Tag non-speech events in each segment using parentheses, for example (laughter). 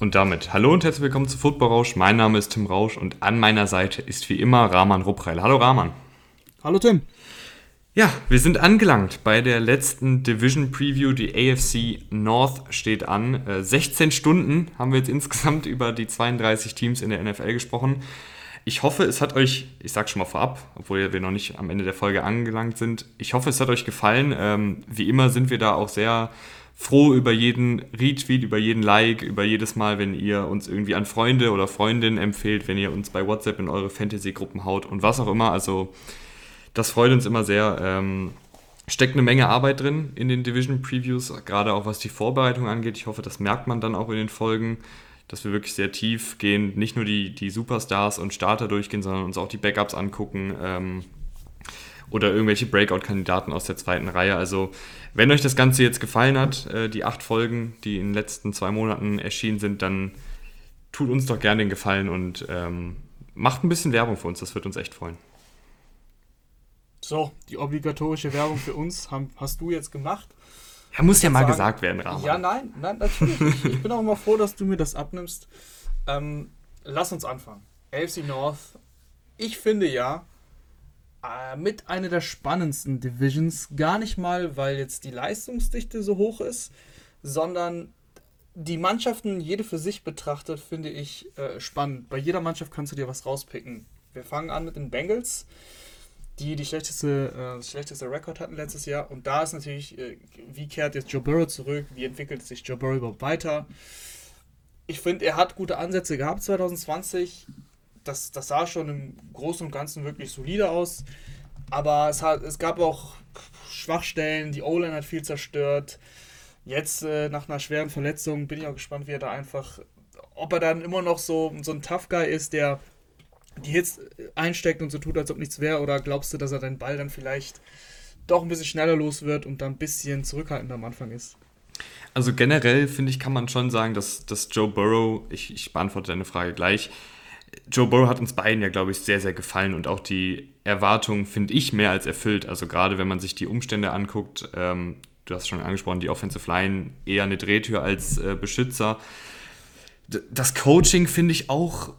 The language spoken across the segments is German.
Und damit hallo und herzlich willkommen zu Football Rausch. Mein Name ist Tim Rausch und an meiner Seite ist wie immer Rahman Ruppreil. Hallo Rahman. Hallo Tim. Ja, wir sind angelangt bei der letzten Division Preview. Die AFC North steht an. 16 äh, Stunden haben wir jetzt insgesamt über die 32 Teams in der NFL gesprochen. Ich hoffe, es hat euch, ich sag schon mal vorab, obwohl wir noch nicht am Ende der Folge angelangt sind, ich hoffe, es hat euch gefallen. Ähm, wie immer sind wir da auch sehr froh über jeden Retweet, über jeden Like, über jedes Mal, wenn ihr uns irgendwie an Freunde oder Freundinnen empfehlt, wenn ihr uns bei WhatsApp in eure Fantasy-Gruppen haut und was auch immer. Also das freut uns immer sehr. Ähm, steckt eine Menge Arbeit drin in den Division Previews, gerade auch was die Vorbereitung angeht. Ich hoffe, das merkt man dann auch in den Folgen dass wir wirklich sehr tief gehen, nicht nur die, die Superstars und Starter durchgehen, sondern uns auch die Backups angucken ähm, oder irgendwelche Breakout-Kandidaten aus der zweiten Reihe. Also wenn euch das Ganze jetzt gefallen hat, äh, die acht Folgen, die in den letzten zwei Monaten erschienen sind, dann tut uns doch gerne den Gefallen und ähm, macht ein bisschen Werbung für uns, das wird uns echt freuen. So, die obligatorische Werbung für uns haben, hast du jetzt gemacht. Ja, muss ja mal sagen, gesagt werden, Rahman. Ja, nein, nein, natürlich nicht. Ich bin auch immer froh, dass du mir das abnimmst. Ähm, lass uns anfangen. AFC North, ich finde ja, äh, mit einer der spannendsten Divisions, gar nicht mal, weil jetzt die Leistungsdichte so hoch ist, sondern die Mannschaften, jede für sich betrachtet, finde ich äh, spannend. Bei jeder Mannschaft kannst du dir was rauspicken. Wir fangen an mit den Bengals die die schlechteste, äh, schlechteste Rekord hatten letztes Jahr. Und da ist natürlich, äh, wie kehrt jetzt Joe Burrow zurück? Wie entwickelt sich Joe Burrow überhaupt weiter? Ich finde, er hat gute Ansätze gehabt 2020. Das, das sah schon im Großen und Ganzen wirklich solide aus. Aber es, hat, es gab auch Schwachstellen. Die O-Line hat viel zerstört. Jetzt äh, nach einer schweren Verletzung bin ich auch gespannt, wie er da einfach, ob er dann immer noch so, so ein Tough Guy ist, der die Hits einsteckt und so tut, als ob nichts wäre? Oder glaubst du, dass er den Ball dann vielleicht doch ein bisschen schneller los wird und dann ein bisschen zurückhaltender am Anfang ist? Also generell finde ich, kann man schon sagen, dass, dass Joe Burrow, ich, ich beantworte deine Frage gleich, Joe Burrow hat uns beiden ja, glaube ich, sehr, sehr gefallen und auch die Erwartungen finde ich mehr als erfüllt. Also gerade wenn man sich die Umstände anguckt, ähm, du hast schon angesprochen, die Offensive Line eher eine Drehtür als äh, Beschützer. Das Coaching finde ich auch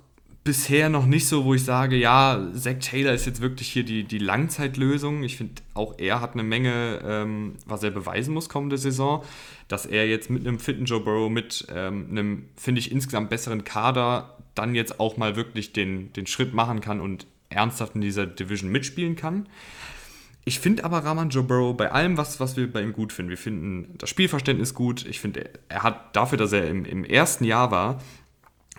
bisher noch nicht so, wo ich sage, ja, Zach Taylor ist jetzt wirklich hier die, die Langzeitlösung. Ich finde, auch er hat eine Menge, ähm, was er beweisen muss kommende Saison, dass er jetzt mit einem fitten Joe Burrow, mit ähm, einem, finde ich, insgesamt besseren Kader dann jetzt auch mal wirklich den, den Schritt machen kann und ernsthaft in dieser Division mitspielen kann. Ich finde aber Rahman Joe Burrow bei allem, was, was wir bei ihm gut finden, wir finden das Spielverständnis gut. Ich finde, er hat dafür, dass er im, im ersten Jahr war,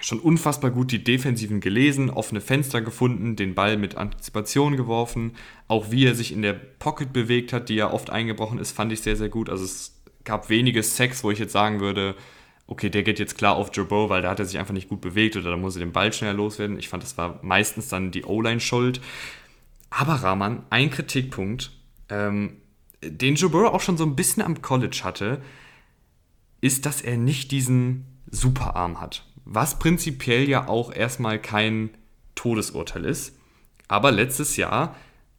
schon unfassbar gut die Defensiven gelesen, offene Fenster gefunden, den Ball mit Antizipation geworfen. Auch wie er sich in der Pocket bewegt hat, die ja oft eingebrochen ist, fand ich sehr, sehr gut. Also es gab wenige Sex, wo ich jetzt sagen würde, okay, der geht jetzt klar auf Burrow, weil da hat er sich einfach nicht gut bewegt oder da muss er den Ball schneller loswerden. Ich fand, das war meistens dann die O-Line schuld. Aber Rahman, ein Kritikpunkt, ähm, den Burrow auch schon so ein bisschen am College hatte, ist, dass er nicht diesen Superarm hat was prinzipiell ja auch erstmal kein Todesurteil ist. Aber letztes Jahr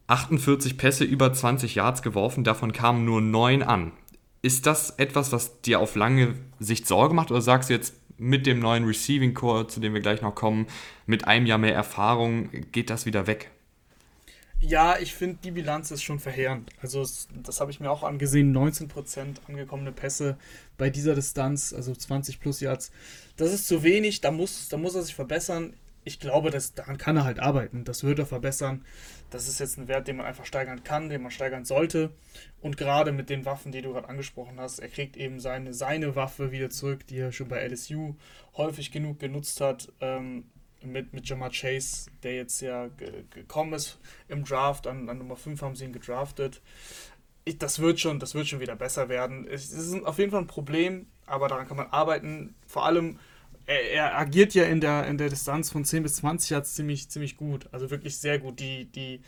48 Pässe über 20 Yards geworfen, davon kamen nur 9 an. Ist das etwas, was dir auf lange Sicht Sorge macht oder sagst du jetzt mit dem neuen Receiving Core, zu dem wir gleich noch kommen, mit einem Jahr mehr Erfahrung, geht das wieder weg? Ja, ich finde, die Bilanz ist schon verheerend. Also, das habe ich mir auch angesehen: 19% angekommene Pässe bei dieser Distanz, also 20 plus Yards. Das ist zu wenig, da muss, da muss er sich verbessern. Ich glaube, dass, daran kann er halt arbeiten. Das wird er verbessern. Das ist jetzt ein Wert, den man einfach steigern kann, den man steigern sollte. Und gerade mit den Waffen, die du gerade angesprochen hast, er kriegt eben seine, seine Waffe wieder zurück, die er schon bei LSU häufig genug genutzt hat. Ähm, mit, mit Jamar Chase, der jetzt ja gekommen ist im Draft, an, an Nummer 5 haben sie ihn gedraftet. Ich, das, wird schon, das wird schon wieder besser werden. Es, es ist auf jeden Fall ein Problem, aber daran kann man arbeiten. Vor allem, er, er, agiert ja in der, in der Distanz von 10 bis 20 Yards ziemlich, ziemlich gut. Also wirklich sehr gut. Die, die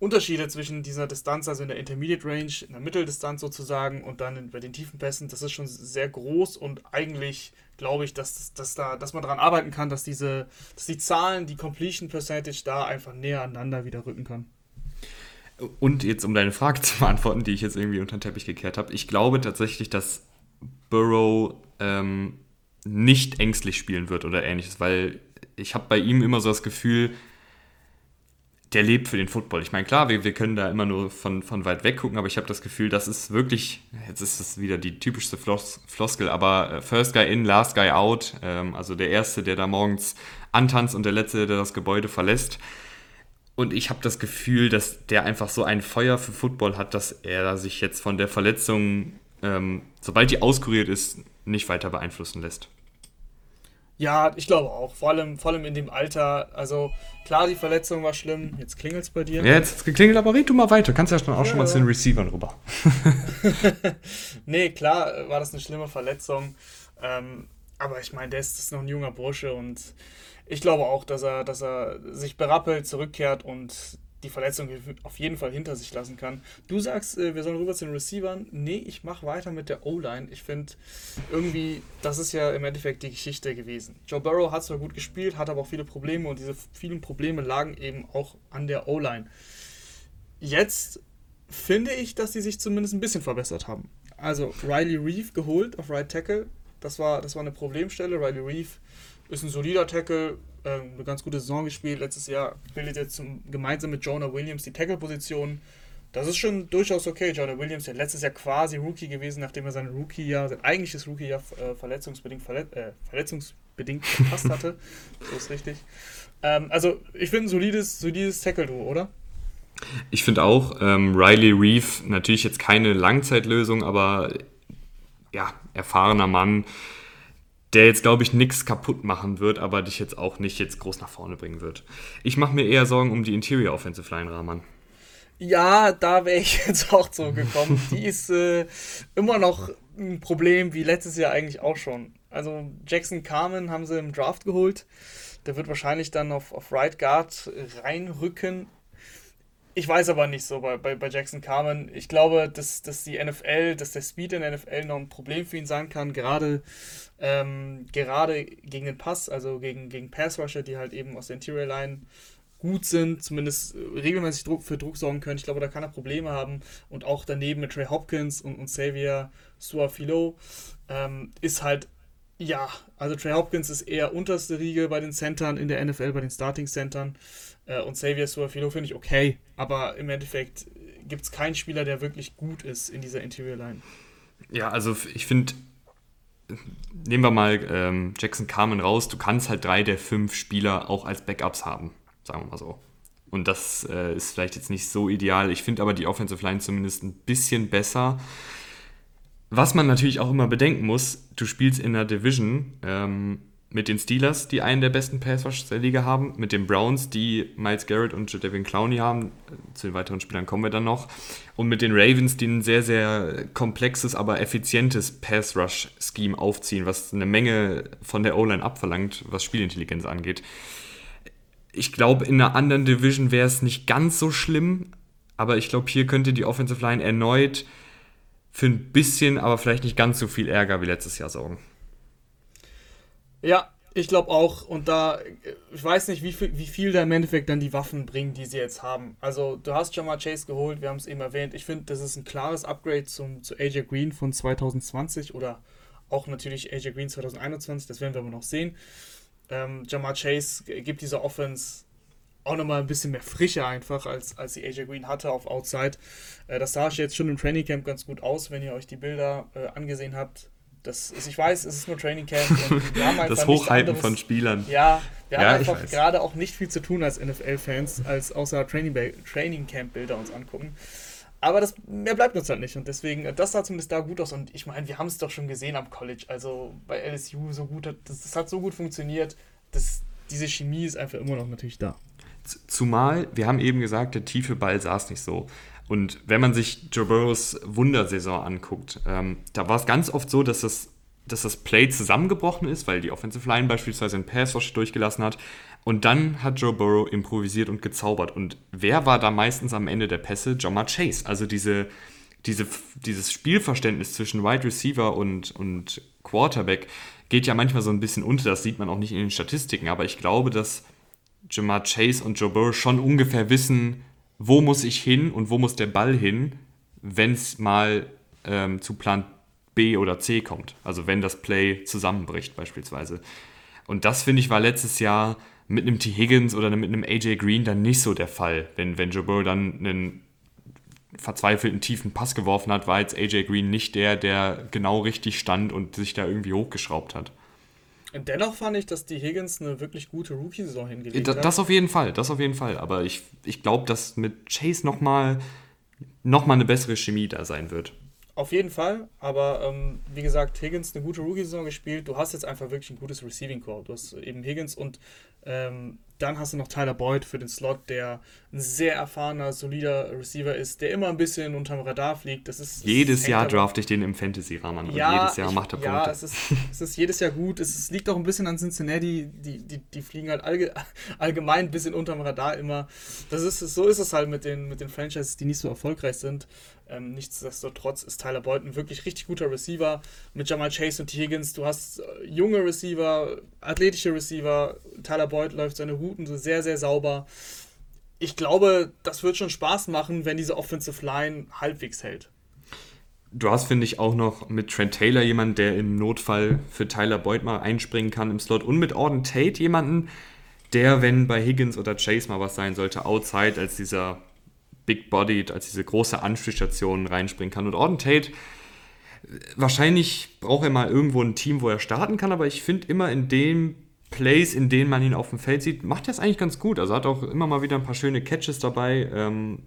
Unterschiede zwischen dieser Distanz, also in der Intermediate Range, in der Mitteldistanz sozusagen und dann in, bei den tiefen Pässen, das ist schon sehr groß und eigentlich glaube ich, dass, dass, da, dass man daran arbeiten kann, dass, diese, dass die Zahlen, die Completion Percentage da einfach näher aneinander wieder rücken kann. Und jetzt, um deine Frage (laughs) zu beantworten, die ich jetzt irgendwie unter den Teppich gekehrt habe, ich glaube tatsächlich, dass Burrow ähm, nicht ängstlich spielen wird oder ähnliches, weil ich habe bei ihm immer so das Gefühl, der lebt für den Football. Ich meine, klar, wir, wir können da immer nur von, von weit weg gucken, aber ich habe das Gefühl, das ist wirklich, jetzt ist es wieder die typischste Flos Floskel, aber äh, First Guy in, Last Guy out, ähm, also der Erste, der da morgens antanzt und der Letzte, der das Gebäude verlässt. Und ich habe das Gefühl, dass der einfach so ein Feuer für Football hat, dass er sich jetzt von der Verletzung, ähm, sobald die auskuriert ist, nicht weiter beeinflussen lässt. Ja, ich glaube auch. Vor allem, vor allem in dem Alter. Also klar, die Verletzung war schlimm. Jetzt klingelt es bei dir. Ja, jetzt geklingelt, aber red du mal weiter. Kannst ja schon auch ja, schon mal ja. zu den Receivern rüber. (laughs) nee, klar war das eine schlimme Verletzung. Ähm, aber ich meine, der ist, ist noch ein junger Bursche und ich glaube auch, dass er, dass er sich berappelt, zurückkehrt und die Verletzung auf jeden Fall hinter sich lassen kann. Du sagst, äh, wir sollen rüber zu den Receivern. Nee, ich mache weiter mit der O-Line. Ich finde irgendwie, das ist ja im Endeffekt die Geschichte gewesen. Joe Burrow hat zwar gut gespielt, hat aber auch viele Probleme und diese vielen Probleme lagen eben auch an der O-Line. Jetzt finde ich, dass sie sich zumindest ein bisschen verbessert haben. Also Riley Reeve geholt auf Right Tackle. Das war, das war eine Problemstelle. Riley Reeve ist ein solider Tackle, ähm, eine ganz gute Saison gespielt. Letztes Jahr bildet jetzt zum, gemeinsam mit Jonah Williams die Tackle-Position. Das ist schon durchaus okay. Jonah Williams, der letztes Jahr quasi Rookie gewesen, nachdem er sein Rookie-Jahr, sein eigentliches Rookie-Jahr äh, verletzungsbedingt, verlet äh, verletzungsbedingt verpasst hatte. (laughs) so ist richtig. Ähm, also, ich finde ein solides, solides Tackle-Duo, oder? Ich finde auch, ähm, Riley Reeve, natürlich jetzt keine Langzeitlösung, aber ja, erfahrener Mann der jetzt, glaube ich, nichts kaputt machen wird, aber dich jetzt auch nicht jetzt groß nach vorne bringen wird. Ich mache mir eher Sorgen um die Interior Offensive Line, Rahman. Ja, da wäre ich (laughs) jetzt auch so gekommen. die ist äh, immer noch ein Problem, wie letztes Jahr eigentlich auch schon. Also Jackson Carmen haben sie im Draft geholt. Der wird wahrscheinlich dann auf, auf Right Guard reinrücken. Ich weiß aber nicht so bei, bei, bei Jackson Carmen. Ich glaube, dass, dass die NFL, dass der Speed in der NFL noch ein Problem für ihn sein kann, gerade, ähm, gerade gegen den Pass, also gegen, gegen Pass-Rusher, die halt eben aus der Interior Line gut sind, zumindest regelmäßig Druck für Druck sorgen können. Ich glaube, da kann er Probleme haben. Und auch daneben mit Trey Hopkins und, und Xavier Suafilo ähm, ist halt, ja, also Trey Hopkins ist eher unterste Riege bei den Centern in der NFL, bei den Starting-Centern. Äh, und Xavier Suafilo finde ich okay, aber im Endeffekt gibt es keinen Spieler, der wirklich gut ist in dieser Interior Line. Ja, also ich finde, nehmen wir mal ähm, Jackson Carmen raus, du kannst halt drei der fünf Spieler auch als Backups haben, sagen wir mal so. Und das äh, ist vielleicht jetzt nicht so ideal. Ich finde aber die Offensive Line zumindest ein bisschen besser. Was man natürlich auch immer bedenken muss, du spielst in der Division, ähm, mit den Steelers, die einen der besten pass der Liga haben, mit den Browns, die Miles Garrett und Devin Clowney haben, zu den weiteren Spielern kommen wir dann noch, und mit den Ravens, die ein sehr, sehr komplexes, aber effizientes Pass-Rush-Scheme aufziehen, was eine Menge von der O-Line abverlangt, was Spielintelligenz angeht. Ich glaube, in einer anderen Division wäre es nicht ganz so schlimm, aber ich glaube, hier könnte die Offensive Line erneut für ein bisschen, aber vielleicht nicht ganz so viel Ärger wie letztes Jahr sorgen. Ja, ich glaube auch. Und da, ich weiß nicht, wie viel, wie viel da im Endeffekt dann die Waffen bringen, die sie jetzt haben. Also, du hast schon mal Chase geholt, wir haben es eben erwähnt. Ich finde, das ist ein klares Upgrade zum, zu AJ Green von 2020 oder auch natürlich AJ Green 2021. Das werden wir aber noch sehen. Ähm, Jamar Chase gibt dieser Offense auch nochmal ein bisschen mehr Frische einfach, als, als die AJ Green hatte auf Outside. Äh, das sah jetzt schon im Training Camp ganz gut aus, wenn ihr euch die Bilder äh, angesehen habt das ist, ich weiß, es ist nur Training Camp. Und wir haben (laughs) das Hochhalten von Spielern. Ja, wir ja, haben einfach gerade auch nicht viel zu tun als NFL-Fans, als außer Training, Training Camp-Bilder uns angucken. Aber das, mehr bleibt uns halt nicht. Und deswegen, das sah zumindest da gut aus. Und ich meine, wir haben es doch schon gesehen am College. Also bei LSU so gut, das, das hat so gut funktioniert. Das, diese Chemie ist einfach immer noch natürlich da. Zumal, wir haben eben gesagt, der tiefe Ball saß nicht so. Und wenn man sich Joe Burrows Wundersaison anguckt, ähm, da war es ganz oft so, dass das, dass das Play zusammengebrochen ist, weil die Offensive Line beispielsweise einen Pass durchgelassen hat. Und dann hat Joe Burrow improvisiert und gezaubert. Und wer war da meistens am Ende der Pässe? Jamar Chase. Also diese, diese, dieses Spielverständnis zwischen Wide Receiver und, und Quarterback geht ja manchmal so ein bisschen unter, das sieht man auch nicht in den Statistiken, aber ich glaube, dass Jamar Chase und Joe Burrow schon ungefähr wissen, wo muss ich hin und wo muss der Ball hin, wenn es mal ähm, zu Plan B oder C kommt. Also wenn das Play zusammenbricht beispielsweise. Und das, finde ich, war letztes Jahr mit einem T. Higgins oder mit einem AJ Green dann nicht so der Fall. Wenn, wenn Joe Burrow dann einen verzweifelten tiefen Pass geworfen hat, war jetzt AJ Green nicht der, der genau richtig stand und sich da irgendwie hochgeschraubt hat. Dennoch fand ich, dass die Higgins eine wirklich gute Rookie-Saison hingelegt hat. Das auf jeden Fall, das auf jeden Fall. Aber ich, ich glaube, dass mit Chase nochmal noch mal eine bessere Chemie da sein wird. Auf jeden Fall, aber ähm, wie gesagt, Higgins eine gute Rookie-Saison gespielt. Du hast jetzt einfach wirklich ein gutes Receiving Core. Du hast eben Higgins und ähm, dann hast du noch Tyler Boyd für den Slot, der ein sehr erfahrener, solider Receiver ist, der immer ein bisschen unterm Radar fliegt. Das ist, jedes Jahr drafte ich den im Fantasy-Rahmen ja, jedes Jahr ich, macht er Punkte. Ja, es ist, es ist jedes Jahr gut. Es, es, liegt auch ein bisschen an Cincinnati. Die, die, die fliegen halt allge, (laughs) allgemein ein bisschen unterm Radar immer. Das ist, so ist es halt mit den, mit den Franchises, die nicht so erfolgreich sind. Ähm, nichtsdestotrotz ist Tyler Boyd ein wirklich richtig guter Receiver. Mit Jamal Chase und T. Higgins, du hast äh, junge Receiver, athletische Receiver. Tyler Boyd läuft seine Routen so sehr, sehr sauber. Ich glaube, das wird schon Spaß machen, wenn diese Offensive Line halbwegs hält. Du hast, finde ich, auch noch mit Trent Taylor jemanden, der im Notfall für Tyler Boyd mal einspringen kann im Slot. Und mit Auden Tate jemanden, der, wenn bei Higgins oder Chase mal was sein sollte, outside als dieser Big-Bodied, als diese große Anspielstation reinspringen kann. Und Auden Tate, wahrscheinlich braucht er mal irgendwo ein Team, wo er starten kann, aber ich finde immer in den Plays, in denen man ihn auf dem Feld sieht, macht er es eigentlich ganz gut. Also hat auch immer mal wieder ein paar schöne Catches dabei. Ähm,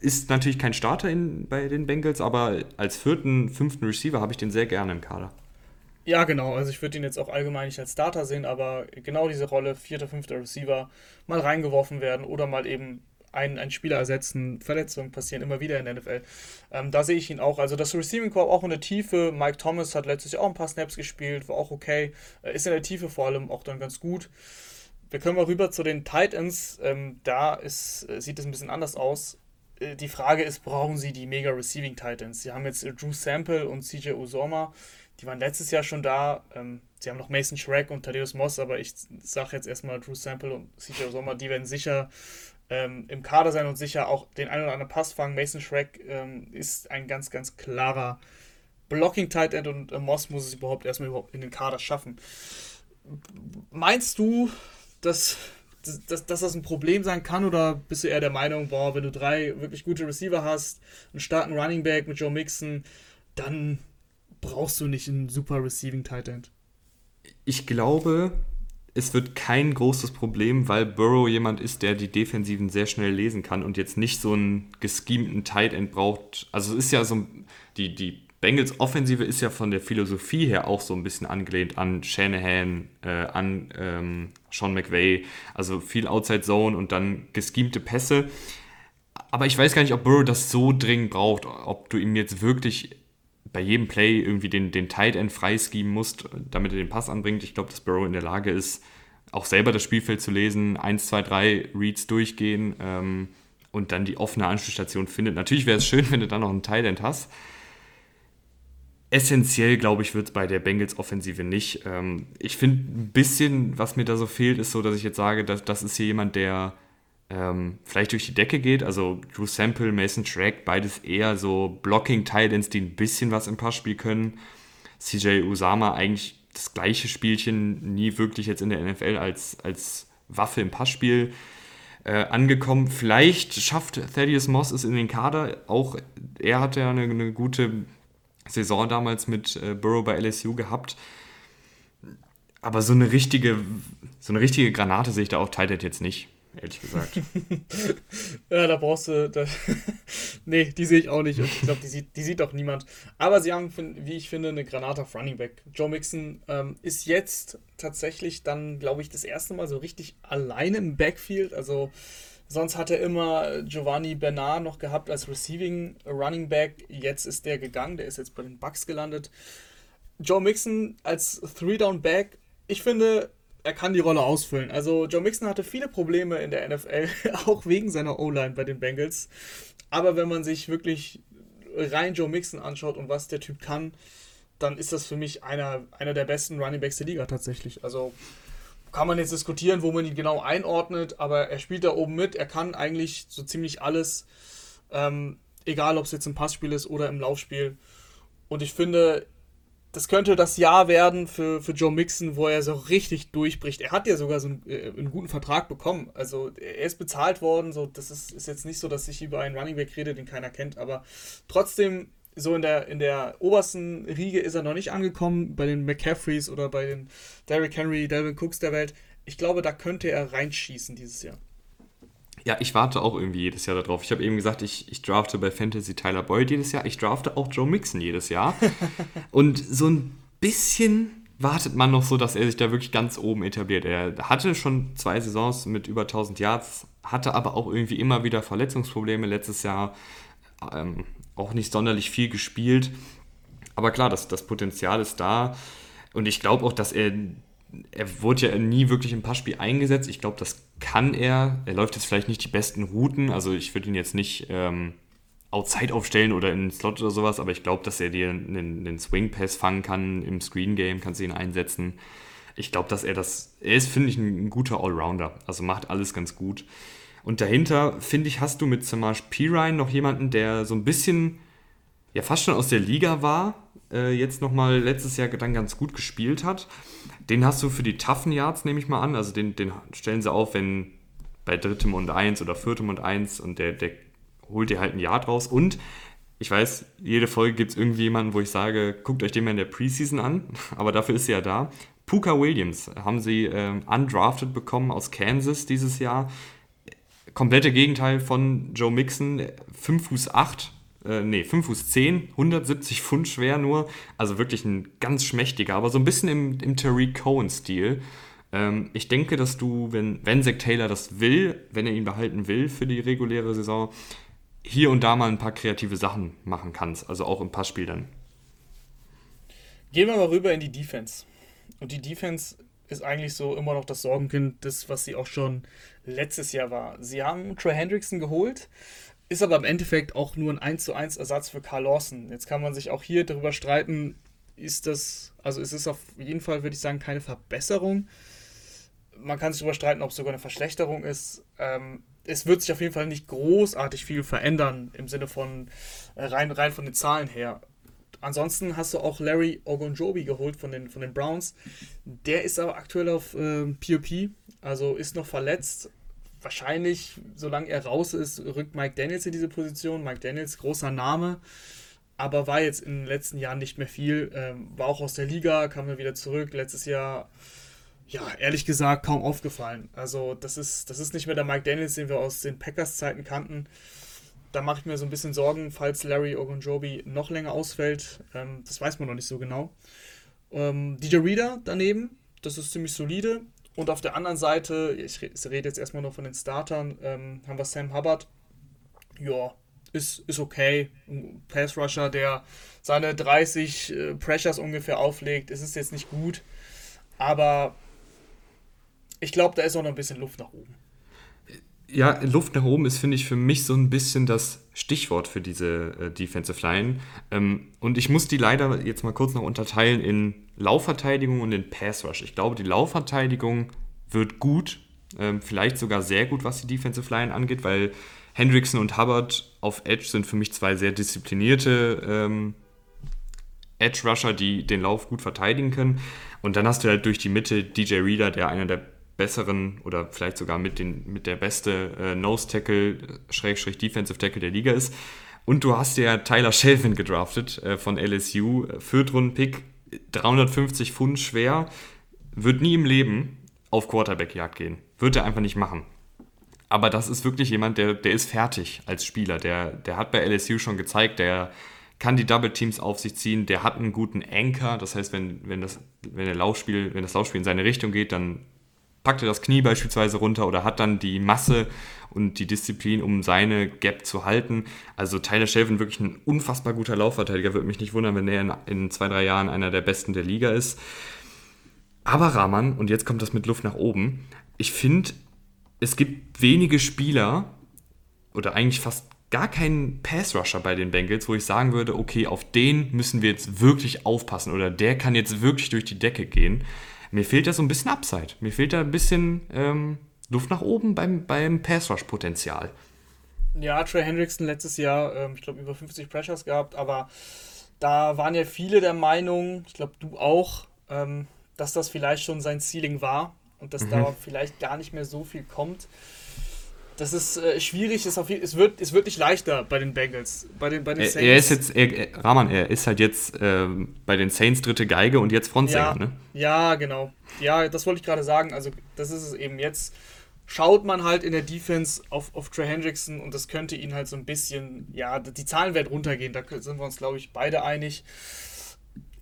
ist natürlich kein Starter in, bei den Bengals, aber als vierten, fünften Receiver habe ich den sehr gerne im Kader. Ja, genau. Also ich würde ihn jetzt auch allgemein nicht als Starter sehen, aber genau diese Rolle, vierter, fünfter Receiver, mal reingeworfen werden oder mal eben einen, einen Spieler ersetzen. Verletzungen passieren immer wieder in der NFL. Ähm, da sehe ich ihn auch. Also das Receiving Core auch in der Tiefe. Mike Thomas hat letztes Jahr auch ein paar Snaps gespielt, war auch okay. Äh, ist in der Tiefe vor allem auch dann ganz gut. Wir können mal rüber zu den Titans. Ähm, da ist, äh, sieht es ein bisschen anders aus. Äh, die Frage ist, brauchen sie die Mega Receiving Titans? Sie haben jetzt Drew Sample und CJ Usoma. Die waren letztes Jahr schon da. Ähm, sie haben noch Mason Shrek und Thaddeus Moss, aber ich sage jetzt erstmal Drew Sample und CJ Usoma, die werden sicher ähm, im Kader sein und sicher auch den einen oder anderen Pass fangen. Mason Shrek ähm, ist ein ganz, ganz klarer Blocking-Tight End und äh, Moss muss es überhaupt erstmal überhaupt in den Kader schaffen. Meinst du, dass, dass, dass das ein Problem sein kann oder bist du eher der Meinung, boah, wenn du drei wirklich gute Receiver hast, einen starken Running Back mit Joe Mixon, dann brauchst du nicht einen super Receiving Tight End? Ich glaube, es wird kein großes Problem, weil Burrow jemand ist, der die Defensiven sehr schnell lesen kann und jetzt nicht so einen geschemten Tight End braucht. Also es ist ja so, die, die Bengals Offensive ist ja von der Philosophie her auch so ein bisschen angelehnt an Shanahan, äh, an ähm, Sean McVay, also viel Outside Zone und dann geschemte Pässe. Aber ich weiß gar nicht, ob Burrow das so dringend braucht, ob du ihm jetzt wirklich bei jedem Play irgendwie den, den Tight End freischemen musst, damit er den Pass anbringt. Ich glaube, dass Burrow in der Lage ist, auch selber das Spielfeld zu lesen, 1, 2, 3 Reads durchgehen ähm, und dann die offene Anschlussstation findet. Natürlich wäre es schön, (laughs) wenn du dann noch einen Tight End hast. Essentiell, glaube ich, wird es bei der Bengals-Offensive nicht. Ähm, ich finde ein bisschen, was mir da so fehlt, ist so, dass ich jetzt sage, dass, das ist hier jemand, der ähm, vielleicht durch die Decke geht. Also Drew Sample, Mason Shrek, beides eher so Blocking-Titans, die ein bisschen was im Passspiel können. CJ Usama eigentlich das gleiche Spielchen, nie wirklich jetzt in der NFL als, als Waffe im Passspiel äh, angekommen. Vielleicht schafft Thaddeus Moss es in den Kader. Auch er hatte ja eine, eine gute Saison damals mit äh, Burrow bei LSU gehabt. Aber so eine richtige, so eine richtige Granate sehe ich da auch Tight jetzt nicht ehrlich gesagt. (laughs) ja, da brauchst du. Da (laughs) nee, die sehe ich auch nicht. Und ich glaube, die sieht, die sieht auch niemand. Aber sie haben, wie ich finde, eine Granate auf Running Back. Joe Mixon ähm, ist jetzt tatsächlich dann, glaube ich, das erste Mal so richtig alleine im Backfield. Also. Sonst hat er immer Giovanni Bernard noch gehabt als Receiving Running Back. Jetzt ist der gegangen, der ist jetzt bei den Bucks gelandet. Joe Mixon als Three-Down-Back. Ich finde, er kann die Rolle ausfüllen. Also Joe Mixon hatte viele Probleme in der NFL, (laughs) auch wegen seiner O-Line bei den Bengals. Aber wenn man sich wirklich rein Joe Mixon anschaut und was der Typ kann, dann ist das für mich einer, einer der besten Running Backs der Liga tatsächlich. Also kann man jetzt diskutieren, wo man ihn genau einordnet, aber er spielt da oben mit. Er kann eigentlich so ziemlich alles, ähm, egal ob es jetzt im Passspiel ist oder im Laufspiel. Und ich finde, das könnte das Jahr werden für, für Joe Mixon, wo er so richtig durchbricht. Er hat ja sogar so einen, äh, einen guten Vertrag bekommen. Also er ist bezahlt worden. So, das ist, ist jetzt nicht so, dass ich über einen Running Back rede, den keiner kennt, aber trotzdem so in der, in der obersten Riege ist er noch nicht angekommen, bei den McCaffreys oder bei den Derrick Henry, Delvin Cooks der Welt. Ich glaube, da könnte er reinschießen dieses Jahr. Ja, ich warte auch irgendwie jedes Jahr darauf. Ich habe eben gesagt, ich, ich drafte bei Fantasy Tyler Boyd jedes Jahr. Ich drafte auch Joe Mixon jedes Jahr. (laughs) Und so ein bisschen wartet man noch so, dass er sich da wirklich ganz oben etabliert. Er hatte schon zwei Saisons mit über 1000 Yards, hatte aber auch irgendwie immer wieder Verletzungsprobleme. Letztes Jahr ähm, auch nicht sonderlich viel gespielt. Aber klar, das, das Potenzial ist da. Und ich glaube auch, dass er, er wurde ja nie wirklich im Passspiel eingesetzt. Ich glaube, das kann er. Er läuft jetzt vielleicht nicht die besten Routen. Also ich würde ihn jetzt nicht ähm, outside aufstellen oder in den Slot oder sowas. Aber ich glaube, dass er dir einen, einen Swing Pass fangen kann im Screen Game, kannst du ihn einsetzen. Ich glaube, dass er das, er ist, finde ich, ein guter Allrounder. Also macht alles ganz gut. Und dahinter, finde ich, hast du mit Samaj Pirine noch jemanden, der so ein bisschen, ja, fast schon aus der Liga war, äh, jetzt nochmal letztes Jahr dann ganz gut gespielt hat. Den hast du für die toughen Yards, nehme ich mal an. Also den, den stellen sie auf, wenn bei drittem und eins oder viertem und eins und der, der holt dir halt ein Yard raus. Und ich weiß, jede Folge gibt es irgendwie jemanden, wo ich sage, guckt euch den mal in der Preseason an, (laughs) aber dafür ist sie ja da. Puka Williams haben sie ähm, undrafted bekommen aus Kansas dieses Jahr komplette Gegenteil von Joe Mixon, 5 Fuß 8, äh, nee, 5 Fuß 10, 170 Pfund schwer nur, also wirklich ein ganz schmächtiger, aber so ein bisschen im, im Tariq Cohen-Stil. Ähm, ich denke, dass du, wenn, wenn Zach Taylor das will, wenn er ihn behalten will für die reguläre Saison, hier und da mal ein paar kreative Sachen machen kannst, also auch im Passspiel dann. Gehen wir mal rüber in die Defense. Und die Defense ist eigentlich so immer noch das Sorgenkind, das, was sie auch schon letztes Jahr war. Sie haben Trey Hendrickson geholt, ist aber im Endeffekt auch nur ein 1 zu 1 Ersatz für Carl Lawson. Jetzt kann man sich auch hier darüber streiten, ist das, also es ist auf jeden Fall, würde ich sagen, keine Verbesserung. Man kann sich darüber streiten, ob es sogar eine Verschlechterung ist. Ähm, es wird sich auf jeden Fall nicht großartig viel verändern im Sinne von äh, rein, rein von den Zahlen her. Ansonsten hast du auch Larry Ogunjobi geholt von den, von den Browns. Der ist aber aktuell auf äh, POP, also ist noch verletzt. Wahrscheinlich, solange er raus ist, rückt Mike Daniels in diese Position. Mike Daniels, großer Name, aber war jetzt in den letzten Jahren nicht mehr viel. Ähm, war auch aus der Liga, kam dann wieder zurück. Letztes Jahr, ja, ehrlich gesagt, kaum aufgefallen. Also, das ist, das ist nicht mehr der Mike Daniels, den wir aus den Packers-Zeiten kannten da mache ich mir so ein bisschen Sorgen, falls Larry Ogunjobi noch länger ausfällt. Ähm, das weiß man noch nicht so genau. Ähm, DJ Reader daneben, das ist ziemlich solide. Und auf der anderen Seite, ich rede jetzt erstmal nur von den Startern, ähm, haben wir Sam Hubbard. Ja, ist, ist okay. Ein Pass Rusher, der seine 30 äh, Pressures ungefähr auflegt. Es ist jetzt nicht gut. Aber ich glaube, da ist auch noch ein bisschen Luft nach oben ja, Luft nach oben ist, finde ich, für mich so ein bisschen das Stichwort für diese äh, Defensive Line. Ähm, und ich muss die leider jetzt mal kurz noch unterteilen in Laufverteidigung und in Pass Rush. Ich glaube, die Laufverteidigung wird gut, ähm, vielleicht sogar sehr gut, was die Defensive Line angeht, weil Hendrickson und Hubbard auf Edge sind für mich zwei sehr disziplinierte ähm, Edge Rusher, die den Lauf gut verteidigen können. Und dann hast du halt durch die Mitte DJ Reader, der einer der besseren oder vielleicht sogar mit, den, mit der beste äh, Nose-Tackle, Schrägstrich Defensive Tackle der Liga ist. Und du hast ja Tyler Shelvin gedraftet äh, von LSU, Viertrunden-Pick, 350 Pfund schwer, wird nie im Leben auf Quarterback-Jagd gehen. Wird er einfach nicht machen. Aber das ist wirklich jemand, der, der ist fertig als Spieler. Der, der hat bei LSU schon gezeigt, der kann die Double Teams auf sich ziehen, der hat einen guten Anchor. Das heißt, wenn, wenn, das, wenn, der Laufspiel, wenn das Laufspiel in seine Richtung geht, dann packt er das Knie beispielsweise runter oder hat dann die Masse und die Disziplin, um seine Gap zu halten. Also Tyler Shelvin wirklich ein unfassbar guter Laufverteidiger. Würde mich nicht wundern, wenn er in, in zwei, drei Jahren einer der besten der Liga ist. Aber Rahman, und jetzt kommt das mit Luft nach oben, ich finde, es gibt wenige Spieler, oder eigentlich fast gar keinen Pass-Rusher bei den Bengals, wo ich sagen würde, okay, auf den müssen wir jetzt wirklich aufpassen oder der kann jetzt wirklich durch die Decke gehen. Mir fehlt da so ein bisschen Upside. Mir fehlt da ein bisschen ähm, Luft nach oben beim, beim Pass-Rush-Potenzial. Ja, Trey Hendrickson letztes Jahr, ähm, ich glaube, über 50 Pressures gehabt, aber da waren ja viele der Meinung, ich glaube, du auch, ähm, dass das vielleicht schon sein Ceiling war und dass mhm. da vielleicht gar nicht mehr so viel kommt. Das ist äh, schwierig, ist auf, es, wird, es wird nicht leichter bei den Bengals, bei den, bei den Saints. Er, ist jetzt, er, Rahman, er ist halt jetzt äh, bei den Saints dritte Geige und jetzt Frontsänger, ja, ne? Ja, genau. Ja, das wollte ich gerade sagen. Also, das ist es eben jetzt. Schaut man halt in der Defense auf, auf Trey Hendrickson und das könnte ihn halt so ein bisschen, ja, die Zahlen werden runtergehen, da sind wir uns, glaube ich, beide einig.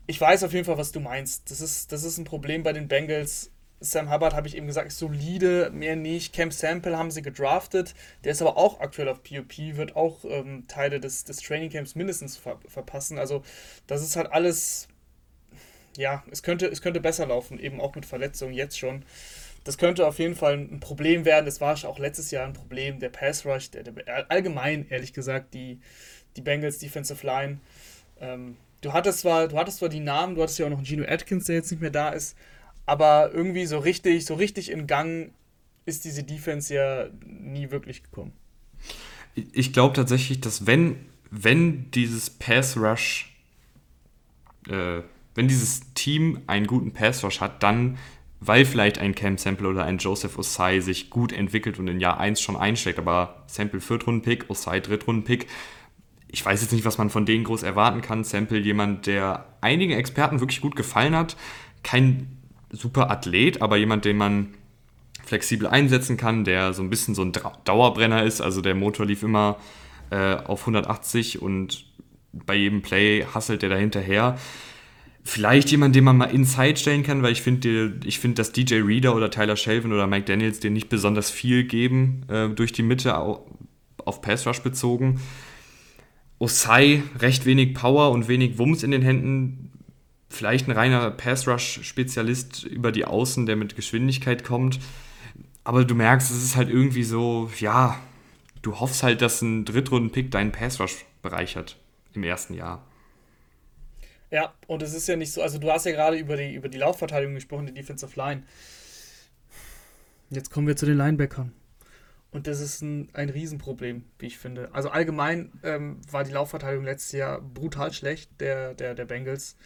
Ich weiß auf jeden Fall, was du meinst. Das ist, das ist ein Problem bei den Bengals Sam Hubbard, habe ich eben gesagt, solide, mehr nicht. Camp Sample haben sie gedraftet. Der ist aber auch aktuell auf POP, wird auch ähm, Teile des, des Trainingcamps mindestens ver verpassen. Also, das ist halt alles. Ja, es könnte, es könnte besser laufen, eben auch mit Verletzungen jetzt schon. Das könnte auf jeden Fall ein Problem werden. Das war auch letztes Jahr ein Problem. Der Pass Rush, der, der allgemein, ehrlich gesagt, die, die Bengals Defensive Line. Ähm, du, hattest zwar, du hattest zwar die Namen, du hattest ja auch noch Gino Atkins, der jetzt nicht mehr da ist aber irgendwie so richtig, so richtig in Gang ist diese Defense ja nie wirklich gekommen. Ich glaube tatsächlich, dass wenn, wenn dieses Pass Rush, äh, wenn dieses Team einen guten Pass Rush hat, dann, weil vielleicht ein Cam Sample oder ein Joseph Osai sich gut entwickelt und in Jahr 1 schon einschlägt, aber Sample Viertrunden-Pick, Osai Drittrunden-Pick, ich weiß jetzt nicht, was man von denen groß erwarten kann. Sample jemand, der einigen Experten wirklich gut gefallen hat, kein super Athlet, aber jemand, den man flexibel einsetzen kann, der so ein bisschen so ein Dauerbrenner ist. Also der Motor lief immer äh, auf 180 und bei jedem Play hasselt der da hinterher. Vielleicht jemand, den man mal inside stellen kann, weil ich finde, ich finde, dass DJ Reader oder Tyler Shelvin oder Mike Daniels dir nicht besonders viel geben äh, durch die Mitte auf Pass Rush bezogen. Osai recht wenig Power und wenig Wumms in den Händen vielleicht ein reiner Pass-Rush-Spezialist über die Außen, der mit Geschwindigkeit kommt. Aber du merkst, es ist halt irgendwie so, ja, du hoffst halt, dass ein Drittrunden-Pick deinen Pass-Rush bereichert im ersten Jahr. Ja, und es ist ja nicht so, also du hast ja gerade über die, über die Laufverteidigung gesprochen, die Defensive Line. Jetzt kommen wir zu den Linebackern. Und das ist ein, ein Riesenproblem, wie ich finde. Also allgemein ähm, war die Laufverteidigung letztes Jahr brutal schlecht, der, der, der Bengals.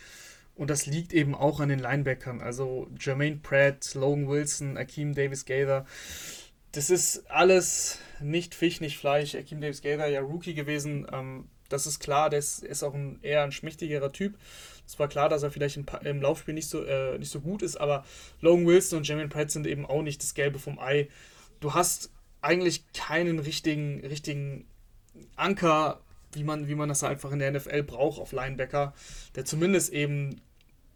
Und das liegt eben auch an den Linebackern. Also Jermaine Pratt, Logan Wilson, Akeem Davis Gaither. Das ist alles nicht Fisch, nicht Fleisch. Akeem Davis Gaither ja Rookie gewesen. Ähm, das ist klar, der ist, ist auch ein eher ein schmächtigerer Typ. Es war klar, dass er vielleicht im, im Laufspiel nicht so, äh, nicht so gut ist, aber Logan Wilson und Jermaine Pratt sind eben auch nicht das Gelbe vom Ei. Du hast eigentlich keinen richtigen, richtigen Anker wie man, wie man das einfach in der NFL braucht auf Linebacker, der zumindest eben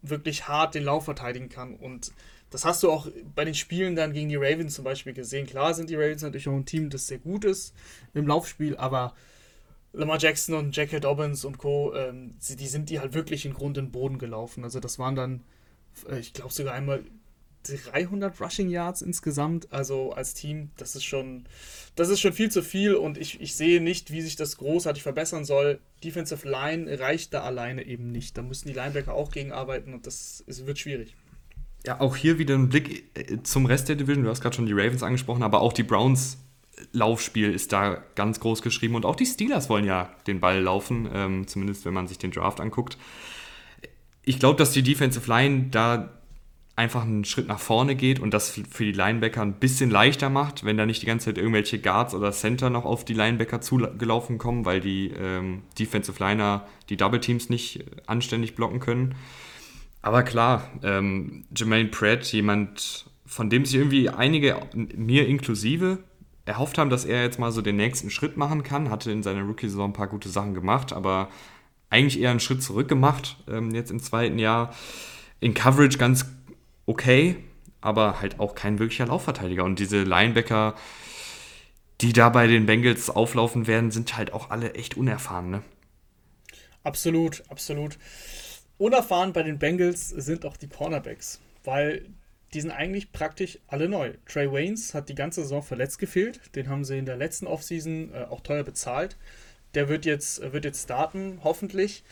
wirklich hart den Lauf verteidigen kann. Und das hast du auch bei den Spielen dann gegen die Ravens zum Beispiel gesehen. Klar sind die Ravens natürlich auch ein Team, das sehr gut ist im Laufspiel, aber Lamar Jackson und Jackie Dobbins und Co., ähm, die sind die halt wirklich in Grund und Boden gelaufen. Also das waren dann, äh, ich glaube sogar einmal 300 Rushing Yards insgesamt, also als Team, das ist schon, das ist schon viel zu viel und ich, ich sehe nicht, wie sich das großartig verbessern soll. Defensive Line reicht da alleine eben nicht. Da müssen die Linebacker auch gegenarbeiten und das ist, wird schwierig. Ja, auch hier wieder ein Blick äh, zum Rest der Division. Du hast gerade schon die Ravens angesprochen, aber auch die Browns Laufspiel ist da ganz groß geschrieben und auch die Steelers wollen ja den Ball laufen, ähm, zumindest wenn man sich den Draft anguckt. Ich glaube, dass die Defensive Line da einfach einen Schritt nach vorne geht und das für die Linebacker ein bisschen leichter macht, wenn da nicht die ganze Zeit irgendwelche Guards oder Center noch auf die Linebacker zugelaufen kommen, weil die ähm, Defensive Liner die Double Teams nicht anständig blocken können. Aber klar, ähm, Jermaine Pratt, jemand, von dem sich irgendwie einige, mir inklusive, erhofft haben, dass er jetzt mal so den nächsten Schritt machen kann, hatte in seiner Rookie-Saison ein paar gute Sachen gemacht, aber eigentlich eher einen Schritt zurück gemacht, ähm, jetzt im zweiten Jahr. In Coverage ganz okay, aber halt auch kein wirklicher Laufverteidiger. Und diese Linebacker, die da bei den Bengals auflaufen werden, sind halt auch alle echt unerfahren, ne? Absolut, absolut. Unerfahren bei den Bengals sind auch die Cornerbacks, weil die sind eigentlich praktisch alle neu. Trey Waynes hat die ganze Saison verletzt gefehlt. Den haben sie in der letzten Offseason äh, auch teuer bezahlt. Der wird jetzt, wird jetzt starten, hoffentlich.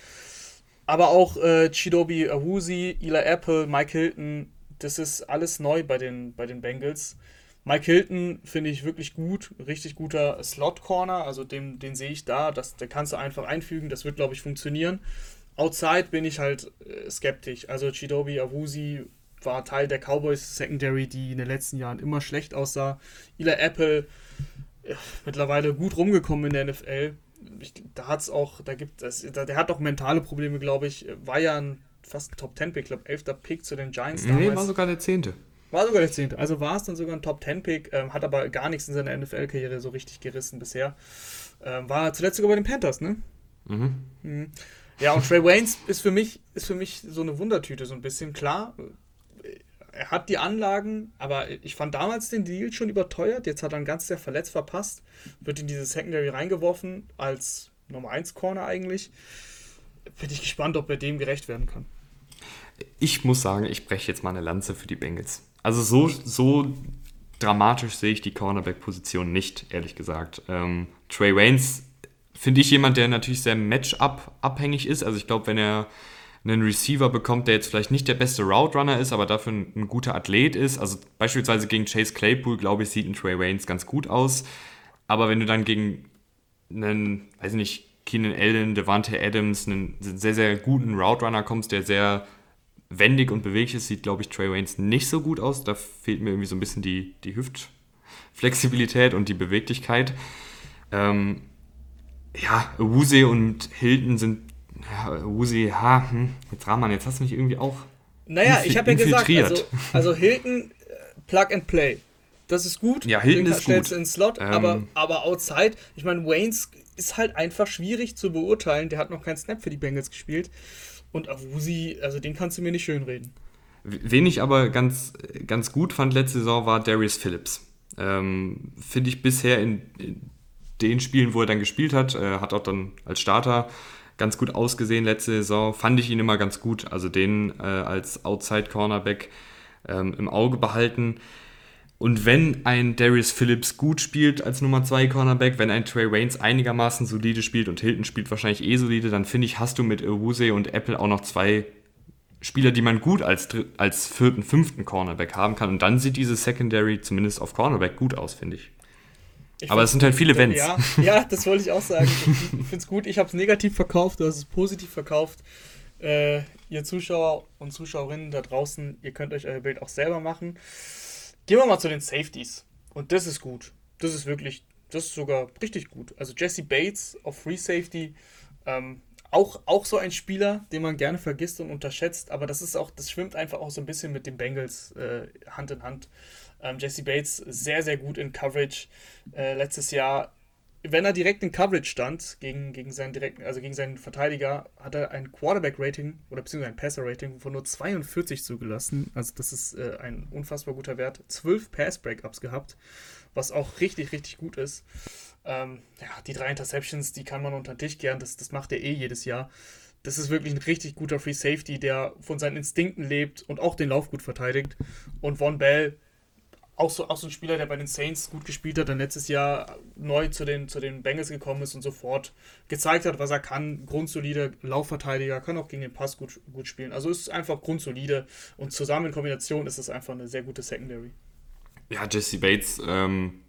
Aber auch äh, Chidobi Awuzi, Ila Apple, Mike Hilton, das ist alles neu bei den, bei den Bengals. Mike Hilton finde ich wirklich gut, richtig guter Slot-Corner, also den, den sehe ich da, das, den kannst du einfach einfügen, das wird, glaube ich, funktionieren. Outside bin ich halt äh, skeptisch. Also Chidobi Awuzi war Teil der Cowboys Secondary, die in den letzten Jahren immer schlecht aussah. Ila Apple äh, mittlerweile gut rumgekommen in der NFL. Ich, da hat es auch, da gibt es, der hat auch mentale Probleme, glaube ich. War ja ein, fast ein Top 10 Pick, ich glaube 11. Pick zu den Giants damals. Nee, war sogar der 10. War sogar der 10. Also war es dann sogar ein Top 10 Pick, ähm, hat aber gar nichts in seiner NFL-Karriere so richtig gerissen bisher. Ähm, war zuletzt sogar bei den Panthers, ne? Mhm. mhm. Ja, und Trey Waynes ist für mich, ist für mich so eine Wundertüte, so ein bisschen. Klar, er hat die Anlagen, aber ich fand damals den Deal schon überteuert. Jetzt hat er einen ganz sehr verletzt verpasst, wird in diese Secondary reingeworfen als Nummer 1 Corner eigentlich. Bin ich gespannt, ob er dem gerecht werden kann. Ich muss sagen, ich breche jetzt mal eine Lanze für die Bengals. Also so, so dramatisch sehe ich die Cornerback-Position nicht, ehrlich gesagt. Ähm, Trey Waynes finde ich jemand, der natürlich sehr Matchup-abhängig ist. Also ich glaube, wenn er einen Receiver bekommt, der jetzt vielleicht nicht der beste Route Runner ist, aber dafür ein, ein guter Athlet ist. Also beispielsweise gegen Chase Claypool, glaube ich, sieht ein Trey Waynes ganz gut aus. Aber wenn du dann gegen einen, weiß ich nicht, Keenan Allen, Devante Adams, einen sehr, sehr guten Route Runner kommst, der sehr wendig und beweglich ist, sieht, glaube ich, Trey Waynes nicht so gut aus. Da fehlt mir irgendwie so ein bisschen die, die Hüftflexibilität und die Beweglichkeit. Ähm, ja, Wuse und Hilton sind ja, Uzi, ha, hm, jetzt Rahman, jetzt hast du mich irgendwie auch. Naja, ich habe ja gesagt, also, also Hilton, äh, Plug and Play. Das ist gut. Ja, Hilton ist gut. in Slot, ähm, aber, aber outside, ich meine, Waynes ist halt einfach schwierig zu beurteilen. Der hat noch keinen Snap für die Bengals gespielt. Und Awusi, also den kannst du mir nicht schönreden. Wen ich aber ganz, ganz gut fand letzte Saison war Darius Phillips. Ähm, Finde ich bisher in, in, den Spielen, wo er dann gespielt hat, äh, hat auch dann als Starter ganz gut ausgesehen letzte Saison. Fand ich ihn immer ganz gut. Also den äh, als Outside Cornerback ähm, im Auge behalten. Und wenn ein Darius Phillips gut spielt als Nummer 2 Cornerback, wenn ein Trey Waynes einigermaßen solide spielt und Hilton spielt wahrscheinlich eh solide, dann finde ich, hast du mit Owuse und Apple auch noch zwei Spieler, die man gut als, als vierten, fünften Cornerback haben kann. Und dann sieht diese Secondary zumindest auf Cornerback gut aus, finde ich. Ich Aber es sind halt viele Wenns. Ja, ja, das wollte ich auch sagen. Ich finde es gut. Ich habe es negativ verkauft, du hast es positiv verkauft. Äh, ihr Zuschauer und Zuschauerinnen da draußen, ihr könnt euch euer Bild auch selber machen. Gehen wir mal zu den Safeties. Und das ist gut. Das ist wirklich, das ist sogar richtig gut. Also Jesse Bates auf Free Safety, ähm, auch, auch so ein Spieler, den man gerne vergisst und unterschätzt, aber das ist auch, das schwimmt einfach auch so ein bisschen mit den Bengals äh, Hand in Hand. Ähm, Jesse Bates sehr, sehr gut in Coverage. Äh, letztes Jahr, wenn er direkt in Coverage stand, gegen, gegen seinen direkten, also gegen seinen Verteidiger, hat er ein Quarterback-Rating oder beziehungsweise ein Passer-Rating von nur 42 zugelassen. Also das ist äh, ein unfassbar guter Wert. 12 Pass-Breakups gehabt, was auch richtig, richtig gut ist. Ähm, ja, die drei Interceptions, die kann man unter den Tisch kehren, das, das macht er eh jedes Jahr. Das ist wirklich ein richtig guter Free Safety, der von seinen Instinkten lebt und auch den Lauf gut verteidigt. Und Von Bell, auch so, auch so ein Spieler, der bei den Saints gut gespielt hat, dann letztes Jahr neu zu den, zu den Bengals gekommen ist und sofort gezeigt hat, was er kann. Grundsolide Laufverteidiger, kann auch gegen den Pass gut, gut spielen. Also ist einfach grundsolide und zusammen in Kombination ist es einfach eine sehr gute Secondary. Ja, Jesse Bates, ähm,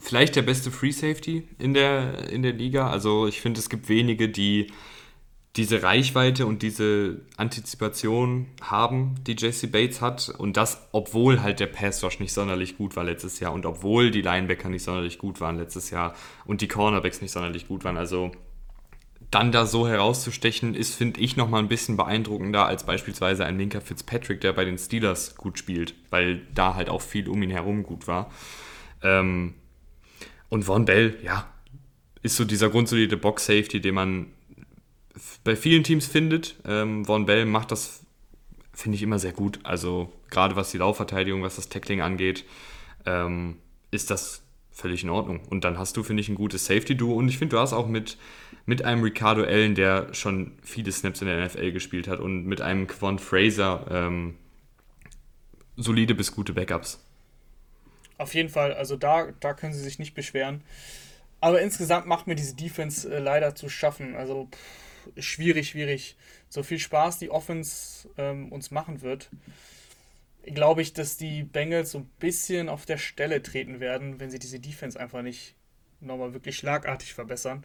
vielleicht der beste Free Safety in der, in der Liga. Also ich finde, es gibt wenige, die diese Reichweite und diese Antizipation haben, die Jesse Bates hat. Und das, obwohl halt der Pass Rush nicht sonderlich gut war letztes Jahr und obwohl die Linebacker nicht sonderlich gut waren letztes Jahr und die Cornerbacks nicht sonderlich gut waren. Also dann da so herauszustechen, ist, finde ich, nochmal ein bisschen beeindruckender als beispielsweise ein linker Fitzpatrick, der bei den Steelers gut spielt, weil da halt auch viel um ihn herum gut war. Ähm, und Von Bell, ja, ist so dieser grundsolide Box-Safety, den man bei vielen Teams findet. Ähm, Von Bell macht das, finde ich, immer sehr gut. Also gerade was die Laufverteidigung, was das Tackling angeht, ähm, ist das völlig in Ordnung. Und dann hast du, finde ich, ein gutes Safety-Duo. Und ich finde, du hast auch mit, mit einem Ricardo Allen, der schon viele Snaps in der NFL gespielt hat, und mit einem Quan Fraser, ähm, solide bis gute Backups. Auf jeden Fall, also da, da können sie sich nicht beschweren. Aber insgesamt macht mir diese Defense äh, leider zu schaffen. Also pff, schwierig, schwierig. So viel Spaß die Offense ähm, uns machen wird, glaube ich, dass die Bengals so ein bisschen auf der Stelle treten werden, wenn sie diese Defense einfach nicht nochmal wirklich schlagartig verbessern.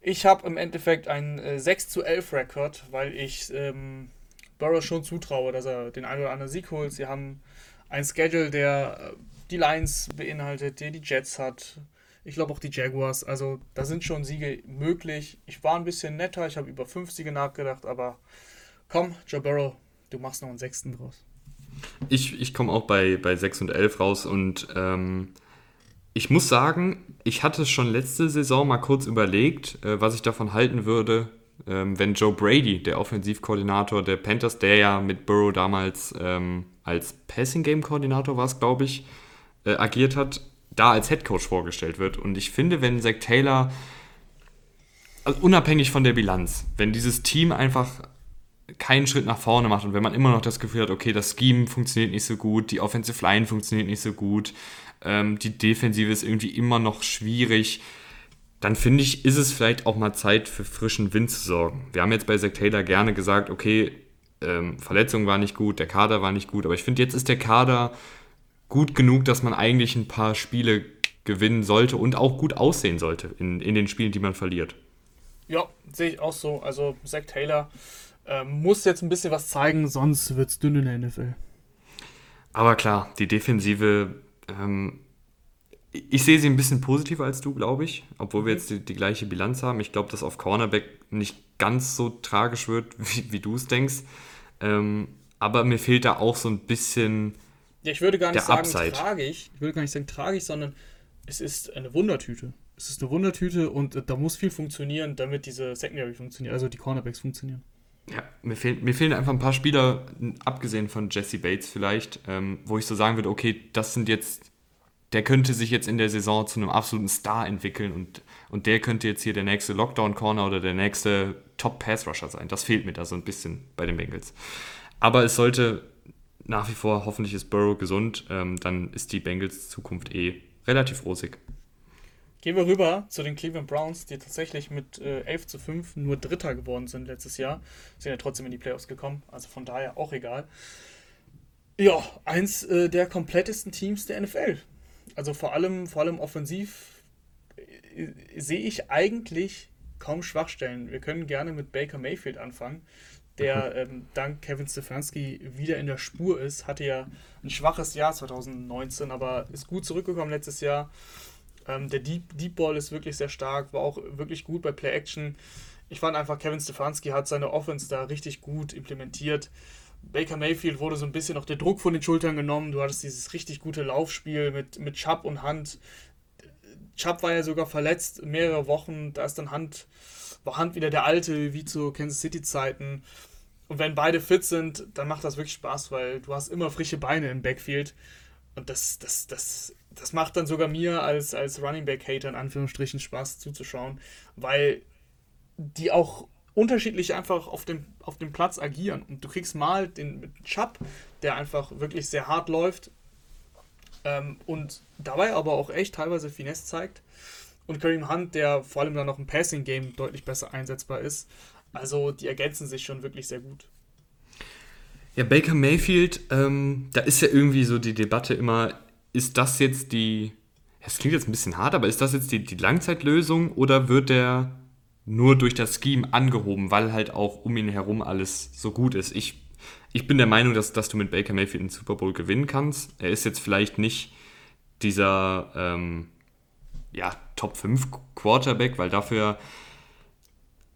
Ich habe im Endeffekt einen äh, 6 zu 11 Rekord, weil ich ähm, Burrow schon zutraue, dass er den einen oder anderen Sieg holt. Sie haben ein Schedule, der äh, die Lions beinhaltet, der die Jets hat. Ich glaube auch die Jaguars. Also da sind schon Siege möglich. Ich war ein bisschen netter, ich habe über fünf Siege nachgedacht, aber komm, Joe Burrow, du machst noch einen sechsten draus. Ich, ich komme auch bei, bei 6 und 11 raus und ähm, ich muss sagen, ich hatte schon letzte Saison mal kurz überlegt, äh, was ich davon halten würde, ähm, wenn Joe Brady, der Offensivkoordinator der Panthers, der ja mit Burrow damals ähm, als Passing Game Koordinator war glaube ich, äh, agiert hat, da als Head Coach vorgestellt wird. Und ich finde, wenn Zach Taylor, also unabhängig von der Bilanz, wenn dieses Team einfach keinen Schritt nach vorne macht und wenn man immer noch das Gefühl hat, okay, das Scheme funktioniert nicht so gut, die Offensive Line funktioniert nicht so gut, ähm, die Defensive ist irgendwie immer noch schwierig, dann finde ich, ist es vielleicht auch mal Zeit für frischen Wind zu sorgen. Wir haben jetzt bei Zach Taylor gerne gesagt, okay, ähm, Verletzung war nicht gut, der Kader war nicht gut, aber ich finde, jetzt ist der Kader gut genug, dass man eigentlich ein paar Spiele gewinnen sollte und auch gut aussehen sollte in, in den Spielen, die man verliert. Ja, sehe ich auch so. Also Zach Taylor äh, muss jetzt ein bisschen was zeigen, sonst wird es dünn in der NFL. Aber klar, die Defensive, ähm, ich sehe sie ein bisschen positiver als du, glaube ich, obwohl wir mhm. jetzt die, die, gleiche Bilanz haben. Ich glaube, dass auf Cornerback nicht ganz so tragisch wird, (laughs) wie, wie du es denkst. Ähm, aber mir fehlt da auch so ein bisschen ja, ich würde gar nicht sagen Upside. tragisch. Ich würde gar nicht sagen tragisch, sondern es ist eine Wundertüte. Es ist eine Wundertüte und äh, da muss viel funktionieren, damit diese Secondary funktioniert, also die Cornerbacks funktionieren. Ja, mir, fehlen, mir fehlen einfach ein paar Spieler, abgesehen von Jesse Bates vielleicht, ähm, wo ich so sagen würde, okay, das sind jetzt, der könnte sich jetzt in der Saison zu einem absoluten Star entwickeln und, und der könnte jetzt hier der nächste Lockdown-Corner oder der nächste Top-Pass-Rusher sein. Das fehlt mir da so ein bisschen bei den Bengals. Aber es sollte nach wie vor, hoffentlich ist Burrow gesund, ähm, dann ist die Bengals Zukunft eh relativ rosig. Gehen wir rüber zu den Cleveland Browns, die tatsächlich mit äh, 11 zu 5 nur Dritter geworden sind letztes Jahr. Sind ja trotzdem in die Playoffs gekommen, also von daher auch egal. Ja, eins äh, der komplettesten Teams der NFL. Also vor allem, vor allem offensiv äh, sehe ich eigentlich kaum Schwachstellen. Wir können gerne mit Baker Mayfield anfangen der ähm, dank Kevin Stefanski wieder in der Spur ist. Hatte ja ein schwaches Jahr 2019, aber ist gut zurückgekommen letztes Jahr. Ähm, der Deep, Deep Ball ist wirklich sehr stark, war auch wirklich gut bei Play Action. Ich fand einfach, Kevin Stefanski hat seine Offense da richtig gut implementiert. Baker Mayfield wurde so ein bisschen noch der Druck von den Schultern genommen. Du hattest dieses richtig gute Laufspiel mit, mit Chubb und Hand. Chubb war ja sogar verletzt mehrere Wochen. Da ist dann Hand, war Hand wieder der alte, wie zu Kansas City Zeiten. Und wenn beide fit sind, dann macht das wirklich Spaß, weil du hast immer frische Beine im Backfield. Und das, das, das, das macht dann sogar mir als, als Running Back-Hater in Anführungsstrichen Spaß zuzuschauen, weil die auch unterschiedlich einfach auf dem, auf dem Platz agieren. Und du kriegst mal den Chubb, der einfach wirklich sehr hart läuft ähm, und dabei aber auch echt teilweise Finesse zeigt. Und Kareem Hunt, der vor allem dann noch im Passing-Game deutlich besser einsetzbar ist. Also die ergänzen sich schon wirklich sehr gut. Ja, Baker Mayfield, ähm, da ist ja irgendwie so die Debatte immer, ist das jetzt die, es klingt jetzt ein bisschen hart, aber ist das jetzt die, die Langzeitlösung oder wird der nur durch das Scheme angehoben, weil halt auch um ihn herum alles so gut ist? Ich, ich bin der Meinung, dass, dass du mit Baker Mayfield einen Super Bowl gewinnen kannst. Er ist jetzt vielleicht nicht dieser ähm, ja, Top 5 Quarterback, weil dafür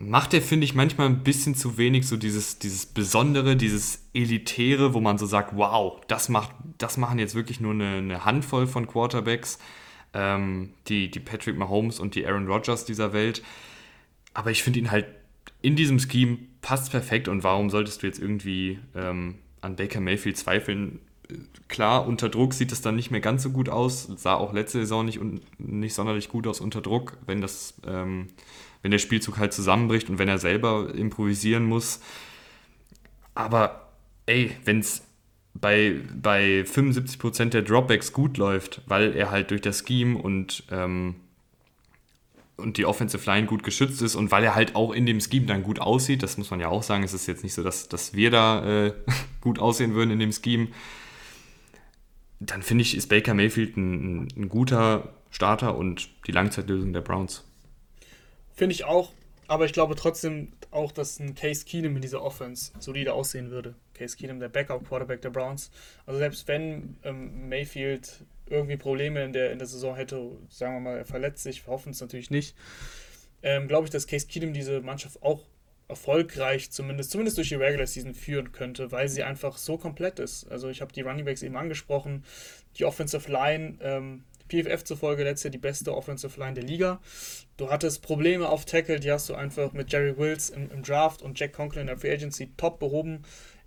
macht er, finde ich, manchmal ein bisschen zu wenig so dieses, dieses Besondere, dieses Elitäre, wo man so sagt, wow, das, macht, das machen jetzt wirklich nur eine, eine Handvoll von Quarterbacks, ähm, die, die Patrick Mahomes und die Aaron Rodgers dieser Welt. Aber ich finde ihn halt in diesem Scheme passt perfekt und warum solltest du jetzt irgendwie ähm, an Baker Mayfield zweifeln? Klar, unter Druck sieht es dann nicht mehr ganz so gut aus, sah auch letzte Saison nicht, nicht sonderlich gut aus unter Druck, wenn das... Ähm, wenn der Spielzug halt zusammenbricht und wenn er selber improvisieren muss. Aber ey, wenn es bei, bei 75% der Dropbacks gut läuft, weil er halt durch das Scheme und, ähm, und die Offensive Line gut geschützt ist und weil er halt auch in dem Scheme dann gut aussieht. Das muss man ja auch sagen. Es ist jetzt nicht so, dass, dass wir da äh, (laughs) gut aussehen würden in dem Scheme. Dann finde ich, ist Baker Mayfield ein, ein guter Starter und die Langzeitlösung der Browns. Finde ich auch, aber ich glaube trotzdem auch, dass ein Case Keenum in dieser Offense solide aussehen würde. Case Keenum, der Backup-Quarterback der Browns. Also selbst wenn ähm, Mayfield irgendwie Probleme in der, in der Saison hätte, sagen wir mal, er verletzt sich, hoffen es natürlich nicht, ähm, glaube ich, dass Case Keenum diese Mannschaft auch erfolgreich zumindest, zumindest durch die Regular Season führen könnte, weil sie einfach so komplett ist. Also ich habe die Running Backs eben angesprochen, die Offensive Line, ähm, PFF zufolge letztes Jahr die beste Offensive Line der Liga. Du hattest Probleme auf Tackle, die hast du einfach mit Jerry Wills im, im Draft und Jack Conklin in der Free Agency top behoben.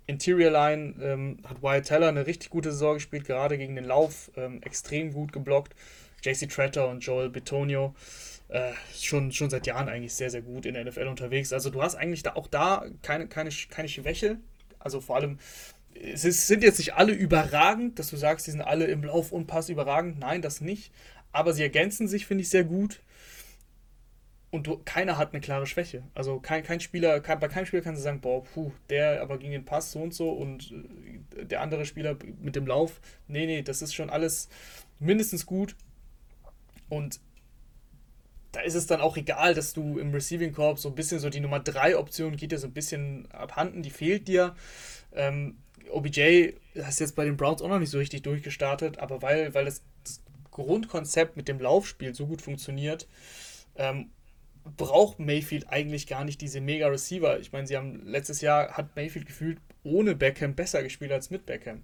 Interior Line ähm, hat Wyatt Teller eine richtig gute Saison gespielt, gerade gegen den Lauf, ähm, extrem gut geblockt. JC Tretter und Joel Betonio äh, schon, schon seit Jahren eigentlich sehr, sehr gut in der NFL unterwegs. Also du hast eigentlich da auch da keine, keine, keine Schwäche. Also vor allem es ist, sind jetzt nicht alle überragend, dass du sagst, die sind alle im Lauf und Pass überragend. Nein, das nicht. Aber sie ergänzen sich, finde ich, sehr gut. Und du, keiner hat eine klare Schwäche. Also kein, kein Spieler, kein, bei keinem Spieler kannst du sagen, boah, puh, der aber gegen den Pass so und so und äh, der andere Spieler mit dem Lauf. Nee, nee, das ist schon alles mindestens gut. Und da ist es dann auch egal, dass du im Receiving Corp so ein bisschen so die Nummer 3 Option geht dir so ein bisschen abhanden, die fehlt dir. Ähm, OBJ ist jetzt bei den Browns auch noch nicht so richtig durchgestartet, aber weil, weil das, das Grundkonzept mit dem Laufspiel so gut funktioniert, ähm, braucht Mayfield eigentlich gar nicht diese mega Receiver. Ich meine, sie haben letztes Jahr hat Mayfield gefühlt ohne Beckham besser gespielt als mit Beckham.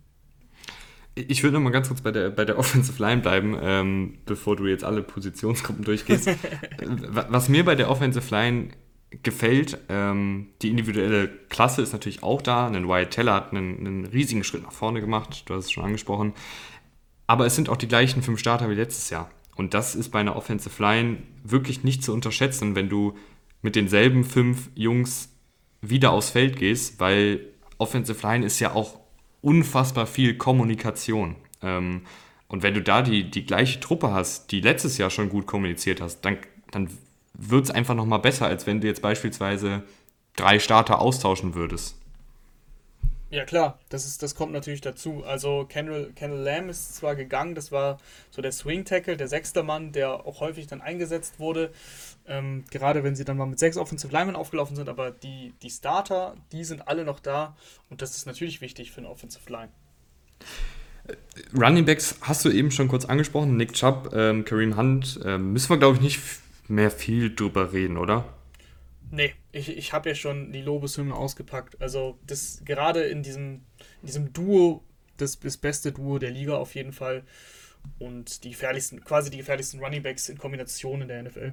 Ich würde noch mal ganz kurz bei der, bei der (laughs) Offensive Line bleiben, ähm, bevor du jetzt alle Positionsgruppen durchgehst. (laughs) Was mir bei der Offensive Line gefällt. Ähm, die individuelle Klasse ist natürlich auch da. Ein Wyatt Teller hat einen, einen, riesigen Schritt nach vorne gemacht, du hast es schon angesprochen. Aber es sind auch die gleichen fünf Starter wie letztes Jahr. Und das ist bei einer Offensive Line wirklich nicht zu unterschätzen, wenn du mit denselben fünf Jungs wieder aufs Feld gehst, weil Offensive Line ist ja auch unfassbar viel Kommunikation. Ähm, und wenn du da die, die gleiche Truppe hast, die letztes Jahr schon gut kommuniziert hast, dann, dann wird es einfach nochmal besser, als wenn du jetzt beispielsweise drei Starter austauschen würdest. Ja klar, das, ist, das kommt natürlich dazu. Also Kendall, Kendall Lamb ist zwar gegangen, das war so der Swing Tackle, der sechste Mann, der auch häufig dann eingesetzt wurde. Ähm, gerade wenn sie dann mal mit sechs Offensive Linemen aufgelaufen sind, aber die, die Starter, die sind alle noch da und das ist natürlich wichtig für eine Offensive Line. Running Backs hast du eben schon kurz angesprochen, Nick Chubb, ähm, Kareem Hunt, ähm, müssen wir glaube ich nicht mehr viel drüber reden, oder? Nee, ich, ich habe ja schon die Lobeshymne ausgepackt. Also das gerade in diesem, in diesem Duo, das, das beste Duo der Liga auf jeden Fall. Und die gefährlichsten, quasi die gefährlichsten Runningbacks in Kombination in der NFL.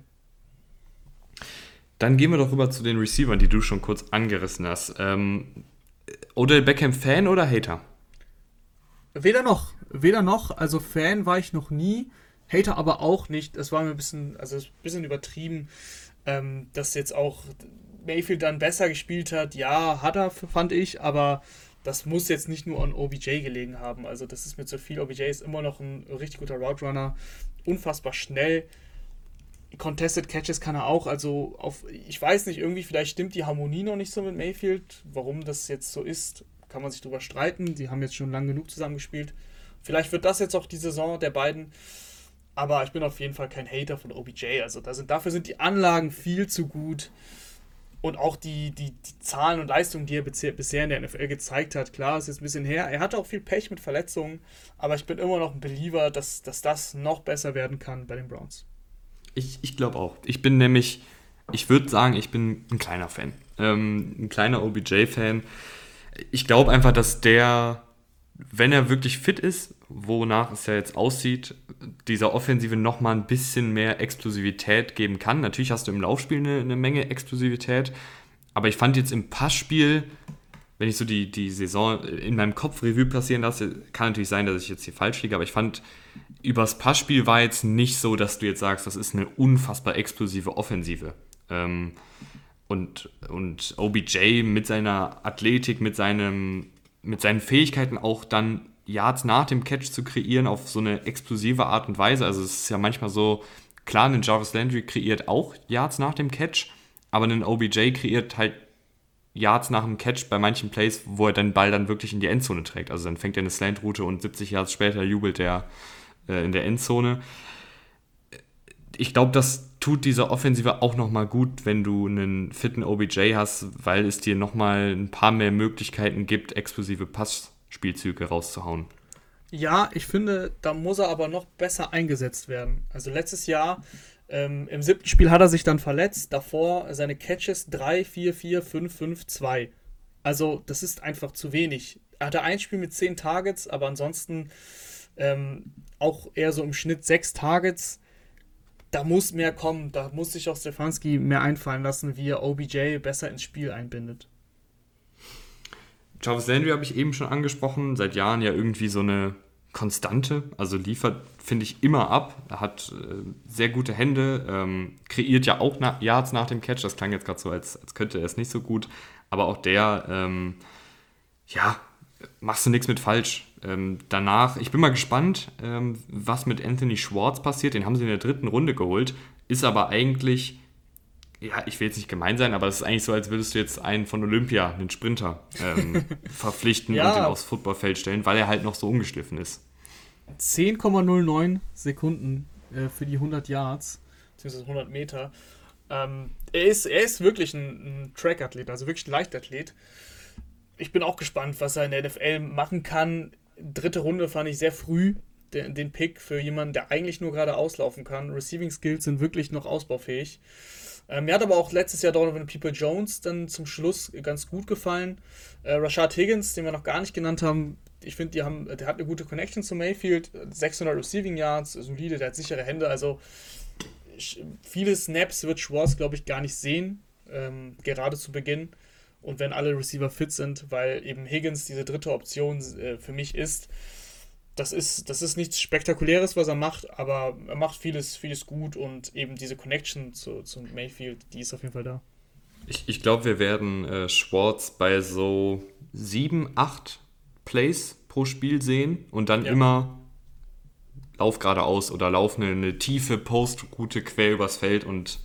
Dann gehen wir doch rüber zu den Receivern, die du schon kurz angerissen hast. Ähm, Odell Beckham Fan oder Hater? Weder noch. Weder noch. Also Fan war ich noch nie. Hater aber auch nicht. Es war mir ein bisschen, also ein bisschen übertrieben, ähm, dass jetzt auch Mayfield dann besser gespielt hat. Ja, hat er, fand ich, aber das muss jetzt nicht nur an OBJ gelegen haben. Also das ist mir zu viel. OBJ ist immer noch ein richtig guter Route Runner, unfassbar schnell. Contested Catches kann er auch. Also auf, ich weiß nicht, irgendwie vielleicht stimmt die Harmonie noch nicht so mit Mayfield. Warum das jetzt so ist, kann man sich drüber streiten. Die haben jetzt schon lang genug zusammengespielt. Vielleicht wird das jetzt auch die Saison der beiden. Aber ich bin auf jeden Fall kein Hater von OBJ. Also da sind, dafür sind die Anlagen viel zu gut. Und auch die, die, die Zahlen und Leistungen, die er bisher in der NFL gezeigt hat, klar, ist jetzt ein bisschen her. Er hatte auch viel Pech mit Verletzungen, aber ich bin immer noch ein Believer, dass, dass das noch besser werden kann bei den Browns. Ich, ich glaube auch. Ich bin nämlich, ich würde sagen, ich bin ein kleiner Fan. Ähm, ein kleiner OBJ-Fan. Ich glaube einfach, dass der wenn er wirklich fit ist, wonach es ja jetzt aussieht, dieser Offensive nochmal ein bisschen mehr Explosivität geben kann. Natürlich hast du im Laufspiel eine, eine, Menge Explosivität, aber ich fand jetzt im Passspiel, wenn ich so die, die Saison in meinem Kopf Revue passieren lasse, kann natürlich sein, dass ich jetzt hier falsch liege, aber ich fand, übers Passspiel war jetzt nicht so, dass du jetzt sagst, das ist eine unfassbar explosive Offensive. Ähm, und, und OBJ mit seiner Athletik, mit seinem mit seinen Fähigkeiten auch dann Yards nach dem Catch zu kreieren auf so eine explosive Art und Weise. Also es ist ja manchmal so, klar, ein Jarvis Landry kreiert auch Yards nach dem Catch, aber ein OBJ kreiert halt Yards nach dem Catch bei manchen Plays, wo er den Ball dann wirklich in die Endzone trägt. Also dann fängt er eine Slant-Route und 70 Yards später jubelt er äh, in der Endzone. Ich glaube, das tut dieser Offensive auch nochmal gut, wenn du einen fitten OBJ hast, weil es dir nochmal ein paar mehr Möglichkeiten gibt, explosive Passspielzüge rauszuhauen. Ja, ich finde, da muss er aber noch besser eingesetzt werden. Also letztes Jahr ähm, im siebten Spiel hat er sich dann verletzt. Davor seine Catches 3, 4, 4, 5, 5, 2. Also das ist einfach zu wenig. Er hatte ein Spiel mit 10 Targets, aber ansonsten ähm, auch eher so im Schnitt 6 Targets da muss mehr kommen. Da muss sich auch Stefanski mehr einfallen lassen, wie er OBJ besser ins Spiel einbindet. Jarvis Landry habe ich eben schon angesprochen. Seit Jahren ja irgendwie so eine Konstante. Also liefert, finde ich, immer ab. Er hat äh, sehr gute Hände, ähm, kreiert ja auch na Yards nach dem Catch. Das klang jetzt gerade so, als, als könnte er es nicht so gut. Aber auch der, ähm, ja, machst du nichts mit falsch. Ähm, danach, ich bin mal gespannt, ähm, was mit Anthony Schwartz passiert. Den haben sie in der dritten Runde geholt. Ist aber eigentlich, ja, ich will jetzt nicht gemein sein, aber es ist eigentlich so, als würdest du jetzt einen von Olympia, einen Sprinter, ähm, (laughs) verpflichten ja. und den aufs Footballfeld stellen, weil er halt noch so ungeschliffen ist. 10,09 Sekunden äh, für die 100 Yards, beziehungsweise 100 Meter. Ähm, er, ist, er ist wirklich ein, ein Track-Athlet, also wirklich ein Leichtathlet. Ich bin auch gespannt, was er in der NFL machen kann dritte Runde fand ich sehr früh den, den Pick für jemanden, der eigentlich nur gerade auslaufen kann. Receiving Skills sind wirklich noch ausbaufähig. Ähm, mir hat aber auch letztes Jahr Donovan People Jones dann zum Schluss ganz gut gefallen. Äh, Rashad Higgins, den wir noch gar nicht genannt haben, ich finde, der hat eine gute Connection zu Mayfield. 600 Receiving Yards, solide, der hat sichere Hände. Also viele Snaps wird Schwartz, glaube ich, gar nicht sehen, ähm, gerade zu Beginn und wenn alle Receiver fit sind, weil eben Higgins diese dritte Option äh, für mich ist. Das ist, das ist nichts Spektakuläres, was er macht, aber er macht vieles, vieles gut und eben diese Connection zu, zu Mayfield, die ist auf jeden Fall da. Ich, ich glaube, wir werden äh, Schwartz bei so sieben, acht Plays pro Spiel sehen und dann ja. immer Lauf geradeaus oder lauf eine, eine tiefe Postroute quer übers Feld und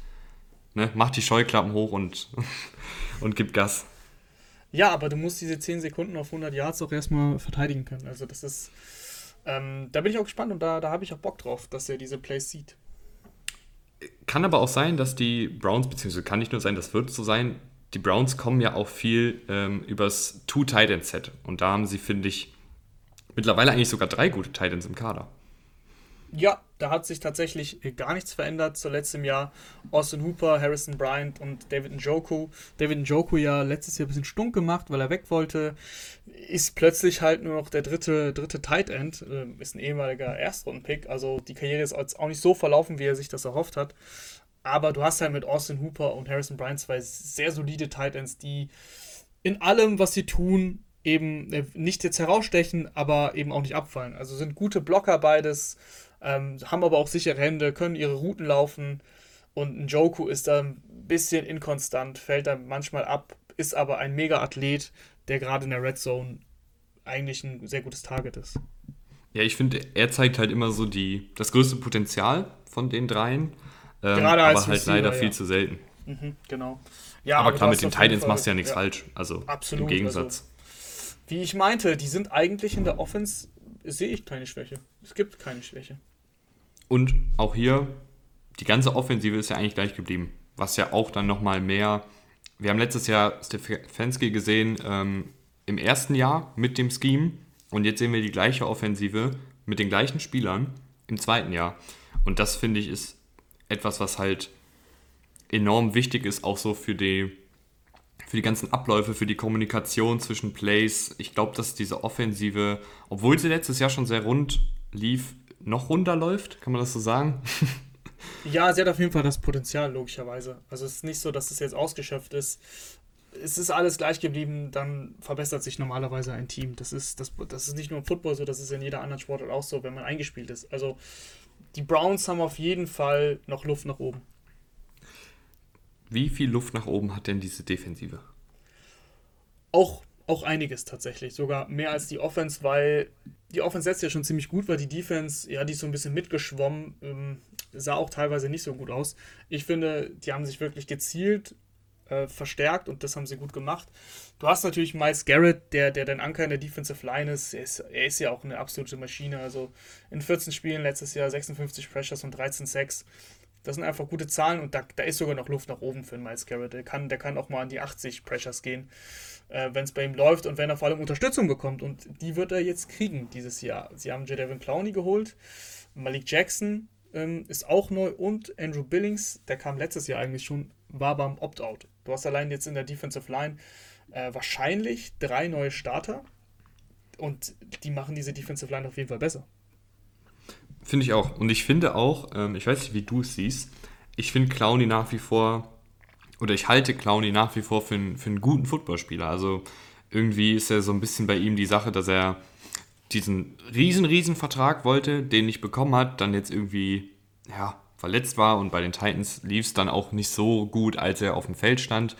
ne, mach die Scheuklappen hoch und (laughs) und gibt Gas. Ja, aber du musst diese 10 Sekunden auf 100 Yards auch erstmal verteidigen können. Also das ist, ähm, da bin ich auch gespannt und da, da habe ich auch Bock drauf, dass er diese Plays sieht. Kann aber auch sein, dass die Browns, beziehungsweise kann nicht nur sein, das wird so sein, die Browns kommen ja auch viel ähm, übers Two-Tight-End-Set. Und da haben sie, finde ich, mittlerweile eigentlich sogar drei gute Titans im Kader. Ja, da hat sich tatsächlich gar nichts verändert zu letztem Jahr. Austin Hooper, Harrison Bryant und David Njoku. David Njoku ja letztes Jahr ein bisschen stunk gemacht, weil er weg wollte. Ist plötzlich halt nur noch der dritte, dritte Tight End. Ähm, ist ein ehemaliger Erstrunden-Pick. Also die Karriere ist auch nicht so verlaufen, wie er sich das erhofft hat. Aber du hast halt mit Austin Hooper und Harrison Bryant zwei sehr solide Tight Ends, die in allem, was sie tun, eben äh, nicht jetzt herausstechen, aber eben auch nicht abfallen. Also sind gute Blocker beides ähm, haben aber auch sichere Hände, können ihre Routen laufen und ein Joku ist da ein bisschen inkonstant, fällt da manchmal ab, ist aber ein Mega-Athlet, der gerade in der Red Zone eigentlich ein sehr gutes Target ist. Ja, ich finde, er zeigt halt immer so die, das größte Potenzial von den dreien, ähm, Gerade aber halt Receiver, leider ja. viel zu selten. Mhm, genau. Ja, aber, aber klar, mit den Titans machst du ja nichts ja, falsch. Also absolut, im Gegensatz. Also, wie ich meinte, die sind eigentlich in der Offense, sehe ich keine Schwäche. Es gibt keine Schwäche. Und auch hier, die ganze Offensive ist ja eigentlich gleich geblieben. Was ja auch dann nochmal mehr. Wir haben letztes Jahr Stefanski gesehen ähm, im ersten Jahr mit dem Scheme. Und jetzt sehen wir die gleiche Offensive mit den gleichen Spielern im zweiten Jahr. Und das finde ich ist etwas, was halt enorm wichtig ist, auch so für die, für die ganzen Abläufe, für die Kommunikation zwischen Plays. Ich glaube, dass diese Offensive, obwohl sie letztes Jahr schon sehr rund lief, noch runterläuft, kann man das so sagen? (laughs) ja, sie hat auf jeden Fall das Potenzial, logischerweise. Also es ist nicht so, dass es jetzt ausgeschöpft ist. Es ist alles gleich geblieben, dann verbessert sich normalerweise ein Team. Das ist, das, das ist nicht nur im Football so, das ist in jeder anderen Sportart auch so, wenn man eingespielt ist. Also die Browns haben auf jeden Fall noch Luft nach oben. Wie viel Luft nach oben hat denn diese Defensive? Auch auch einiges tatsächlich. Sogar mehr als die Offense, weil die Offense setzt ja schon ziemlich gut, weil die Defense, ja, die ist so ein bisschen mitgeschwommen, ähm, sah auch teilweise nicht so gut aus. Ich finde, die haben sich wirklich gezielt äh, verstärkt und das haben sie gut gemacht. Du hast natürlich Miles Garrett, der, der dein Anker in der Defensive Line ist. Er, ist. er ist ja auch eine absolute Maschine. Also in 14 Spielen letztes Jahr 56 Pressures und 13 Sacks. Das sind einfach gute Zahlen und da, da ist sogar noch Luft nach oben für einen Miles Garrett. Der kann, der kann auch mal an die 80 Pressures gehen, äh, wenn es bei ihm läuft und wenn er vor allem Unterstützung bekommt. Und die wird er jetzt kriegen dieses Jahr. Sie haben Jadavion Clowney geholt, Malik Jackson ähm, ist auch neu und Andrew Billings, der kam letztes Jahr eigentlich schon, war beim Opt-out. Du hast allein jetzt in der Defensive Line äh, wahrscheinlich drei neue Starter und die machen diese Defensive Line auf jeden Fall besser. Finde ich auch. Und ich finde auch, ähm, ich weiß nicht, wie du es siehst, ich finde Clowny nach wie vor, oder ich halte Clowny nach wie vor für, einen, für einen guten Footballspieler. Also irgendwie ist ja so ein bisschen bei ihm die Sache, dass er diesen riesen, riesen Vertrag wollte, den nicht bekommen hat, dann jetzt irgendwie, ja, verletzt war und bei den Titans lief es dann auch nicht so gut, als er auf dem Feld stand.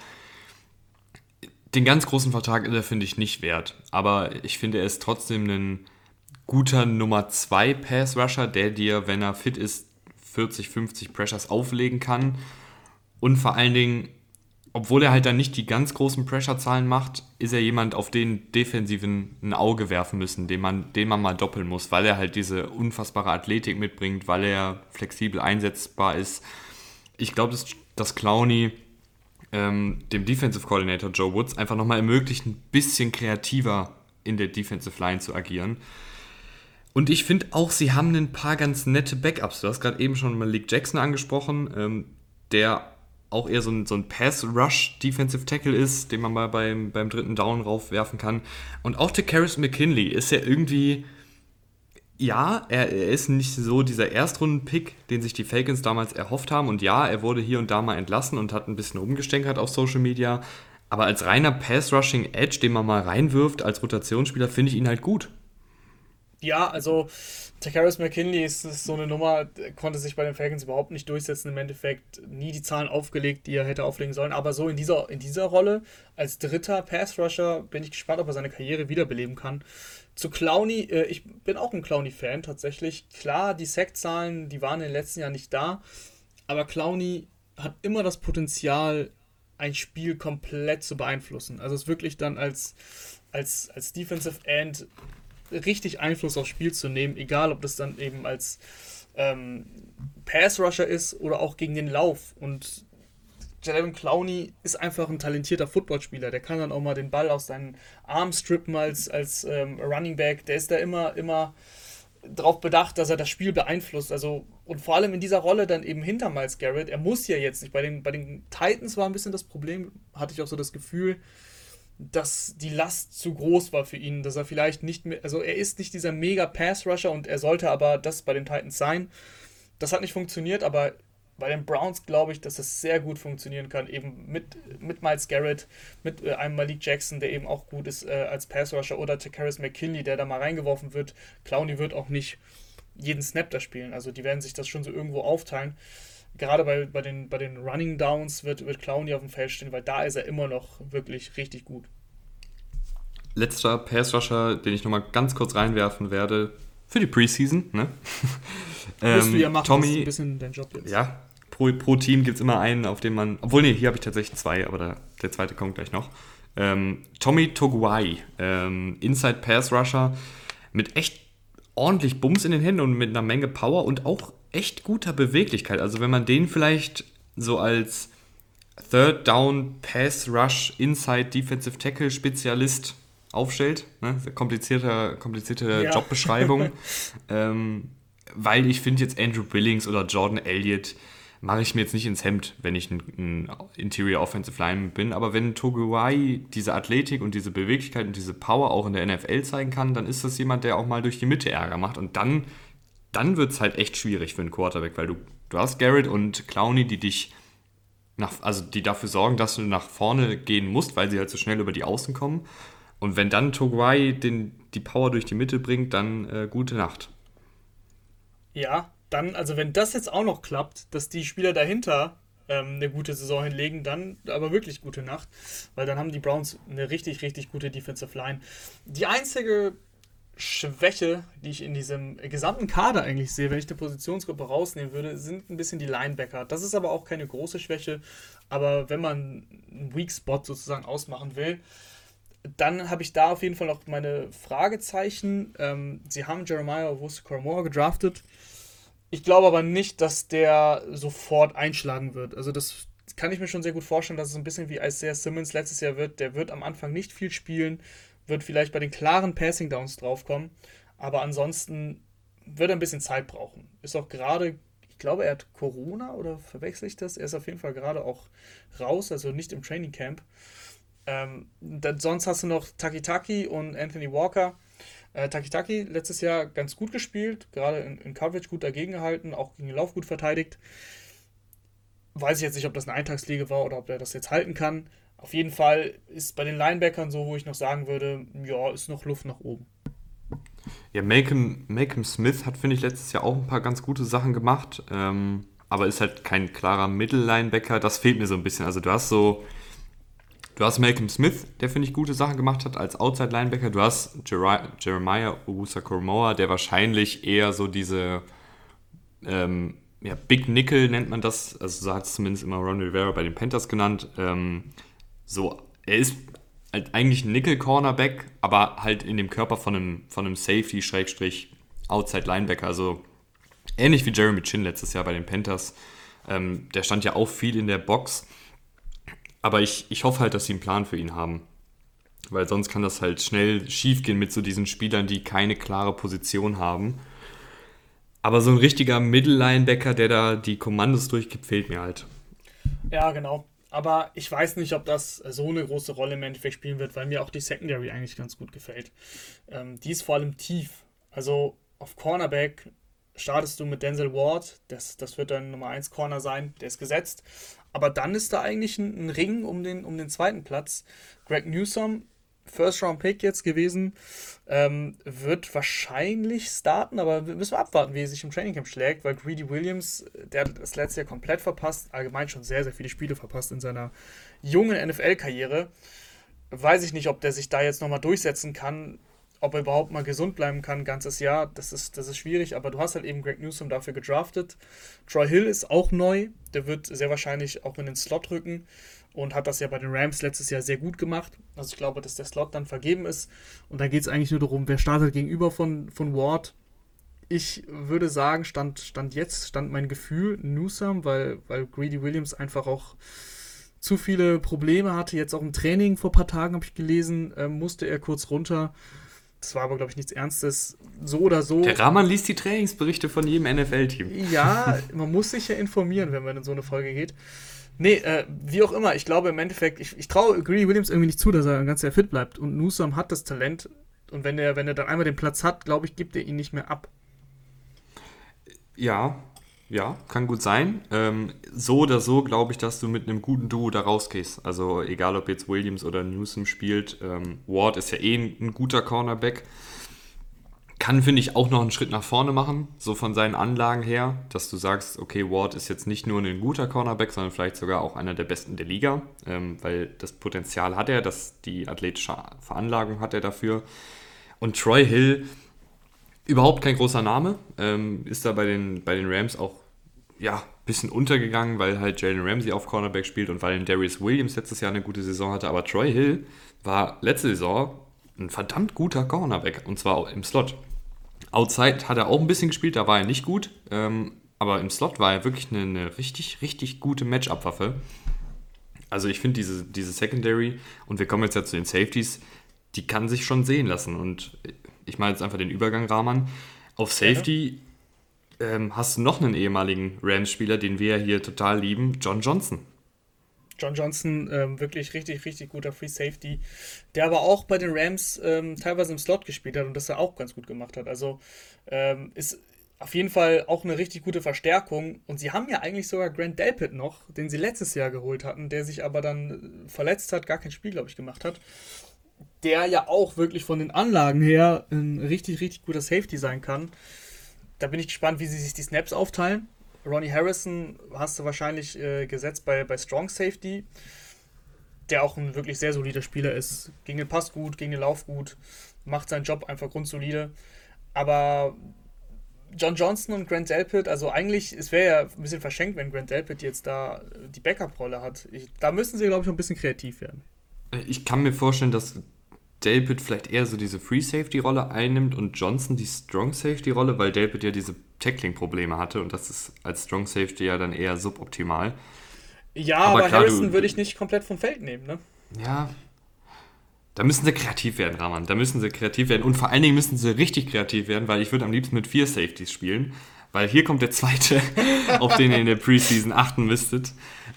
Den ganz großen Vertrag ist er, finde ich, nicht wert. Aber ich finde, er ist trotzdem ein guter Nummer 2 Pass Rusher, der dir, wenn er fit ist, 40, 50 Pressures auflegen kann. Und vor allen Dingen, obwohl er halt dann nicht die ganz großen Pressure-Zahlen macht, ist er jemand, auf den Defensiven ein Auge werfen müssen, den man, den man mal doppeln muss, weil er halt diese unfassbare Athletik mitbringt, weil er flexibel einsetzbar ist. Ich glaube, dass, dass Clowney ähm, dem Defensive Coordinator Joe Woods einfach nochmal ermöglicht, ein bisschen kreativer in der Defensive Line zu agieren. Und ich finde auch, sie haben ein paar ganz nette Backups. Du hast gerade eben schon Malik Jackson angesprochen, ähm, der auch eher so ein, so ein Pass-Rush-Defensive Tackle ist, den man mal beim, beim dritten Down raufwerfen kann. Und auch Takaris McKinley ist ja irgendwie, ja, er, er ist nicht so dieser Erstrunden-Pick, den sich die Falcons damals erhofft haben. Und ja, er wurde hier und da mal entlassen und hat ein bisschen rumgestänkert auf Social Media. Aber als reiner Pass-Rushing-Edge, den man mal reinwirft als Rotationsspieler, finde ich ihn halt gut. Ja, also Takaris McKinley ist, ist, so eine Nummer, konnte sich bei den Falcons überhaupt nicht durchsetzen. Im Endeffekt nie die Zahlen aufgelegt, die er hätte auflegen sollen. Aber so in dieser, in dieser Rolle als dritter Pass-Rusher bin ich gespannt, ob er seine Karriere wiederbeleben kann. Zu Clowney, äh, ich bin auch ein Clowney-Fan tatsächlich. Klar, die Sack-Zahlen, die waren in den letzten Jahren nicht da. Aber Clowney hat immer das Potenzial, ein Spiel komplett zu beeinflussen. Also es wirklich dann als, als, als Defensive End richtig Einfluss aufs Spiel zu nehmen, egal ob das dann eben als ähm, Pass-Rusher ist oder auch gegen den Lauf. Und Jalen Clowney ist einfach ein talentierter Footballspieler. Der kann dann auch mal den Ball aus seinen Armen strippen als, als ähm, Running Back. Der ist da immer, immer darauf bedacht, dass er das Spiel beeinflusst. Also, und vor allem in dieser Rolle dann eben hinter Miles Garrett. Er muss ja jetzt nicht. Bei den, bei den Titans war ein bisschen das Problem, hatte ich auch so das Gefühl, dass die Last zu groß war für ihn, dass er vielleicht nicht mehr, also er ist nicht dieser mega Pass-Rusher und er sollte aber das bei den Titans sein. Das hat nicht funktioniert, aber bei den Browns glaube ich, dass es sehr gut funktionieren kann, eben mit, mit Miles Garrett, mit äh, einem Malik Jackson, der eben auch gut ist äh, als Pass-Rusher oder Takaris McKinley, der da mal reingeworfen wird. Clowney wird auch nicht jeden Snap da spielen, also die werden sich das schon so irgendwo aufteilen gerade bei, bei, den, bei den Running Downs wird, wird Clowney auf dem Feld stehen, weil da ist er immer noch wirklich richtig gut. Letzter Pass-Rusher, den ich nochmal ganz kurz reinwerfen werde, für die Preseason. Ne? (laughs) ähm, du ja machen, Tommy, ein bisschen dein Job jetzt. Ja, pro, pro Team gibt es immer einen, auf dem man, obwohl, nee, hier habe ich tatsächlich zwei, aber der, der zweite kommt gleich noch. Ähm, Tommy Toguai, ähm, Inside Pass Rusher, mit echt ordentlich Bums in den Händen und mit einer Menge Power und auch echt guter Beweglichkeit. Also wenn man den vielleicht so als Third Down Pass Rush Inside Defensive Tackle Spezialist aufstellt, ne? komplizierte, komplizierte ja. Jobbeschreibung, (laughs) ähm, weil ich finde jetzt Andrew Billings oder Jordan Elliott mache ich mir jetzt nicht ins Hemd, wenn ich ein, ein Interior Offensive Lineman bin, aber wenn Toguai diese Athletik und diese Beweglichkeit und diese Power auch in der NFL zeigen kann, dann ist das jemand, der auch mal durch die Mitte Ärger macht und dann dann wird es halt echt schwierig für einen Quarterback, weil du, du hast Garrett und Clowney, die dich nach, also die dafür sorgen, dass du nach vorne gehen musst, weil sie halt so schnell über die Außen kommen. Und wenn dann Toguai den, die Power durch die Mitte bringt, dann äh, gute Nacht. Ja, dann, also wenn das jetzt auch noch klappt, dass die Spieler dahinter ähm, eine gute Saison hinlegen, dann aber wirklich gute Nacht, weil dann haben die Browns eine richtig, richtig gute Defensive Line. Die einzige Schwäche, die ich in diesem gesamten Kader eigentlich sehe, wenn ich die Positionsgruppe rausnehmen würde, sind ein bisschen die Linebacker. Das ist aber auch keine große Schwäche, aber wenn man einen Weak Spot sozusagen ausmachen will, dann habe ich da auf jeden Fall noch meine Fragezeichen. Ähm, sie haben Jeremiah Owusu-Koromora gedraftet. Ich glaube aber nicht, dass der sofort einschlagen wird. Also das kann ich mir schon sehr gut vorstellen, dass es ein bisschen wie Isaiah Simmons letztes Jahr wird. Der wird am Anfang nicht viel spielen, wird vielleicht bei den klaren Passing Downs draufkommen, aber ansonsten wird er ein bisschen Zeit brauchen. Ist auch gerade, ich glaube, er hat Corona oder verwechsel ich das? Er ist auf jeden Fall gerade auch raus, also nicht im Training Camp. Ähm, dann, sonst hast du noch Takitaki und Anthony Walker. Äh, Takitaki letztes Jahr ganz gut gespielt, gerade in, in, Coverage gut dagegen gehalten, auch gegen den Lauf gut verteidigt. Weiß ich jetzt nicht, ob das eine Eintagsliege war oder ob er das jetzt halten kann. Auf jeden Fall ist bei den Linebackern so, wo ich noch sagen würde, ja, ist noch Luft nach oben. Ja, Malcolm, Malcolm Smith hat, finde ich, letztes Jahr auch ein paar ganz gute Sachen gemacht, ähm, aber ist halt kein klarer Mittellinebacker. Das fehlt mir so ein bisschen. Also du hast so Du hast Malcolm Smith, der, finde ich, gute Sachen gemacht hat als Outside-Linebacker. Du hast Jer Jeremiah Owusa-Koromoa, der wahrscheinlich eher so diese ähm, ja, Big Nickel nennt man das. Also so hat es zumindest immer Ron Rivera bei den Panthers genannt. Ähm, so, er ist halt eigentlich ein Nickel-Cornerback, aber halt in dem Körper von einem, von einem Safety-Outside-Linebacker. Also ähnlich wie Jeremy Chin letztes Jahr bei den Panthers. Ähm, der stand ja auch viel in der Box. Aber ich, ich hoffe halt, dass sie einen Plan für ihn haben. Weil sonst kann das halt schnell schiefgehen mit so diesen Spielern, die keine klare Position haben. Aber so ein richtiger Mittellinebacker, der da die Kommandos durchgibt, fehlt mir halt. Ja, genau. Aber ich weiß nicht, ob das so eine große Rolle im Endeffekt spielen wird, weil mir auch die Secondary eigentlich ganz gut gefällt. Ähm, die ist vor allem tief. Also auf Cornerback startest du mit Denzel Ward, das, das wird dann Nummer 1 Corner sein, der ist gesetzt. Aber dann ist da eigentlich ein, ein Ring um den, um den zweiten Platz. Greg Newsom, First-Round-Pick jetzt gewesen, ähm, wird wahrscheinlich starten, aber wir müssen abwarten, wie er sich im Trainingcamp schlägt, weil Greedy Williams, der hat das letzte Jahr komplett verpasst, allgemein schon sehr, sehr viele Spiele verpasst in seiner jungen NFL-Karriere. Weiß ich nicht, ob der sich da jetzt nochmal durchsetzen kann ob er überhaupt mal gesund bleiben kann, ganzes Jahr, das ist, das ist schwierig, aber du hast halt eben Greg Newsom dafür gedraftet. Troy Hill ist auch neu, der wird sehr wahrscheinlich auch in den Slot rücken und hat das ja bei den Rams letztes Jahr sehr gut gemacht. Also ich glaube, dass der Slot dann vergeben ist und da geht es eigentlich nur darum, wer startet gegenüber von, von Ward. Ich würde sagen, stand, stand jetzt, stand mein Gefühl Newsom, weil, weil Greedy Williams einfach auch zu viele Probleme hatte. Jetzt auch im Training vor ein paar Tagen habe ich gelesen, äh, musste er kurz runter. Das war aber, glaube ich, nichts Ernstes. So oder so. Der Rahman liest die Trainingsberichte von jedem NFL-Team. Ja, man muss sich ja informieren, wenn man in so eine Folge geht. Nee, äh, wie auch immer, ich glaube im Endeffekt, ich, ich traue Greedy Williams irgendwie nicht zu, dass er ganz sehr fit bleibt. Und Newsom hat das Talent. Und wenn er, wenn dann einmal den Platz hat, glaube ich, gibt er ihn nicht mehr ab. Ja, ja, kann gut sein. Ähm, so oder so glaube ich, dass du mit einem guten Duo da rausgehst. Also egal, ob jetzt Williams oder Newsom spielt. Ähm, Ward ist ja eh ein, ein guter Cornerback. Kann, finde ich, auch noch einen Schritt nach vorne machen, so von seinen Anlagen her, dass du sagst, okay, Ward ist jetzt nicht nur ein guter Cornerback, sondern vielleicht sogar auch einer der besten der Liga, ähm, weil das Potenzial hat er, dass die athletische Veranlagung hat er dafür. Und Troy Hill, überhaupt kein großer Name, ähm, ist da bei den, bei den Rams auch ja, ein bisschen untergegangen, weil halt Jalen Ramsey auf Cornerback spielt und weil Darius Williams letztes Jahr eine gute Saison hatte. Aber Troy Hill war letzte Saison ein verdammt guter Cornerback und zwar auch im Slot. Outside hat er auch ein bisschen gespielt, da war er nicht gut, ähm, aber im Slot war er wirklich eine, eine richtig, richtig gute Matchup-Waffe. Also ich finde diese, diese Secondary, und wir kommen jetzt ja zu den Safeties, die kann sich schon sehen lassen. Und ich meine jetzt einfach den Übergang, Rahman. Auf Safety ähm, hast du noch einen ehemaligen Rams-Spieler, den wir hier total lieben, John Johnson. John Johnson, ähm, wirklich richtig, richtig guter Free Safety, der aber auch bei den Rams ähm, teilweise im Slot gespielt hat und das er auch ganz gut gemacht hat. Also ähm, ist auf jeden Fall auch eine richtig gute Verstärkung. Und sie haben ja eigentlich sogar Grant Delpit noch, den sie letztes Jahr geholt hatten, der sich aber dann verletzt hat, gar kein Spiel, glaube ich, gemacht hat. Der ja auch wirklich von den Anlagen her ein richtig, richtig guter Safety sein kann. Da bin ich gespannt, wie sie sich die Snaps aufteilen. Ronnie Harrison hast du wahrscheinlich äh, gesetzt bei, bei Strong Safety, der auch ein wirklich sehr solider Spieler ist. Gegen den Pass gut, gegen den Lauf gut, macht seinen Job einfach grundsolide. Aber John Johnson und Grant Delpit, also eigentlich, es wäre ja ein bisschen verschenkt, wenn Grant Delpit jetzt da die Backup-Rolle hat. Ich, da müssen sie, glaube ich, noch ein bisschen kreativ werden. Ich kann mir vorstellen, dass Delpit vielleicht eher so diese Free Safety Rolle einnimmt und Johnson die Strong Safety Rolle, weil Delpit ja diese Tackling Probleme hatte und das ist als Strong Safety ja dann eher suboptimal. Ja, aber, aber klar, Harrison würde ich nicht komplett vom Feld nehmen, ne? Ja. Da müssen sie kreativ werden, Rahman. Da müssen sie kreativ werden. Und vor allen Dingen müssen sie richtig kreativ werden, weil ich würde am liebsten mit vier Safeties spielen. Weil hier kommt der zweite, (laughs) auf den ihr in der Preseason achten müsstet.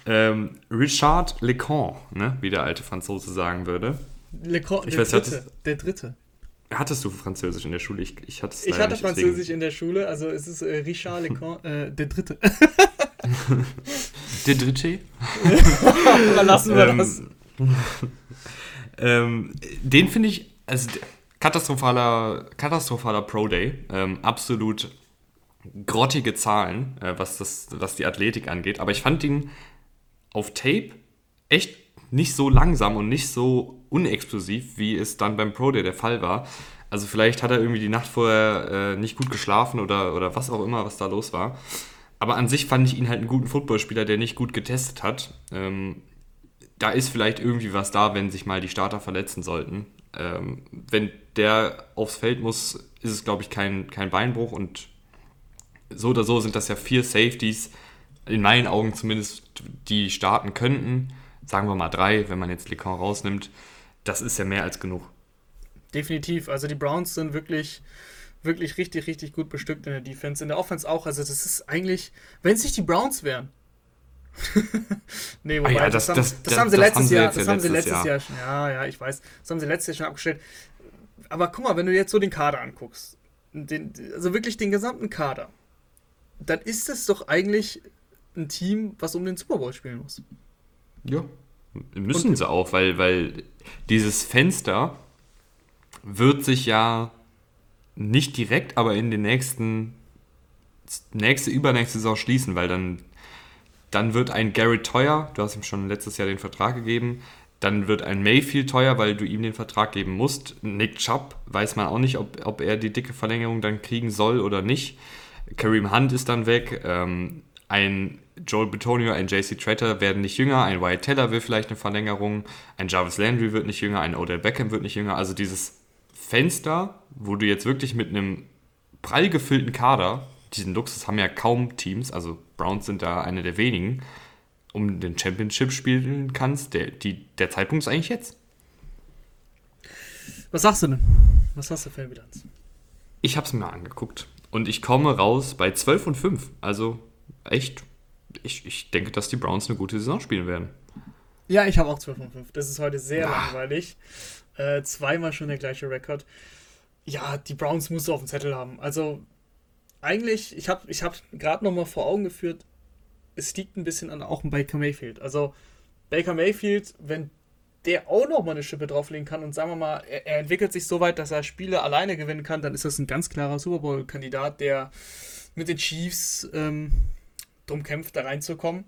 Ähm, Richard Lecon, ne? wie der alte Franzose sagen würde. Lecon, ich der, weiß, dritte, hattest, der dritte. Hattest du Französisch in der Schule? Ich, ich, hatte, ich hatte Französisch deswegen. in der Schule, also es ist äh, Richard Lecon, äh, der dritte. (laughs) der dritte? (laughs) Lassen wir ähm, das. (laughs) ähm, den finde ich, also katastrophaler, katastrophaler Pro Day. Ähm, absolut grottige Zahlen, äh, was, das, was die Athletik angeht. Aber ich fand ihn auf Tape echt nicht so langsam und nicht so unexplosiv, wie es dann beim Pro Day der Fall war. Also vielleicht hat er irgendwie die Nacht vorher äh, nicht gut geschlafen oder, oder was auch immer, was da los war. Aber an sich fand ich ihn halt einen guten Footballspieler, der nicht gut getestet hat. Ähm, da ist vielleicht irgendwie was da, wenn sich mal die Starter verletzen sollten. Ähm, wenn der aufs Feld muss, ist es, glaube ich, kein, kein Beinbruch. Und so oder so sind das ja vier Safeties, in meinen Augen zumindest, die starten könnten sagen wir mal drei, wenn man jetzt Lecon rausnimmt, das ist ja mehr als genug. Definitiv. Also die Browns sind wirklich, wirklich richtig, richtig gut bestückt in der Defense. In der Offense auch. Also das ist eigentlich, wenn es nicht die Browns wären. (laughs) nee, wobei, ah ja, das, das, haben, das, das, haben sie letztes Jahr. Das haben sie letztes Jahr. Jahr schon. Ja, ja, ich weiß. Das haben sie letztes Jahr schon abgestellt. Aber guck mal, wenn du jetzt so den Kader anguckst, den, also wirklich den gesamten Kader, dann ist das doch eigentlich ein Team, was um den Super Bowl spielen muss. Ja, müssen Und, sie auch, weil, weil dieses Fenster wird sich ja nicht direkt, aber in den nächsten, nächste, übernächste Saison schließen, weil dann, dann wird ein Garrett teuer, du hast ihm schon letztes Jahr den Vertrag gegeben, dann wird ein Mayfield teuer, weil du ihm den Vertrag geben musst. Nick Chubb weiß man auch nicht, ob, ob er die dicke Verlängerung dann kriegen soll oder nicht. Kareem Hunt ist dann weg. Ähm, ein Joel Betonio, ein JC Trader werden nicht jünger, ein Wyatt Teller will vielleicht eine Verlängerung, ein Jarvis Landry wird nicht jünger, ein Odell Beckham wird nicht jünger. Also dieses Fenster, wo du jetzt wirklich mit einem prall gefüllten Kader, diesen Luxus haben ja kaum Teams, also Browns sind da eine der wenigen, um den Championship spielen kannst, der, die, der Zeitpunkt ist eigentlich jetzt. Was sagst du denn? Was hast du für eine Bilanz? Ich habe es mir angeguckt und ich komme raus bei 12 und 5. Also echt ich, ich denke, dass die Browns eine gute Saison spielen werden. Ja, ich habe auch 12 von 5. Das ist heute sehr ah. langweilig. Äh, zweimal schon der gleiche Rekord. Ja, die Browns musst du auf dem Zettel haben. Also, eigentlich, ich habe ich hab gerade nochmal vor Augen geführt, es liegt ein bisschen an auch Baker Mayfield. Also, Baker Mayfield, wenn der auch nochmal eine Schippe drauflegen kann und sagen wir mal, er, er, entwickelt sich so weit, dass er Spiele alleine gewinnen kann, dann ist das ein ganz klarer Super Bowl-Kandidat, der mit den Chiefs ähm, drum kämpft, da reinzukommen.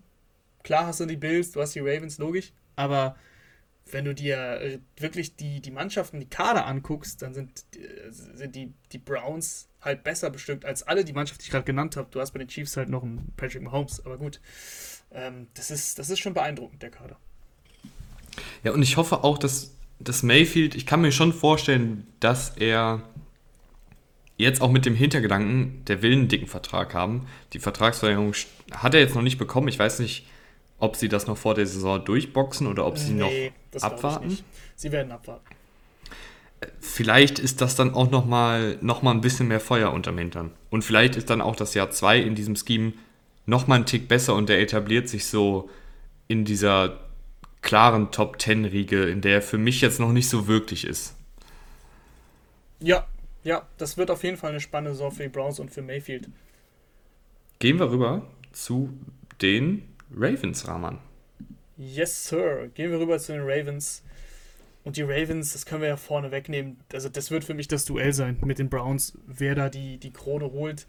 Klar hast du die Bills, du hast die Ravens, logisch, aber wenn du dir äh, wirklich die, die Mannschaften, die Kader anguckst, dann sind, äh, sind die, die Browns halt besser bestückt als alle die Mannschaften, die ich gerade genannt habe. Du hast bei den Chiefs halt noch einen Patrick Mahomes, aber gut. Ähm, das, ist, das ist schon beeindruckend, der Kader. Ja, und ich hoffe auch, dass, dass Mayfield, ich kann mir schon vorstellen, dass er jetzt auch mit dem Hintergedanken, der will einen dicken Vertrag haben. Die Vertragsverlängerung hat er jetzt noch nicht bekommen. Ich weiß nicht, ob sie das noch vor der Saison durchboxen oder ob sie nee, noch abwarten. Sie werden abwarten. Vielleicht ist das dann auch nochmal noch mal ein bisschen mehr Feuer unterm Hintern. Und vielleicht ist dann auch das Jahr 2 in diesem Scheme nochmal ein Tick besser und der etabliert sich so in dieser klaren Top 10 Riege, in der er für mich jetzt noch nicht so wirklich ist. Ja, ja, das wird auf jeden Fall eine spannende Saison für die Browns und für Mayfield. Gehen wir rüber zu den Ravens, Rahman. Yes, Sir. Gehen wir rüber zu den Ravens. Und die Ravens, das können wir ja vorne wegnehmen. Also, das wird für mich das Duell sein mit den Browns, wer da die, die Krone holt.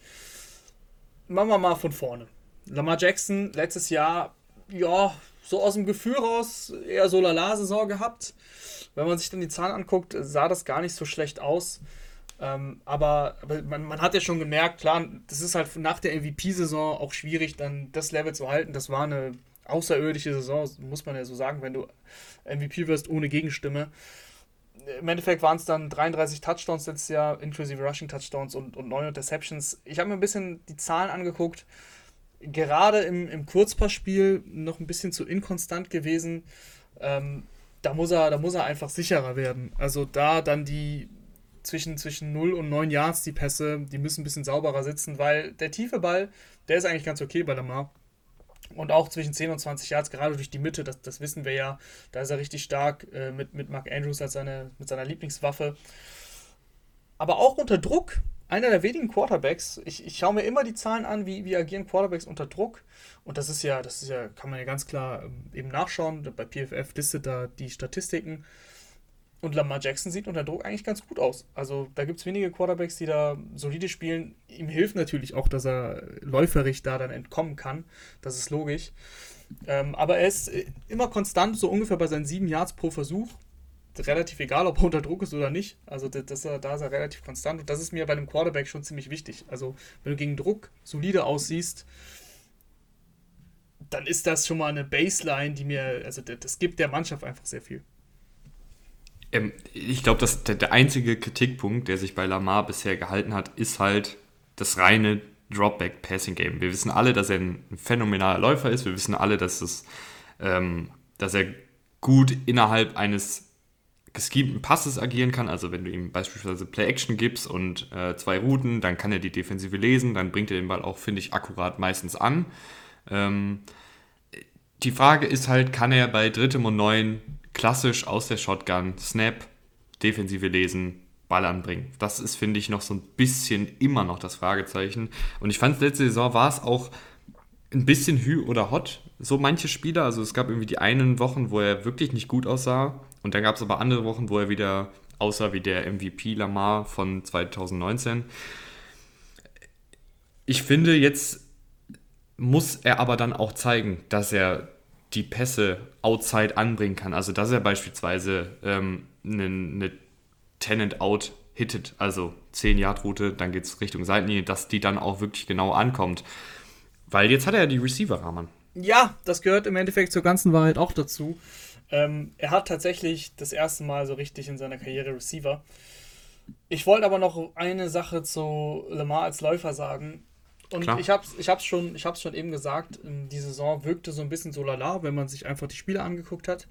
Machen wir mal von vorne. Lamar Jackson letztes Jahr, ja, so aus dem Gefühl raus eher so Lala-Saison gehabt. Wenn man sich dann die Zahlen anguckt, sah das gar nicht so schlecht aus. Ähm, aber, aber man, man, hat ja schon gemerkt, klar, das ist halt nach der MVP-Saison auch schwierig, dann das Level zu halten. Das war eine außerirdische Saison, muss man ja so sagen, wenn du MVP wirst ohne Gegenstimme. Im Endeffekt waren es dann 33 Touchdowns letztes Jahr, inklusive Rushing Touchdowns und, und 9 Interceptions. Ich habe mir ein bisschen die Zahlen angeguckt. Gerade im, im Kurzpassspiel noch ein bisschen zu inkonstant gewesen. Ähm, da, muss er, da muss er einfach sicherer werden. Also da dann die zwischen, zwischen 0 und 9 Yards die Pässe, die müssen ein bisschen sauberer sitzen, weil der tiefe Ball, der ist eigentlich ganz okay bei Lamar. Und auch zwischen 10 und 20 Yards, gerade durch die Mitte, das, das wissen wir ja, da ist er richtig stark äh, mit, mit Mark Andrews als seine, mit seiner Lieblingswaffe. Aber auch unter Druck, einer der wenigen Quarterbacks, ich, ich schaue mir immer die Zahlen an, wie, wie agieren Quarterbacks unter Druck. Und das ist ja, das ist ja, kann man ja ganz klar ähm, eben nachschauen. Bei PFF listet da die Statistiken. Und Lamar Jackson sieht unter Druck eigentlich ganz gut aus. Also da gibt es wenige Quarterbacks, die da solide spielen. Ihm hilft natürlich auch, dass er läuferig da dann entkommen kann. Das ist logisch. Ähm, aber er ist äh, immer konstant, so ungefähr bei seinen sieben Yards pro Versuch. Relativ egal, ob er unter Druck ist oder nicht. Also das, das, da ist er relativ konstant. Und das ist mir bei einem Quarterback schon ziemlich wichtig. Also wenn du gegen Druck solide aussiehst, dann ist das schon mal eine Baseline, die mir, also das gibt der Mannschaft einfach sehr viel. Ähm, ich glaube, dass der, der, einzige Kritikpunkt, der sich bei Lamar bisher gehalten hat, ist halt das reine Dropback-Passing-Game. Wir wissen alle, dass er ein phänomenaler Läufer ist. Wir wissen alle, dass, es, ähm, dass er gut innerhalb eines geschemten Passes agieren kann. Also wenn du ihm beispielsweise Play-Action gibst und äh, zwei Routen, dann kann er die Defensive lesen, dann bringt er den Ball auch, finde ich, akkurat meistens an. Ähm, die Frage ist halt, kann er bei drittem und neun klassisch aus der Shotgun, Snap, Defensive lesen, Ball anbringen. Das ist, finde ich, noch so ein bisschen immer noch das Fragezeichen. Und ich fand, letzte Saison war es auch ein bisschen Hü oder Hot, so manche Spieler. Also es gab irgendwie die einen Wochen, wo er wirklich nicht gut aussah. Und dann gab es aber andere Wochen, wo er wieder aussah wie der MVP Lamar von 2019. Ich finde, jetzt muss er aber dann auch zeigen, dass er die Pässe outside anbringen kann. Also dass er beispielsweise ähm, eine, eine Tenant out hittet, also 10 Yard Route, dann geht es Richtung Seitenlinie, dass die dann auch wirklich genau ankommt. Weil jetzt hat er ja die Receiver, Rahman. Ja, das gehört im Endeffekt zur ganzen Wahrheit auch dazu. Ähm, er hat tatsächlich das erste Mal so richtig in seiner Karriere Receiver. Ich wollte aber noch eine Sache zu Lamar als Läufer sagen. Und Klar. ich habe es ich hab's schon, schon eben gesagt, die Saison wirkte so ein bisschen so lala, wenn man sich einfach die Spiele angeguckt hat.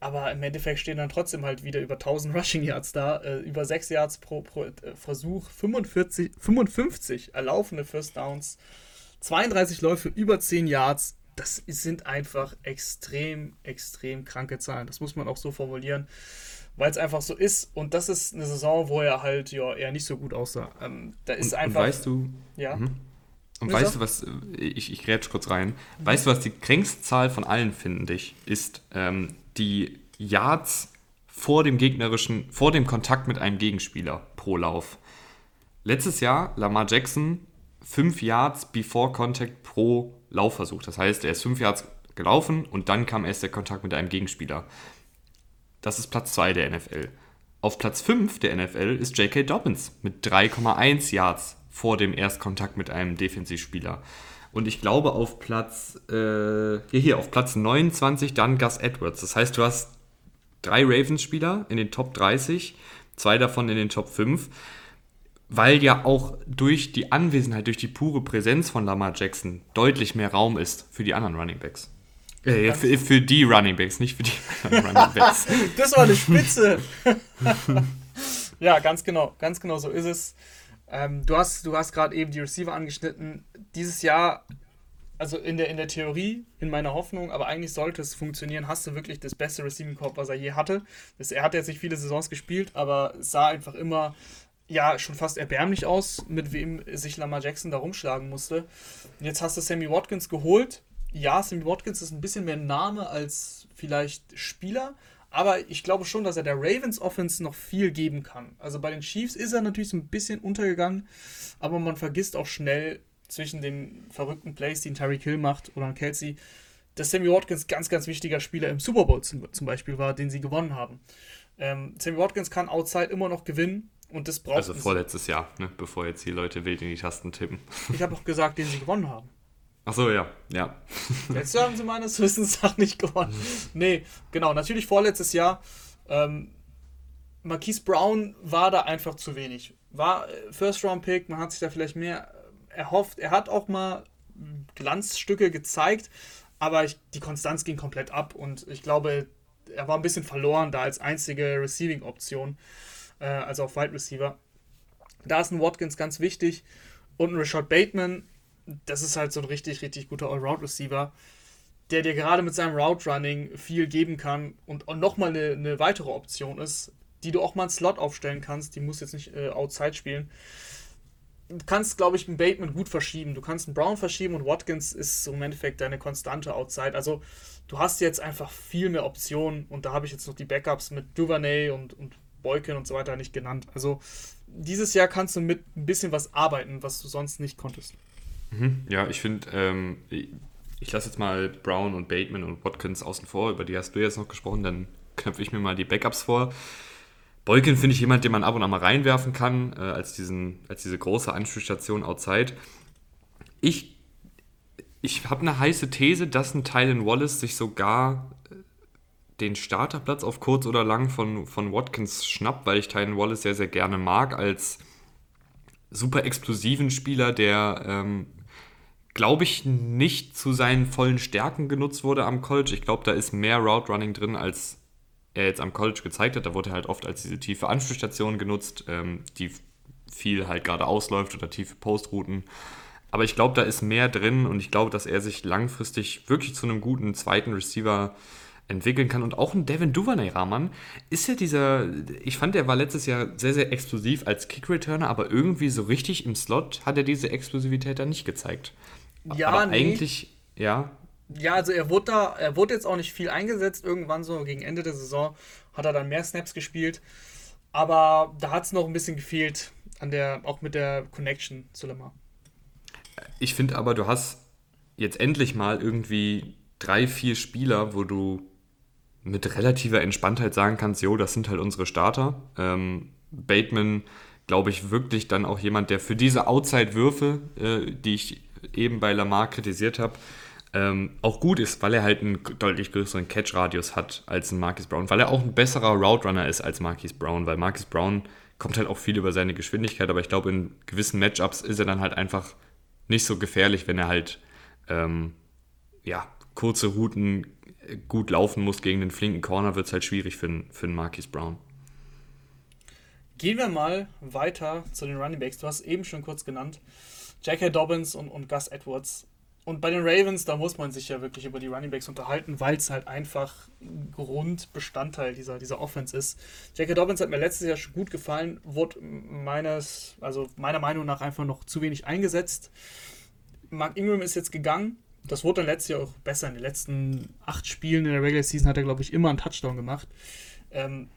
Aber im Endeffekt stehen dann trotzdem halt wieder über 1000 (laughs) Rushing Yards da, äh, über 6 Yards pro, pro äh, Versuch, 45, 55 erlaufene First Downs, 32 Läufe über 10 Yards. Das sind einfach extrem, extrem kranke Zahlen. Das muss man auch so formulieren, weil es einfach so ist. Und das ist eine Saison, wo er halt ja eher nicht so gut aussah. Ähm, da ist und, einfach. Und weißt du, ja. Mh. Und Ist weißt du, was, ich, ich grätsch kurz rein, mhm. weißt du, was die kränkste Zahl von allen, finde ich, ist ähm, die Yards vor dem gegnerischen, vor dem Kontakt mit einem Gegenspieler pro Lauf. Letztes Jahr Lamar Jackson 5 Yards before Contact pro Laufversuch. Das heißt, er ist 5 Yards gelaufen und dann kam erst der Kontakt mit einem Gegenspieler. Das ist Platz 2 der NFL. Auf Platz 5 der NFL ist J.K. Dobbins mit 3,1 Yards vor dem Erstkontakt mit einem Defensivspieler. Und ich glaube auf Platz, äh, hier, hier, auf Platz 29 dann Gus Edwards. Das heißt, du hast drei Ravens-Spieler in den Top 30, zwei davon in den Top 5, weil ja auch durch die Anwesenheit, durch die pure Präsenz von Lamar Jackson deutlich mehr Raum ist für die anderen Running Backs. Äh, für, für, die Running Backs, nicht für die (laughs) Running Backs. das war eine Spitze. (laughs) ja, ganz genau, ganz genau so ist es. Ähm, du hast, du hast gerade eben die Receiver angeschnitten. Dieses Jahr, also in der, in der Theorie, in meiner Hoffnung, aber eigentlich sollte es funktionieren, hast du wirklich das beste Receiving Corps, was er je hatte. Das, er hat jetzt nicht viele Saisons gespielt, aber es sah einfach immer ja, schon fast erbärmlich aus, mit wem sich Lamar Jackson da rumschlagen musste. Und jetzt hast du Sammy Watkins geholt. Ja, Sammy Watkins ist ein bisschen mehr Name als vielleicht Spieler, aber ich glaube schon, dass er der Ravens Offense noch viel geben kann. Also bei den Chiefs ist er natürlich so ein bisschen untergegangen, aber man vergisst auch schnell, zwischen den verrückten Plays, die ein Tyreek Hill macht oder ein Kelsey, dass Sammy Watkins ganz, ganz wichtiger Spieler im Super Bowl zum, zum Beispiel war, den sie gewonnen haben. Ähm, Sammy Watkins kann outside immer noch gewinnen und das braucht. Also vorletztes Jahr, ne? bevor jetzt die Leute wild in die Tasten tippen. Ich habe auch gesagt, den sie gewonnen haben. Ach so, ja, ja. Jetzt haben sie meines Wissens nach nicht gewonnen. Nee, genau, natürlich vorletztes Jahr. Ähm, Marquise Brown war da einfach zu wenig. War äh, First-Round-Pick, man hat sich da vielleicht mehr erhofft. Er hat auch mal Glanzstücke gezeigt, aber ich, die Konstanz ging komplett ab und ich glaube, er war ein bisschen verloren da als einzige Receiving-Option, äh, also auf Wide Receiver. Da ist ein Watkins ganz wichtig und ein Rashad Bateman, das ist halt so ein richtig, richtig guter Allround-Receiver, der dir gerade mit seinem Route-Running viel geben kann und, nochmal eine, eine weitere Option ist, die du auch mal einen Slot aufstellen kannst. Die muss jetzt nicht äh, outside spielen. Du kannst, glaube ich, einen Bateman gut verschieben. Du kannst einen Brown verschieben und Watkins ist so im Endeffekt deine konstante Outside. Also du hast jetzt einfach viel mehr Optionen und da habe ich jetzt noch die Backups mit Duvernay und, und Boykin und so weiter nicht genannt. Also dieses Jahr kannst du mit ein bisschen was arbeiten, was du sonst nicht konntest. Mhm. Ja, ich finde, ähm, ich lasse jetzt mal Brown und Bateman und Watkins außen vor, über die hast du jetzt noch gesprochen, dann knöpfe ich mir mal die Backups vor. Boykin finde ich jemand, den man ab und an mal reinwerfen kann, äh, als, diesen, als diese große Anspielstation outside. Ich, ich habe eine heiße These, dass ein Tylen Wallace sich sogar äh, den Starterplatz auf kurz oder lang von, von Watkins schnappt, weil ich Tylen Wallace sehr, sehr gerne mag, als super explosiven Spieler, der, ähm, glaube ich, nicht zu seinen vollen Stärken genutzt wurde am College. Ich glaube, da ist mehr Route Running drin, als er jetzt am College gezeigt hat. Da wurde er halt oft als diese tiefe Anspielstation genutzt, ähm, die viel halt gerade ausläuft oder tiefe Postrouten. Aber ich glaube, da ist mehr drin und ich glaube, dass er sich langfristig wirklich zu einem guten zweiten Receiver entwickeln kann. Und auch ein Devin Duvernay-Rahman ist ja dieser, ich fand, er war letztes Jahr sehr, sehr explosiv als Kick-Returner, aber irgendwie so richtig im Slot hat er diese Explosivität dann nicht gezeigt. Ja, aber nee. eigentlich, ja, ja, also er wurde da, er wurde jetzt auch nicht viel eingesetzt. Irgendwann so gegen Ende der Saison hat er dann mehr Snaps gespielt. Aber da hat es noch ein bisschen gefehlt, an der, auch mit der Connection zu Lamar. Ich finde aber, du hast jetzt endlich mal irgendwie drei, vier Spieler, wo du mit relativer Entspanntheit sagen kannst, jo, das sind halt unsere Starter. Ähm, Bateman, glaube ich, wirklich dann auch jemand, der für diese Outside-Würfe, äh, die ich eben bei Lamar kritisiert habe, ähm, auch gut ist, weil er halt einen deutlich größeren Catch-Radius hat als ein Marcus Brown, weil er auch ein besserer Route Runner ist als Marcus Brown, weil Marcus Brown kommt halt auch viel über seine Geschwindigkeit, aber ich glaube, in gewissen Matchups ist er dann halt einfach nicht so gefährlich, wenn er halt ähm, ja, kurze Routen gut laufen muss gegen den flinken Corner, wird es halt schwierig für, für einen Marquis Brown. Gehen wir mal weiter zu den Running Backs. Du hast eben schon kurz genannt. J.K. Dobbins und, und Gus Edwards und bei den Ravens, da muss man sich ja wirklich über die Running Backs unterhalten, weil es halt einfach Grundbestandteil dieser, dieser Offense ist. J.K. Dobbins hat mir letztes Jahr schon gut gefallen, wurde meines, also meiner Meinung nach einfach noch zu wenig eingesetzt. Mark Ingram ist jetzt gegangen. Das wurde dann letztes Jahr auch besser. In den letzten acht Spielen in der Regular Season hat er, glaube ich, immer einen Touchdown gemacht. Ähm,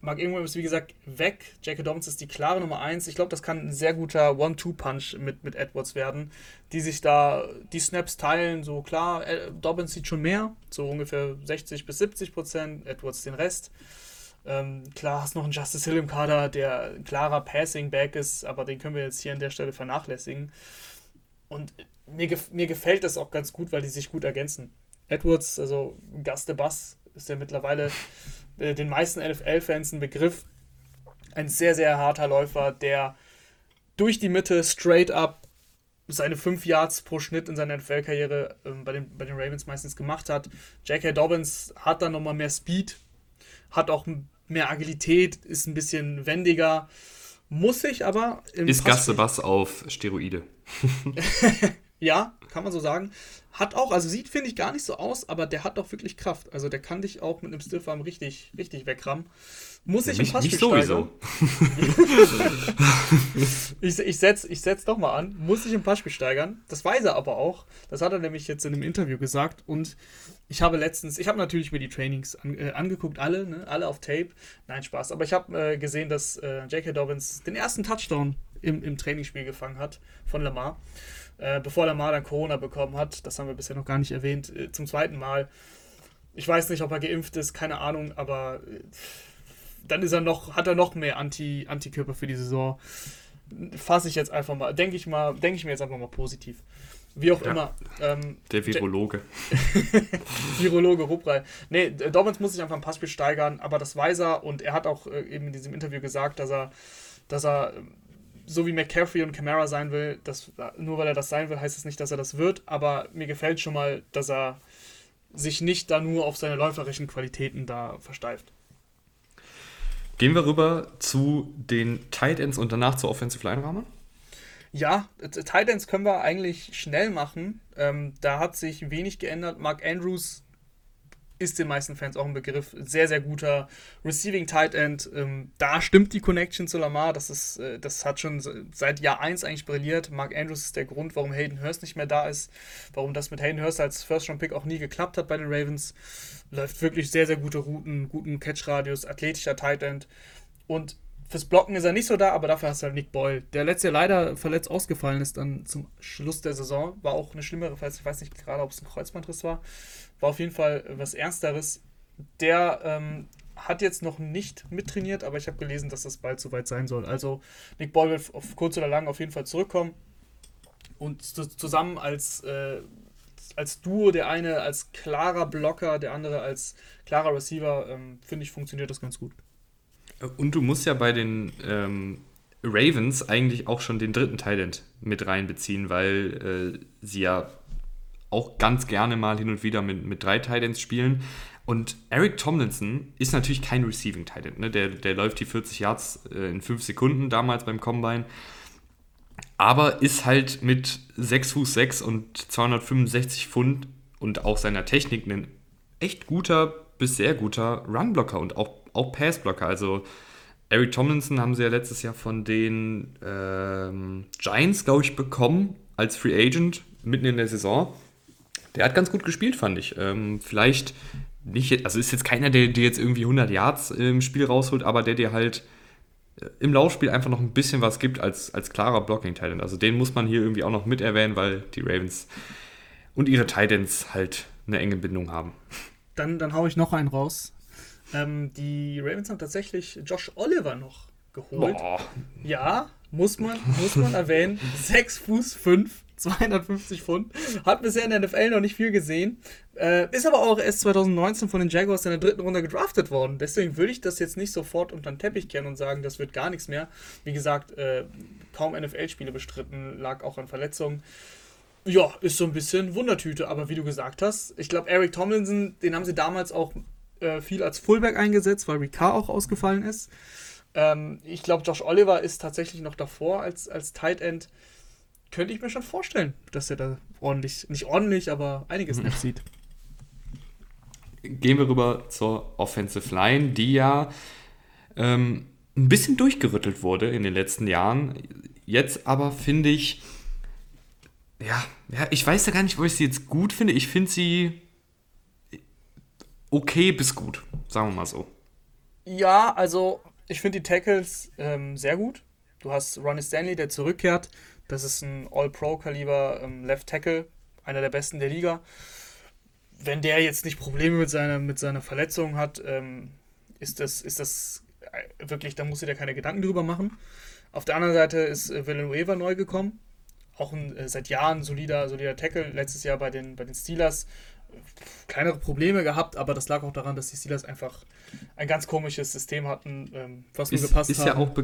Mark Ingram ist wie gesagt weg. J.K. Dobbins ist die klare Nummer 1. Ich glaube, das kann ein sehr guter One-Two-Punch mit, mit Edwards werden, die sich da die Snaps teilen. So klar, äh, Dobbins sieht schon mehr, so ungefähr 60 bis 70 Prozent, Edwards den Rest. Ähm, klar, hast noch einen Justice Hill im Kader, der ein klarer Passing-Back ist, aber den können wir jetzt hier an der Stelle vernachlässigen. Und mir, gef mir gefällt das auch ganz gut, weil die sich gut ergänzen. Edwards, also Gaste Bass, ist ja mittlerweile äh, den meisten NFL-Fans ein Begriff. Ein sehr, sehr harter Läufer, der durch die Mitte straight up seine 5 Yards pro Schnitt in seiner NFL-Karriere ähm, bei, den, bei den Ravens meistens gemacht hat. J.K. Dobbins hat dann nochmal mehr Speed, hat auch mehr Agilität, ist ein bisschen wendiger, muss sich aber... Ist Gasse Bass auf Steroide. (laughs) (laughs) ja, kann man so sagen. Hat auch, also sieht, finde ich, gar nicht so aus, aber der hat doch wirklich Kraft. Also der kann dich auch mit einem Stiffarm richtig, richtig wegrammen. Muss ich im Passspiel Nicht sowieso. ich ich setze ich setz doch mal an. Muss ich im Passspiel steigern. Das weiß er aber auch. Das hat er nämlich jetzt in einem Interview gesagt. Und ich habe letztens, ich habe natürlich mir die Trainings an, äh, angeguckt, alle, ne? alle auf Tape. Nein, Spaß. Aber ich habe äh, gesehen, dass äh, J.K. Dobbins den ersten Touchdown im, im Trainingsspiel gefangen hat von Lamar. Äh, bevor Lamar dann Corona bekommen hat, das haben wir bisher noch gar nicht erwähnt, äh, zum zweiten Mal. Ich weiß nicht, ob er geimpft ist, keine Ahnung, aber äh, dann ist er noch, hat er noch mehr Anti, Antikörper für die Saison. Fasse ich jetzt einfach mal, denke ich mal, denke ich mir jetzt einfach mal positiv. Wie auch ja, immer. Ähm, der Virologe. (laughs) Virologe Rubrei. Nee, Dobbins muss sich einfach im Passspiel steigern, aber das weiß er und er hat auch äh, eben in diesem Interview gesagt, dass er, dass er so wie McCaffrey und Camara sein will, dass, nur weil er das sein will, heißt es das nicht, dass er das wird, aber mir gefällt schon mal, dass er sich nicht da nur auf seine läuferischen Qualitäten da versteift. Gehen wir rüber zu den Tight Ends und danach zur Offensive Line Rahmen? Ja, Tight Ends können wir eigentlich schnell machen. Ähm, da hat sich wenig geändert. Mark Andrews ist den meisten Fans auch ein Begriff. Sehr, sehr guter Receiving Tight End. Ähm, da stimmt die Connection zu Lamar. Das, ist, äh, das hat schon seit Jahr 1 eigentlich brilliert. Mark Andrews ist der Grund, warum Hayden Hurst nicht mehr da ist. Warum das mit Hayden Hurst als First-Round-Pick auch nie geklappt hat bei den Ravens. Läuft wirklich sehr, sehr gute Routen, guten Catch-Radius, athletischer Tight End. Und fürs Blocken ist er nicht so da, aber dafür hast du halt Nick Boyle, der letztes Jahr leider verletzt ausgefallen ist dann zum Schluss der Saison. War auch eine schlimmere Verletzung, ich weiß nicht gerade, ob es ein Kreuzbandriss war. War auf jeden Fall was Ernsteres. Der ähm, hat jetzt noch nicht mittrainiert, aber ich habe gelesen, dass das bald soweit sein soll. Also Nick Boyle wird auf kurz oder lang auf jeden Fall zurückkommen und zusammen als, äh, als Duo, der eine als klarer Blocker, der andere als klarer Receiver, ähm, finde ich, funktioniert das ganz gut. Und du musst ja bei den ähm, Ravens eigentlich auch schon den dritten Talent mit reinbeziehen, weil äh, sie ja auch ganz gerne mal hin und wieder mit, mit drei Titans spielen. Und Eric Tomlinson ist natürlich kein Receiving Titan. Ne? Der, der läuft die 40 Yards äh, in 5 Sekunden damals beim Combine. Aber ist halt mit 6 Fuß 6 und 265 Pfund und auch seiner Technik ein echt guter bis sehr guter Runblocker und auch, auch Passblocker. Also Eric Tomlinson haben sie ja letztes Jahr von den ähm, Giants, glaube ich, bekommen als Free Agent mitten in der Saison. Der hat ganz gut gespielt, fand ich. Ähm, vielleicht nicht, also ist jetzt keiner, der dir jetzt irgendwie 100 Yards im Spiel rausholt, aber der dir halt äh, im Laufspiel einfach noch ein bisschen was gibt als, als klarer Blocking-Talent. Also den muss man hier irgendwie auch noch mit erwähnen, weil die Ravens und ihre Titans halt eine enge Bindung haben. Dann, dann haue ich noch einen raus. Ähm, die Ravens haben tatsächlich Josh Oliver noch geholt. Boah. Ja, muss man, muss man erwähnen. 6 Fuß 5, 250 Pfund. Hat bisher in der NFL noch nicht viel gesehen. Äh, ist aber auch erst 2019 von den Jaguars in der dritten Runde gedraftet worden. Deswegen würde ich das jetzt nicht sofort unter den Teppich kehren und sagen, das wird gar nichts mehr. Wie gesagt, äh, kaum NFL-Spiele bestritten, lag auch an Verletzungen. Ja, ist so ein bisschen Wundertüte, aber wie du gesagt hast, ich glaube, Eric Tomlinson, den haben sie damals auch äh, viel als Fullback eingesetzt, weil Ricard auch ausgefallen ist. Ähm, ich glaube, Josh Oliver ist tatsächlich noch davor als, als Tight End. Könnte ich mir schon vorstellen, dass er da ordentlich, nicht ordentlich, aber einiges mhm. sieht. Gehen wir rüber zur Offensive Line, die ja ähm, ein bisschen durchgerüttelt wurde in den letzten Jahren. Jetzt aber finde ich, ja, ja, ich weiß ja gar nicht, wo ich sie jetzt gut finde. Ich finde sie okay bis gut, sagen wir mal so. Ja, also ich finde die Tackles ähm, sehr gut. Du hast Ronnie Stanley, der zurückkehrt. Das ist ein All-Pro-Kaliber ähm, Left Tackle, einer der besten der Liga. Wenn der jetzt nicht Probleme mit seiner, mit seiner Verletzung hat, ähm, ist, das, ist das äh, wirklich, da muss du dir keine Gedanken drüber machen. Auf der anderen Seite ist äh, Villanueva neu gekommen. Auch ein äh, seit Jahren solider, solider Tackle. Letztes Jahr bei den, bei den Steelers kleinere Probleme gehabt, aber das lag auch daran, dass die Steelers einfach ein ganz komisches System hatten, ähm, was nur gepasst ist hat. Ja auch.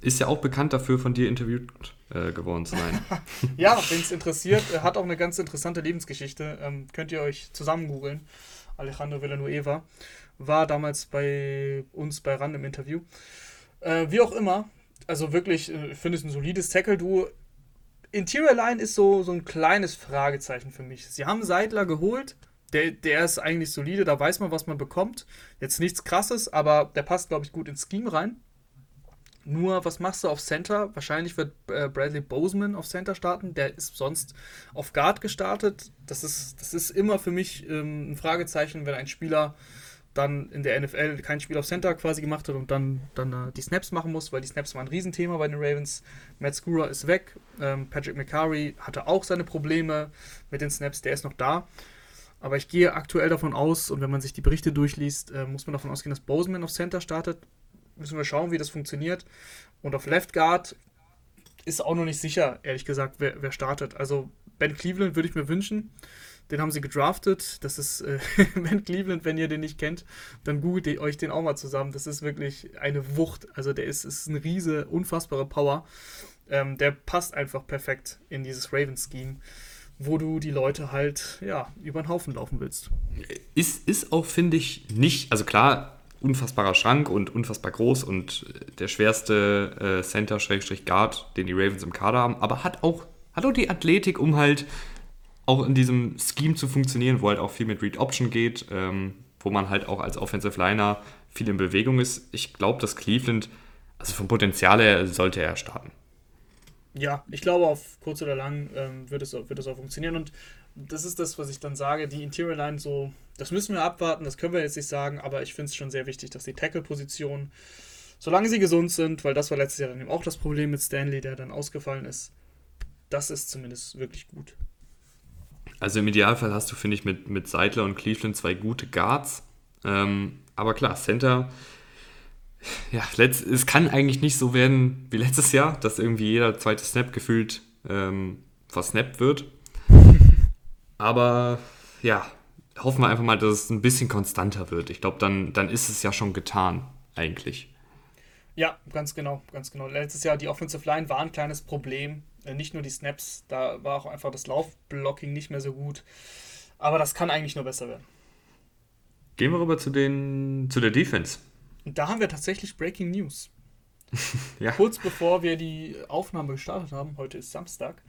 Ist ja auch bekannt dafür, von dir interviewt äh, geworden zu sein. (laughs) ja, wenn es interessiert, er hat auch eine ganz interessante Lebensgeschichte. Ähm, könnt ihr euch zusammen googeln. Alejandro Villanueva war damals bei uns bei RAN im Interview. Äh, wie auch immer, also wirklich, äh, ich finde es ein solides Tackle-Duo. Interior Line ist so, so ein kleines Fragezeichen für mich. Sie haben Seidler geholt. Der, der ist eigentlich solide, da weiß man, was man bekommt. Jetzt nichts krasses, aber der passt, glaube ich, gut ins Scheme rein. Nur, was machst du auf Center? Wahrscheinlich wird äh, Bradley Boseman auf Center starten. Der ist sonst auf Guard gestartet. Das ist, das ist immer für mich ähm, ein Fragezeichen, wenn ein Spieler dann in der NFL kein Spiel auf Center quasi gemacht hat und dann, dann uh, die Snaps machen muss, weil die Snaps waren ein Riesenthema bei den Ravens. Matt Skura ist weg. Ähm, Patrick McCurry hatte auch seine Probleme mit den Snaps, der ist noch da. Aber ich gehe aktuell davon aus, und wenn man sich die Berichte durchliest, äh, muss man davon ausgehen, dass Boseman auf Center startet. Müssen wir schauen, wie das funktioniert. Und auf Left Guard ist auch noch nicht sicher, ehrlich gesagt, wer, wer startet. Also Ben Cleveland würde ich mir wünschen. Den haben sie gedraftet. Das ist äh, (laughs) Ben Cleveland, wenn ihr den nicht kennt, dann googelt euch den auch mal zusammen. Das ist wirklich eine Wucht. Also der ist, ist eine riese, unfassbare Power. Ähm, der passt einfach perfekt in dieses Ravens-Scheme, wo du die Leute halt ja, über den Haufen laufen willst. Ist, ist auch, finde ich, nicht, also klar, unfassbarer Schrank und unfassbar groß und der schwerste äh, Center-Guard, den die Ravens im Kader haben, aber hat auch, hat auch die Athletik, um halt auch in diesem Scheme zu funktionieren, wo halt auch viel mit Read Option geht, ähm, wo man halt auch als Offensive Liner viel in Bewegung ist. Ich glaube, dass Cleveland, also vom Potenzial her, sollte er starten. Ja, ich glaube, auf kurz oder lang ähm, wird, es, wird es auch funktionieren. Und das ist das, was ich dann sage. Die Interior Line, so, das müssen wir abwarten, das können wir jetzt nicht sagen, aber ich finde es schon sehr wichtig, dass die Tackle-Positionen, solange sie gesund sind, weil das war letztes Jahr dann eben auch das Problem mit Stanley, der dann ausgefallen ist, das ist zumindest wirklich gut. Also im Idealfall hast du, finde ich, mit, mit Seidler und Cleveland zwei gute Guards. Ähm, aber klar, Center, ja, letzt, es kann eigentlich nicht so werden wie letztes Jahr, dass irgendwie jeder zweite Snap gefühlt ähm, versnappt wird. (laughs) Aber ja, hoffen wir einfach mal, dass es ein bisschen konstanter wird. Ich glaube, dann, dann ist es ja schon getan, eigentlich. Ja, ganz genau, ganz genau. Letztes Jahr die Offensive Line war ein kleines Problem. Äh, nicht nur die Snaps, da war auch einfach das Laufblocking nicht mehr so gut. Aber das kann eigentlich nur besser werden. Gehen wir rüber zu, den, zu der Defense. Und da haben wir tatsächlich Breaking News. (laughs) ja. Kurz bevor wir die Aufnahme gestartet haben, heute ist Samstag,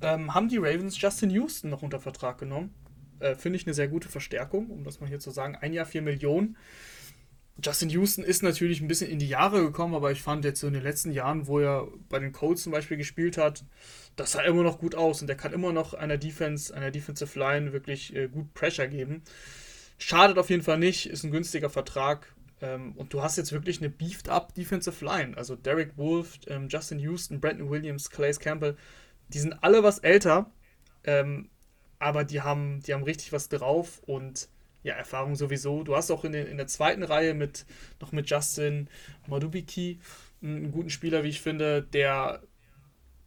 ähm, haben die Ravens Justin Houston noch unter Vertrag genommen. Äh, Finde ich eine sehr gute Verstärkung, um das mal hier zu sagen. Ein Jahr, vier Millionen. Justin Houston ist natürlich ein bisschen in die Jahre gekommen, aber ich fand jetzt so in den letzten Jahren, wo er bei den Colts zum Beispiel gespielt hat, das sah immer noch gut aus und er kann immer noch einer Defense, einer Defensive Line wirklich äh, gut Pressure geben. Schadet auf jeden Fall nicht, ist ein günstiger Vertrag ähm, und du hast jetzt wirklich eine beefed up Defensive Line. Also Derek Wolf, ähm, Justin Houston, Brandon Williams, Calais Campbell, die sind alle was älter, ähm, aber die haben, die haben richtig was drauf und ja, Erfahrung sowieso. Du hast auch in, den, in der zweiten Reihe mit noch mit Justin Madubiki einen guten Spieler, wie ich finde, der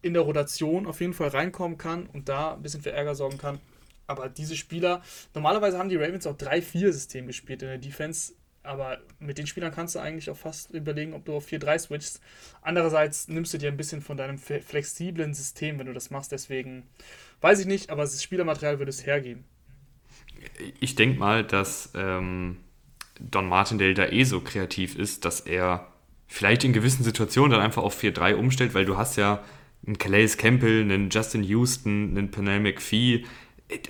in der Rotation auf jeden Fall reinkommen kann und da ein bisschen für Ärger sorgen kann. Aber diese Spieler, normalerweise haben die Ravens auch 3-4-System gespielt in der Defense, aber mit den Spielern kannst du eigentlich auch fast überlegen, ob du auf 4-3 switchst. Andererseits nimmst du dir ein bisschen von deinem flexiblen System, wenn du das machst. Deswegen weiß ich nicht, aber das Spielermaterial würde es hergeben ich denke mal, dass ähm, Don Martindale da eh so kreativ ist, dass er vielleicht in gewissen Situationen dann einfach auf 4-3 umstellt, weil du hast ja einen Calais Campbell, einen Justin Houston, einen Penel McPhee,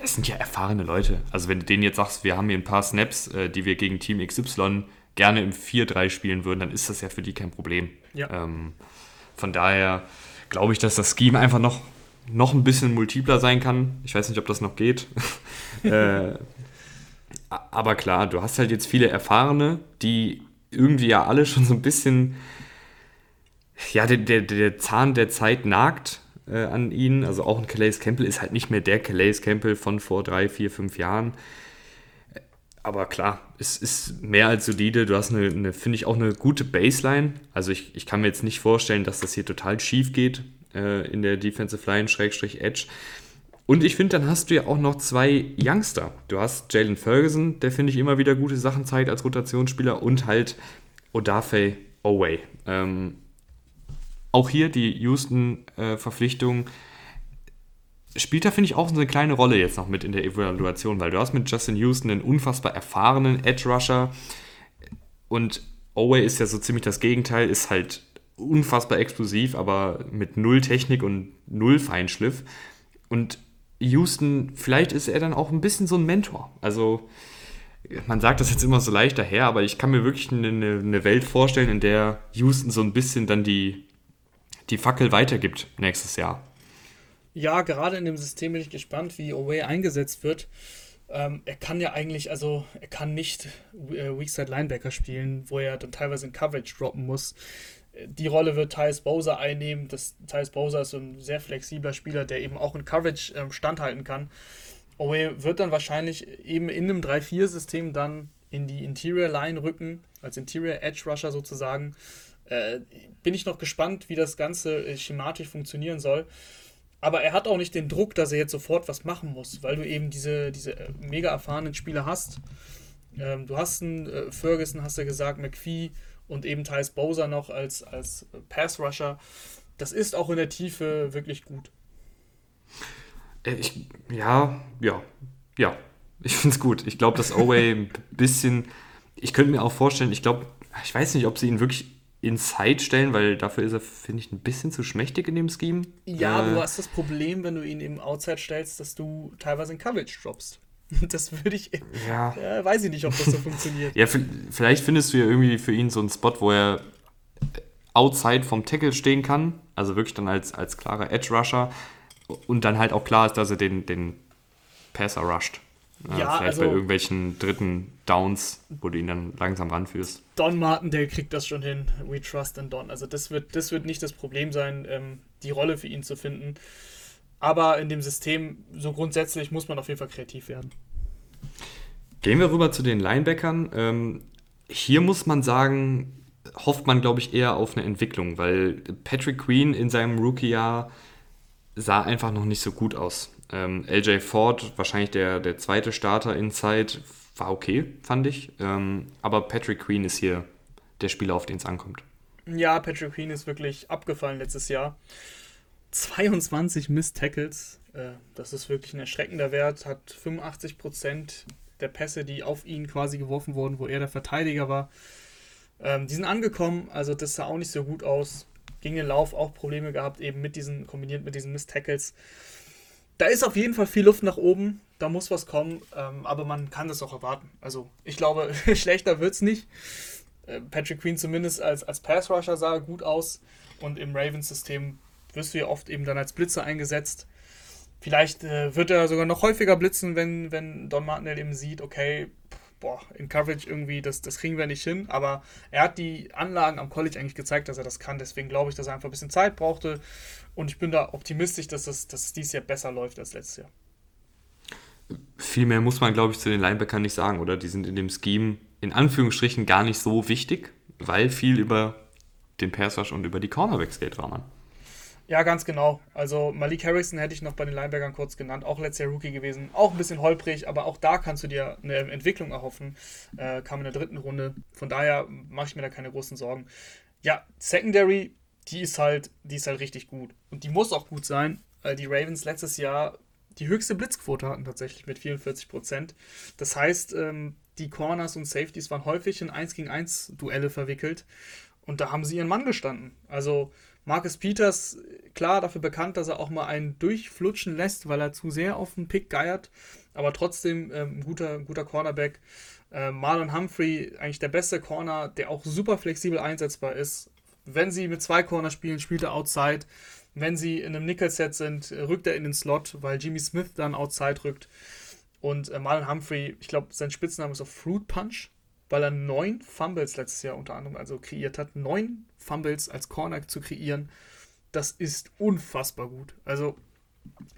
das sind ja erfahrene Leute. Also wenn du denen jetzt sagst, wir haben hier ein paar Snaps, äh, die wir gegen Team XY gerne im 4-3 spielen würden, dann ist das ja für die kein Problem. Ja. Ähm, von daher glaube ich, dass das Scheme einfach noch noch ein bisschen multipler sein kann. Ich weiß nicht, ob das noch geht. (laughs) äh, aber klar, du hast halt jetzt viele Erfahrene, die irgendwie ja alle schon so ein bisschen, ja, der, der, der Zahn der Zeit nagt äh, an ihnen. Also auch ein Calais Campbell ist halt nicht mehr der Calais Campbell von vor drei, vier, fünf Jahren. Aber klar, es ist mehr als solide. Du hast eine, eine finde ich, auch eine gute Baseline. Also ich, ich kann mir jetzt nicht vorstellen, dass das hier total schief geht äh, in der Defensive Line, Schrägstrich Edge. Und ich finde, dann hast du ja auch noch zwei Youngster. Du hast Jalen Ferguson, der finde ich immer wieder gute Sachen zeigt als Rotationsspieler und halt Odafe Oway. Ähm, auch hier die Houston-Verpflichtung äh, spielt da, finde ich, auch so eine kleine Rolle jetzt noch mit in der Evaluation, weil du hast mit Justin Houston einen unfassbar erfahrenen Edge-Rusher und Oway ist ja so ziemlich das Gegenteil, ist halt unfassbar explosiv, aber mit null Technik und null Feinschliff. Und Houston, vielleicht ist er dann auch ein bisschen so ein Mentor. Also man sagt das jetzt immer so leicht daher, aber ich kann mir wirklich eine, eine Welt vorstellen, in der Houston so ein bisschen dann die, die Fackel weitergibt nächstes Jahr. Ja, gerade in dem System bin ich gespannt, wie Away eingesetzt wird. Ähm, er kann ja eigentlich, also er kann nicht äh, Weakside Linebacker spielen, wo er dann teilweise in Coverage droppen muss. Die Rolle wird Thais Bowser einnehmen. Das, Thais Bowser ist ein sehr flexibler Spieler, der eben auch in Coverage ähm, standhalten kann. Owe wird dann wahrscheinlich eben in einem 3-4-System dann in die Interior Line rücken, als Interior Edge Rusher sozusagen. Äh, bin ich noch gespannt, wie das Ganze äh, schematisch funktionieren soll. Aber er hat auch nicht den Druck, dass er jetzt sofort was machen muss, weil du eben diese, diese äh, mega erfahrenen Spieler hast. Ähm, du hast einen äh, Ferguson, hast du ja gesagt, McPhee und eben Thais Bowser noch als, als Pass-Rusher. Das ist auch in der Tiefe wirklich gut. Äh, ich, ja, ja, ja. Ich finde es gut. Ich glaube, dass Oway ein bisschen. Ich könnte mir auch vorstellen, ich glaube, ich weiß nicht, ob sie ihn wirklich Inside stellen, weil dafür ist er, finde ich, ein bisschen zu schmächtig in dem Scheme. Ja, äh, du hast das Problem, wenn du ihn im Outside stellst, dass du teilweise in Coverage droppst. (laughs) Das würde ich. Ja. ja. Weiß ich nicht, ob das so funktioniert. ja, vielleicht findest du ja irgendwie für ihn so einen Spot, wo er outside vom Tackle stehen kann. Also wirklich dann als, als klarer Edge-Rusher. Und dann halt auch klar ist, dass er den, den Passer rusht. Ja, vielleicht also, bei irgendwelchen dritten Downs, wo du ihn dann langsam ranführst. Don Martindale kriegt das schon hin. We trust in Don. Also das wird, das wird nicht das Problem sein, ähm, die Rolle für ihn zu finden. Aber in dem System, so grundsätzlich, muss man auf jeden Fall kreativ werden. Gehen wir rüber zu den Linebackern. Ähm, hier muss man sagen, hofft man, glaube ich, eher auf eine Entwicklung, weil Patrick Queen in seinem Rookie-Jahr sah einfach noch nicht so gut aus. Ähm, LJ Ford, wahrscheinlich der, der zweite Starter Inside, war okay, fand ich. Ähm, aber Patrick Queen ist hier der Spieler, auf den es ankommt. Ja, Patrick Queen ist wirklich abgefallen letztes Jahr. 22 Missed Tackles, äh, das ist wirklich ein erschreckender Wert, hat 85 Prozent der Pässe, die auf ihn quasi geworfen wurden, wo er der Verteidiger war, ähm, die sind angekommen, also das sah auch nicht so gut aus. Gegen den Lauf auch Probleme gehabt, eben mit diesen, kombiniert mit diesen Missed Tackles da ist auf jeden Fall viel Luft nach oben. Da muss was kommen, ähm, aber man kann das auch erwarten. Also ich glaube, (laughs) schlechter wird es nicht. Äh, Patrick Queen zumindest als, als Pass-Rusher sah gut aus und im Ravens-System wirst du ja oft eben dann als Blitzer eingesetzt. Vielleicht äh, wird er sogar noch häufiger blitzen, wenn, wenn Don Martinell eben sieht, okay, boah, in Coverage irgendwie, das, das kriegen wir nicht hin. Aber er hat die Anlagen am College eigentlich gezeigt, dass er das kann. Deswegen glaube ich, dass er einfach ein bisschen Zeit brauchte. Und ich bin da optimistisch, dass es, dass es dieses Jahr besser läuft als letztes Jahr. Viel mehr muss man, glaube ich, zu den Linebackern nicht sagen, oder? Die sind in dem Scheme in Anführungsstrichen gar nicht so wichtig, weil viel über den Pass und über die Cornerbacks geht, war man. Ja, ganz genau. Also Malik Harrison hätte ich noch bei den Linebackern kurz genannt, auch letztes Jahr Rookie gewesen, auch ein bisschen holprig, aber auch da kannst du dir eine Entwicklung erhoffen. Äh, kam in der dritten Runde. Von daher mache ich mir da keine großen Sorgen. Ja, Secondary, die ist halt, die ist halt richtig gut. Und die muss auch gut sein, weil die Ravens letztes Jahr die höchste Blitzquote hatten tatsächlich mit 44 Prozent. Das heißt, ähm, die Corners und Safeties waren häufig in 1 gegen 1 Duelle verwickelt. Und da haben sie ihren Mann gestanden. Also Marcus Peters, klar dafür bekannt, dass er auch mal einen durchflutschen lässt, weil er zu sehr auf den Pick geiert, aber trotzdem ähm, ein guter, guter Cornerback. Äh, Marlon Humphrey, eigentlich der beste Corner, der auch super flexibel einsetzbar ist. Wenn sie mit zwei Corner spielen, spielt er outside. Wenn sie in einem Nickel-Set sind, rückt er in den Slot, weil Jimmy Smith dann outside rückt. Und äh, Marlon Humphrey, ich glaube, sein Spitzname ist auch Fruit Punch weil er neun Fumbles letztes Jahr unter anderem also kreiert hat. Neun Fumbles als Corner zu kreieren, das ist unfassbar gut. Also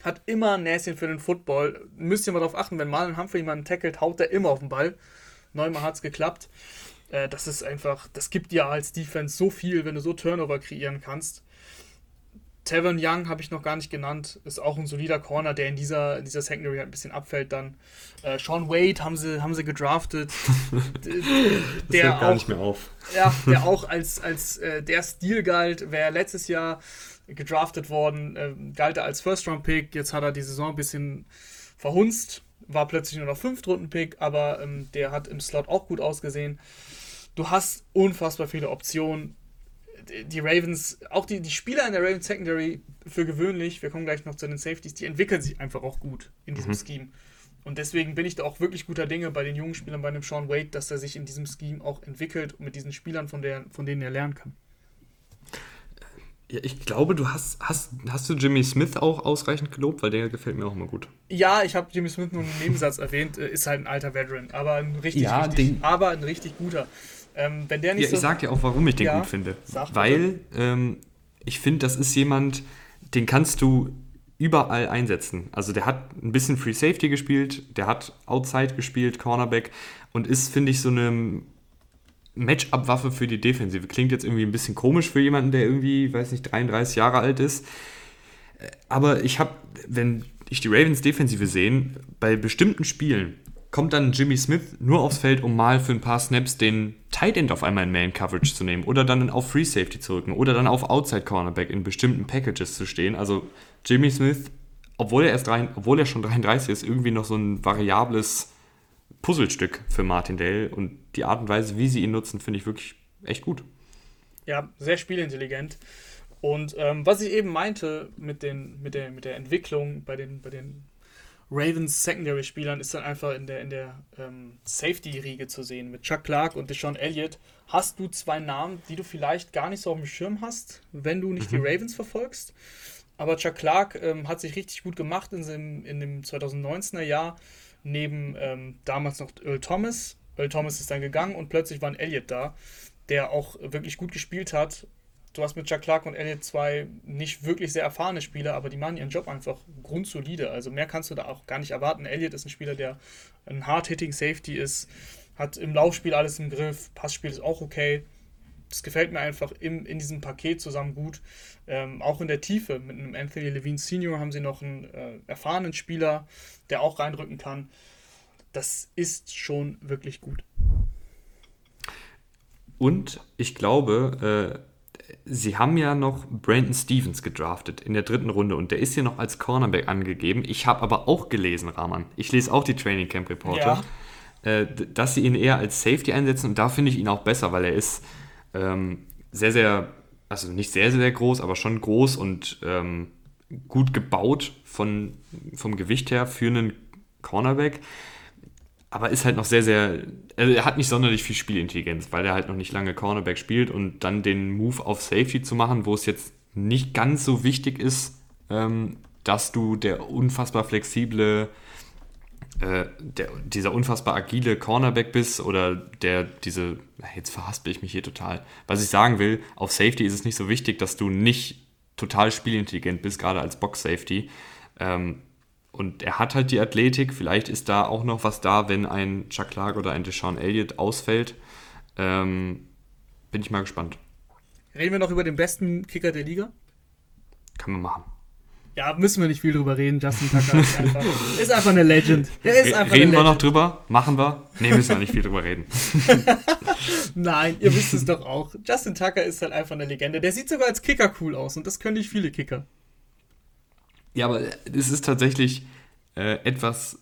hat immer ein Näschen für den Football. Müsst ihr mal darauf achten, wenn Marlon Humphrey jemanden tackelt, haut er immer auf den Ball. Neunmal hat es geklappt. Äh, das ist einfach, das gibt dir als Defense so viel, wenn du so Turnover kreieren kannst. Tavon Young habe ich noch gar nicht genannt, ist auch ein solider Corner, der in dieser, in dieser Secondary halt ein bisschen abfällt dann. Äh, Sean Wade haben sie, haben sie gedraftet. (laughs) der hört gar auch, nicht mehr auf. Ja, der auch als, als äh, der Stil galt, wäre letztes Jahr gedraftet worden, äh, galt er als First-Round-Pick, jetzt hat er die Saison ein bisschen verhunzt, war plötzlich nur noch Fünft-Runden-Pick, aber ähm, der hat im Slot auch gut ausgesehen. Du hast unfassbar viele Optionen die Ravens, auch die, die Spieler in der Ravens Secondary für gewöhnlich, wir kommen gleich noch zu den Safeties, die entwickeln sich einfach auch gut in diesem mhm. Scheme. Und deswegen bin ich da auch wirklich guter Dinge bei den jungen Spielern, bei dem Sean Wade, dass er sich in diesem Scheme auch entwickelt und mit diesen Spielern, von, der, von denen er lernen kann. Ja, ich glaube, du hast, hast, hast du Jimmy Smith auch ausreichend gelobt, weil der gefällt mir auch immer gut. Ja, ich habe Jimmy Smith nur einen Nebensatz (laughs) erwähnt, äh, ist halt ein alter Veteran, aber ein richtig, Ja, richtig aber ein richtig guter. Ähm, wenn der nicht Ja, so ich sag dir auch, warum ich den Ja, gut finde. Weil ähm, ich finde, das ist jemand, den kannst du überall einsetzen. Also der hat ein bisschen Free Safety gespielt, der hat Outside gespielt, Cornerback und ist, finde ich, so eine Matchup-Waffe für die Defensive. Klingt jetzt irgendwie ein bisschen komisch für jemanden, der irgendwie, weiß nicht, 33 Jahre alt ist. Äh, Aber ich habe, wenn ich die Ravens Defensive sehen, bei bestimmten Spielen kommt dann Jimmy Smith nur aufs Feld, um mal für ein paar Snaps den Tight End auf einmal in Man Coverage zu nehmen oder dann auf Free Safety zu rücken oder dann auf Outside Cornerback in bestimmten Packages zu stehen. Also Jimmy Smith, obwohl er erst rein, obwohl er schon 33 ist, irgendwie noch so ein variables Puzzlestück für Martindale und die Art und Weise, wie sie ihn nutzen, finde ich wirklich echt gut. Ja, sehr spielintelligent. Und ähm, was ich eben meinte mit, den, mit, der, mit der Entwicklung bei den, bei den Ravens Secondary-Spielern ist dann einfach in der, in der ähm, Safety-Riege zu sehen. Mit Chuck Clark und Deshaun Elliott hast du zwei Namen, die du vielleicht gar nicht so auf dem Schirm hast, wenn du nicht die Ravens verfolgst. Aber Chuck Clark ähm, hat sich richtig gut gemacht in dem, in dem 2019er Jahr, neben ähm, damals noch Earl Thomas. Earl Thomas ist dann gegangen und plötzlich war ein Elliott da, der auch wirklich gut gespielt hat. Du hast mit Chuck Clark und Elliott zwei nicht wirklich sehr erfahrene Spieler, aber die machen ihren Job einfach grundsolide. Also mehr kannst du da auch gar nicht erwarten. Elliott ist ein Spieler, der ein Hard-Hitting Safety ist, hat im Laufspiel alles im Griff, Passspiel ist auch okay. Das gefällt mir einfach im, in diesem Paket zusammen gut. Ähm, auch in der Tiefe. Mit einem Anthony Levine Senior haben sie noch einen äh, erfahrenen Spieler, der auch reinrücken kann. Das ist schon wirklich gut. Und ich glaube, äh, sie haben ja noch Brandon Stevens gedraftet in der dritten Runde und der ist hier noch als Cornerback angegeben. Ich habe aber auch gelesen, Rahman, ich lese auch die Training Camp Reporter, äh, d- dass sie ihn eher als Safety einsetzen und da finde ich ihn auch besser, weil er ist ähm, sehr, sehr, also nicht sehr, sehr groß, aber schon groß und ähm, gut gebaut von, vom Gewicht her für einen Cornerback aber ist halt noch sehr, sehr. Also er hat nicht sonderlich viel Spielintelligenz, weil er halt noch nicht lange Cornerback spielt und dann den Move auf Safety zu machen, wo es jetzt nicht ganz so wichtig ist, ähm, dass du der unfassbar flexible, äh, der, dieser unfassbar agile Cornerback bist oder der diese. Jetzt verhaspel ich mich hier total. Was ich sagen will, auf Safety ist es nicht so wichtig, dass du nicht total spielintelligent bist, gerade als Box-Safety. Ähm, und er hat halt die Athletik. Vielleicht ist da auch noch was da, wenn ein Chuck Clark oder ein Deshaun Elliott ausfällt. Ähm, bin ich mal gespannt. Reden wir noch über den besten Kicker der Liga? Kann man machen. Ja, müssen wir nicht viel drüber reden. Justin Tucker ist einfach, (laughs) ist einfach eine Legend. Der ist Re- einfach Reden eine wir Legend. noch drüber? Machen wir? Nee, müssen wir nicht viel drüber reden. (laughs) Nein, ihr wisst es doch auch. Justin Tucker ist halt einfach eine Legende. Der sieht sogar als Kicker cool aus und das können nicht viele Kicker. Ja, aber es ist tatsächlich äh, etwas,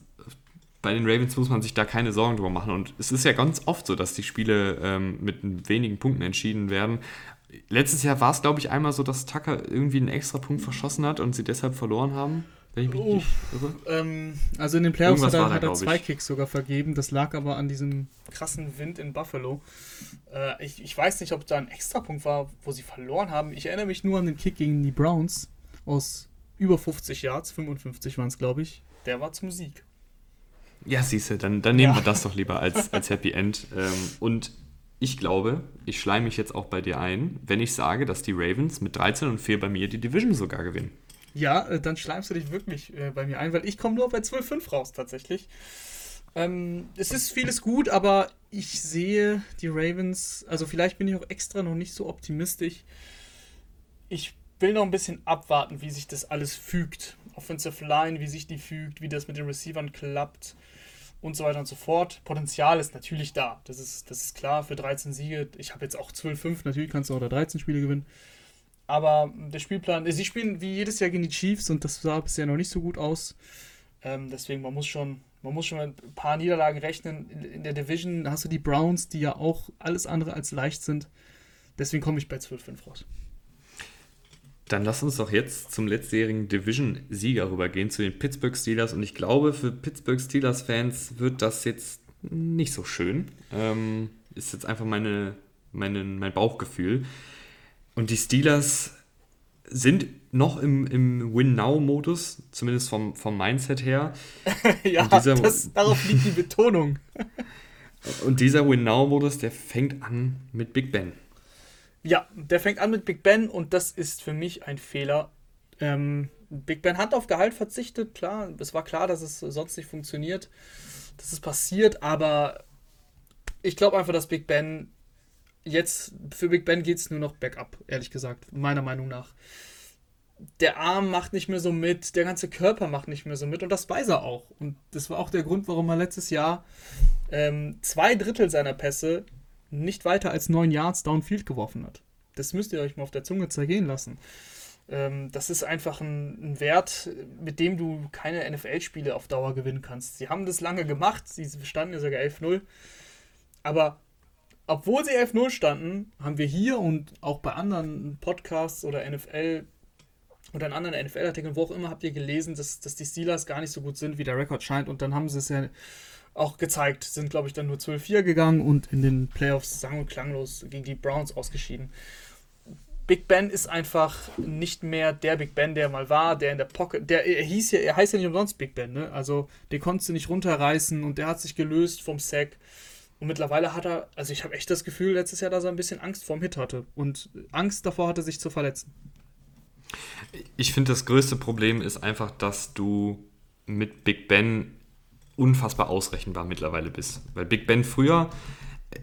bei den Ravens muss man sich da keine Sorgen drüber machen. Und es ist ja ganz oft so, dass die Spiele ähm, mit wenigen Punkten entschieden werden. Letztes Jahr war es, glaube ich, einmal so, dass Tucker irgendwie einen extra Punkt verschossen hat und sie deshalb verloren haben. Wenn ich mich Uff. nicht irre. Ähm, also in den Playoffs Irgendwas hat er, hat er zwei ich. Kicks sogar vergeben. Das lag aber an diesem krassen Wind in Buffalo. Äh, ich, ich weiß nicht, ob da ein Extrapunkt war, wo sie verloren haben. Ich erinnere mich nur an den Kick gegen die Browns aus über 50 Yards. 55 waren es, glaube ich. Der war zum Sieg. Ja, siehst du, dann, dann nehmen Ja. wir das doch lieber als, (laughs) als Happy End. Ähm, und ich glaube, ich schleime mich jetzt auch bei dir ein, wenn ich sage, dass die Ravens mit 13 und 4 bei mir die Division sogar gewinnen. Ja, äh, dann schleimst du dich wirklich äh, bei mir ein, weil ich komme nur bei 12,5 raus tatsächlich. Ähm, es ist vieles gut, aber ich sehe die Ravens, also vielleicht bin ich auch extra noch nicht so optimistisch. Ich will noch ein bisschen abwarten, wie sich das alles fügt. Offensive Line, wie sich die fügt, wie das mit den Receivern klappt und so weiter und so fort. Potenzial ist natürlich da. Das ist, das ist klar für 13 Siege. Ich habe jetzt auch 12-5, natürlich kannst du auch da 13 Spiele gewinnen. Aber der Spielplan, sie spielen wie jedes Jahr gegen die Chiefs und das sah bisher noch nicht so gut aus. Ähm, deswegen, man muss schon, man muss schon mit ein paar Niederlagen rechnen. In der Division hast du die Browns, die ja auch alles andere als leicht sind. Deswegen komme ich bei 12-5 raus. Dann lass uns doch jetzt zum letztjährigen Division-Sieger rübergehen, zu den Pittsburgh Steelers. Und ich glaube, für Pittsburgh Steelers-Fans wird das jetzt nicht so schön. Ähm, ist jetzt einfach meine, meine, mein Bauchgefühl. Und die Steelers sind noch im, im Win-Now-Modus, zumindest vom, vom Mindset her. (laughs) ja, das, darauf liegt die Betonung. (laughs) und dieser Win-Now-Modus, der fängt an mit Big Ben. Ja, der fängt an mit Big Ben und das ist für mich ein Fehler. Ähm, Big Ben hat auf Gehalt verzichtet, klar. Es war klar, dass es sonst nicht funktioniert. Das ist passiert, aber ich glaube einfach, dass Big Ben jetzt, für Big Ben geht es nur noch bergab, ehrlich gesagt, meiner Meinung nach. Der Arm macht nicht mehr so mit, der ganze Körper macht nicht mehr so mit und das weiß er auch. Und das war auch der Grund, warum er letztes Jahr ähm, zwei Drittel seiner Pässe nicht weiter als neun Yards downfield geworfen hat. Das müsst ihr euch mal auf der Zunge zergehen lassen. Ähm, das ist einfach ein, ein, Wert, mit dem du keine NFL-Spiele auf Dauer gewinnen kannst. Sie haben das lange gemacht, sie standen ja sogar 11-0. Aber obwohl sie 11-0 standen, haben wir hier und auch bei anderen Podcasts oder NFL oder in anderen NFL-Artikeln, wo auch immer, habt ihr gelesen, dass, dass die Steelers gar nicht so gut sind, wie der Rekord scheint. Und dann haben sie es ja auch gezeigt. Sind, glaube ich, dann nur 12-4 gegangen und in den Playoffs sang- und klanglos gegen die Browns ausgeschieden. Big Ben ist einfach nicht mehr der Big Ben, der mal war, der in der Pocket, der er hieß ja, er heißt ja nicht umsonst Big Ben, ne? Also den konntest du nicht runterreißen und der hat sich gelöst vom Sack. Und mittlerweile hat er, also ich habe echt das Gefühl letztes Jahr, dass er ein bisschen Angst vorm Hit hatte und Angst davor hatte, sich zu verletzen. Ich finde, das größte Problem ist einfach, dass du mit Big Ben unfassbar ausrechenbar mittlerweile bist. Weil Big Ben früher,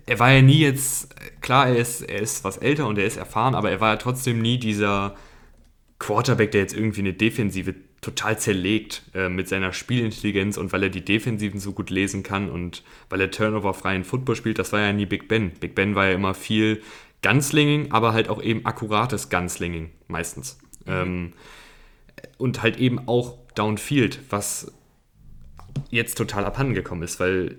er war ja nie jetzt, klar, er ist, er ist was älter und er ist erfahren, aber er war ja trotzdem nie dieser Quarterback, der jetzt irgendwie eine Defensive total zerlegt äh, mit seiner Spielintelligenz und weil er die Defensiven so gut lesen kann und weil er turnoverfreien Football spielt, das war ja nie Big Ben. Big Ben war ja immer viel Gunslinging, aber halt auch eben akkurates Gunslinging meistens. Mhm. Ähm, und halt eben auch Downfield, was jetzt total abhanden gekommen ist, weil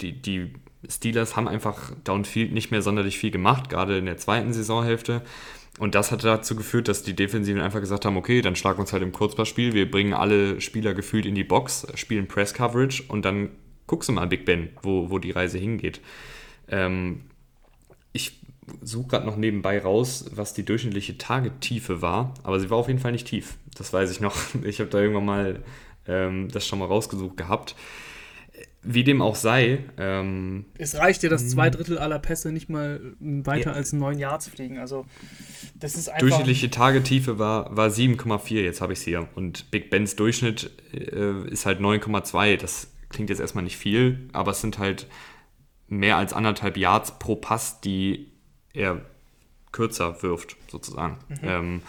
die, die Steelers haben einfach Downfield nicht mehr sonderlich viel gemacht, gerade in der zweiten Saisonhälfte. Und das hat dazu geführt, dass die Defensiven einfach gesagt haben, okay, dann schlag uns halt im Kurzpassspiel, wir bringen alle Spieler gefühlt in die Box, spielen Press Coverage und dann guckst du mal Big Ben, wo, wo die Reise hingeht. Ähm, ich suche gerade noch nebenbei raus, was die durchschnittliche Tagetiefe war, aber sie war auf jeden Fall nicht tief. Das weiß ich noch. (laughs) Ich habe da irgendwann mal ähm, das schon mal rausgesucht gehabt. Wie dem auch sei. Ähm, es reicht dir, dass zwei Drittel aller Pässe nicht mal weiter ja. als neun Yards fliegen. Also, das ist einfach. Durchschnittliche Tagetiefe war, war 7,4, jetzt habe ich es hier. Und Big Bens Durchschnitt äh, ist halt 9,2. Das klingt jetzt erstmal nicht viel, aber es sind halt mehr als anderthalb Yards pro Pass, die er kürzer wirft, sozusagen. Mhm. Ähm,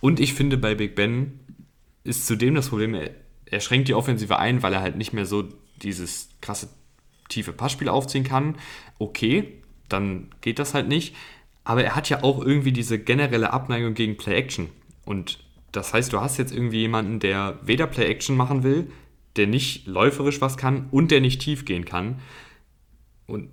und ich finde, bei Big Ben ist zudem das Problem, er, schränkt die Offensive ein, weil er halt nicht mehr so dieses krasse tiefe Passspiel aufziehen kann. Okay, dann geht das halt nicht. Aber er hat ja auch irgendwie diese generelle Abneigung gegen Play-Action. Und das heißt, du hast jetzt irgendwie jemanden, der weder Play-Action machen will, der nicht läuferisch was kann und der nicht tief gehen kann. Und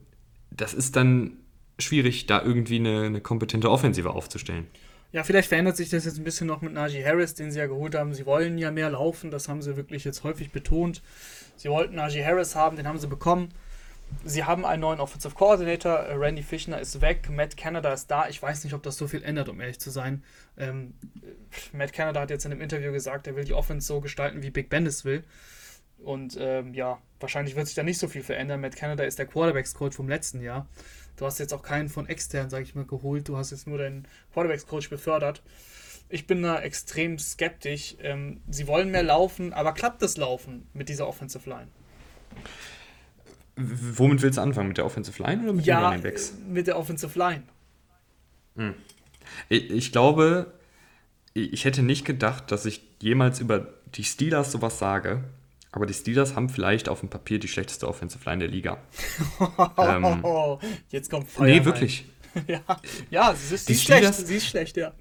das ist dann schwierig, da irgendwie eine, eine kompetente Offensive aufzustellen. Ja, vielleicht verändert sich das jetzt ein bisschen noch mit Najee Harris, den sie ja geholt haben. Sie wollen ja mehr laufen, das haben sie wirklich jetzt häufig betont. Sie wollten Najee Harris haben, den haben sie bekommen. Sie haben einen neuen Offensive Coordinator. Äh, Randy Fischner ist weg. Matt Canada ist da. Ich weiß nicht, ob das so viel ändert, um ehrlich zu sein. Ähm, Matt Canada hat jetzt in einem Interview gesagt, er will die Offense so gestalten, wie Big Ben es will. Und ähm, ja, wahrscheinlich wird sich da nicht so viel verändern. Matt Canada ist der Quarterbacks-Coach vom letzten Jahr. Du hast jetzt auch keinen von extern, sage ich mal, geholt. Du hast jetzt nur deinen Quarterbacks-Coach befördert. Ich bin da extrem skeptisch. Ähm, sie wollen mehr laufen, aber klappt das Laufen mit dieser Offensive Line? Womit willst du anfangen? Mit der Offensive Line oder mit ja, den Running Backs? mit der Offensive Line. Hm. Ich, ich glaube, ich hätte nicht gedacht, dass ich jemals über die Steelers sowas sage, aber die Steelers haben vielleicht auf dem Papier die schlechteste Offensive Line der Liga. (laughs) ähm, Jetzt kommt Feuer Nee, wirklich. (laughs) ja, ja sie, ist, ist Steelers, schlecht, sie ist schlecht, ja.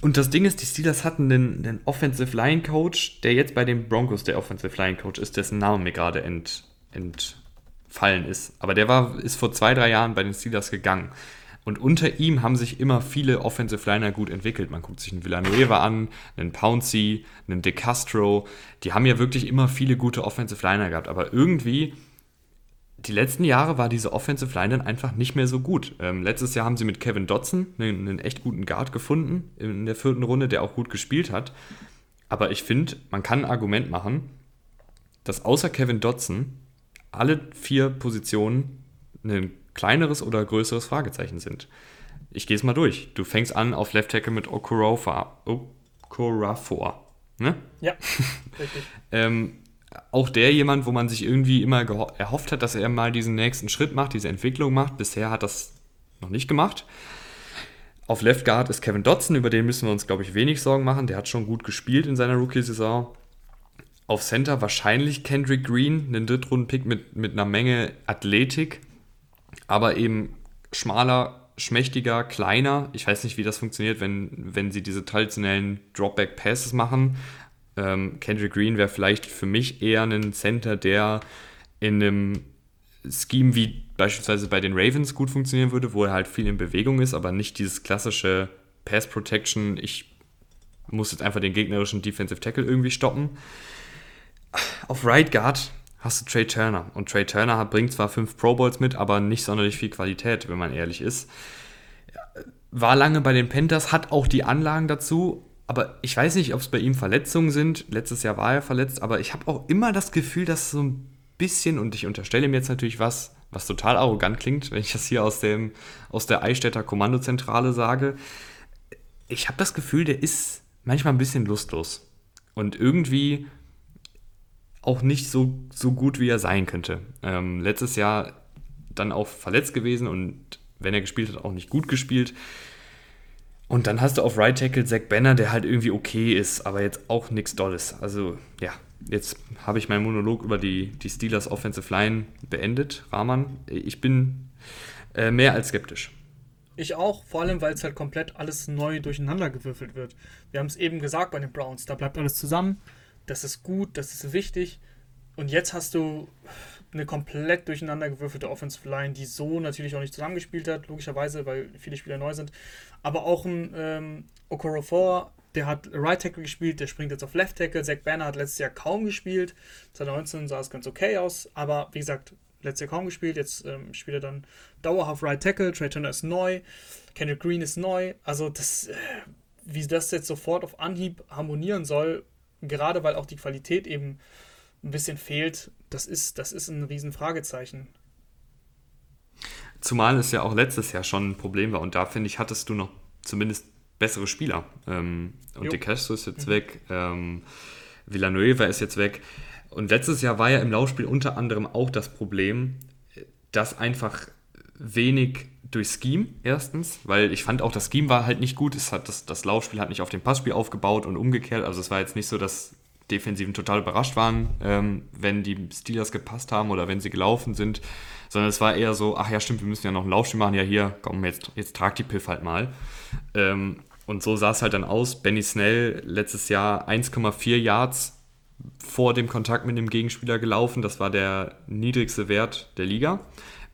Und das Ding ist, die Steelers hatten einen, einen Offensive Line Coach, der jetzt bei den Broncos der Offensive Line Coach ist, dessen Name mir gerade ent, entfallen ist. Aber der war, ist vor zwei, drei Jahren bei den Steelers gegangen. Und unter ihm haben sich immer viele Offensive Liner gut entwickelt. Man guckt sich einen Villanueva an, einen Pouncey, einen De Castro. Die haben ja wirklich immer viele gute Offensive Liner gehabt. Aber irgendwie, die letzten Jahre war diese Offensive Line dann einfach nicht mehr so gut. Ähm, letztes Jahr haben sie mit Kevin Dodson einen, einen, echt guten Guard gefunden in der vierten Runde, der auch gut gespielt hat. Aber ich finde, man kann ein Argument machen, dass außer Kevin Dodson alle vier Positionen ein kleineres oder größeres Fragezeichen sind. Ich gehe es mal durch. Du fängst an auf Left Tackle mit Okorofor. Okorafor. Ne? Ja, (laughs) richtig. ähm, auch der jemand, wo man sich irgendwie immer erhofft hat, dass er mal diesen nächsten Schritt macht, diese Entwicklung macht. Bisher hat das noch nicht gemacht. Auf Left Guard ist Kevin Dotson, über den müssen wir uns, glaube ich, wenig Sorgen machen. Der hat schon gut gespielt in seiner Rookie-Saison. Auf Center wahrscheinlich Kendrick Green, einen Drittrunden-Pick mit, mit einer Menge Athletik, aber eben schmaler, schmächtiger, kleiner. Ich weiß nicht, wie das funktioniert, wenn, wenn sie diese traditionellen Dropback-Passes machen. Ähm, Kendrick Green wäre vielleicht für mich eher ein Center, der in einem Scheme wie beispielsweise bei den Ravens gut funktionieren würde, wo er halt viel in Bewegung ist, aber nicht dieses klassische Pass Protection. Ich muss jetzt einfach den gegnerischen Defensive Tackle irgendwie stoppen. Auf Right Guard hast du Trey Turner. Und Trey Turner bringt zwar fünf Pro Bowls mit, aber nicht sonderlich viel Qualität, wenn man ehrlich ist. War lange bei den Panthers, hat auch die Anlagen dazu, aber ich weiß nicht, ob es bei ihm Verletzungen sind. Letztes Jahr war er verletzt, aber ich habe auch immer das Gefühl, dass so ein bisschen, und ich unterstelle ihm jetzt natürlich was, was total arrogant klingt, wenn ich das hier aus, dem, aus der Eichstätter Kommandozentrale sage. Ich habe das Gefühl, der ist manchmal ein bisschen lustlos. Und irgendwie auch nicht so, so gut, wie er sein könnte. Ähm, letztes Jahr dann auch verletzt gewesen und wenn er gespielt hat, auch nicht gut gespielt. Und dann hast du auf Right Tackle Zach Banner, der halt irgendwie okay ist, aber jetzt auch nichts Dolles. Also ja, jetzt habe ich meinen Monolog über die, die Steelers Offensive Line beendet. Rahman, ich bin äh, mehr als skeptisch. Ich auch, vor allem, weil es halt komplett alles neu durcheinander gewürfelt wird. Wir haben es eben gesagt bei den Browns, da bleibt alles zusammen. Das ist gut, das ist wichtig. Und jetzt hast du eine komplett durcheinander gewürfelte Offensive Line, die so natürlich auch nicht zusammengespielt hat, logischerweise, weil viele Spieler neu sind. Aber auch ein ähm, Okorofor, der hat Right Tackle gespielt, der springt jetzt auf Left Tackle. Zach Banner hat letztes Jahr kaum gespielt. 2019 sah es ganz okay aus, aber wie gesagt, letztes Jahr kaum gespielt. Jetzt ähm, spielt er dann dauerhaft Right Tackle. Trey Turner ist neu. Kendrick Green ist neu. Also, das, äh, wie das jetzt sofort auf Anhieb harmonieren soll, gerade weil auch die Qualität eben ein bisschen fehlt, das ist, das ist ein Riesenfragezeichen. Zumal es ja auch letztes Jahr schon ein Problem war und da finde ich, hattest du noch zumindest bessere Spieler. Ähm, und De Castro ist jetzt mhm. weg, ähm, Villanueva ist jetzt weg. Und letztes Jahr war ja im Laufspiel unter anderem auch das Problem, dass einfach wenig durch Scheme erstens, weil ich fand auch das Scheme war halt nicht gut. Es hat das, das Laufspiel hat nicht auf dem Passspiel aufgebaut und umgekehrt. Also es war jetzt nicht so, dass Defensiven total überrascht waren, ähm, wenn die Steelers gepasst haben oder wenn sie gelaufen sind, sondern es war eher so, ach ja, stimmt, wir müssen ja noch ein Laufspiel machen, ja hier, komm, jetzt, jetzt trag die Piff halt mal. Ähm, und so sah es halt dann aus. Benny Snell letztes Jahr 1,4 Yards vor dem Kontakt mit dem Gegenspieler gelaufen. Das war der niedrigste Wert der Liga.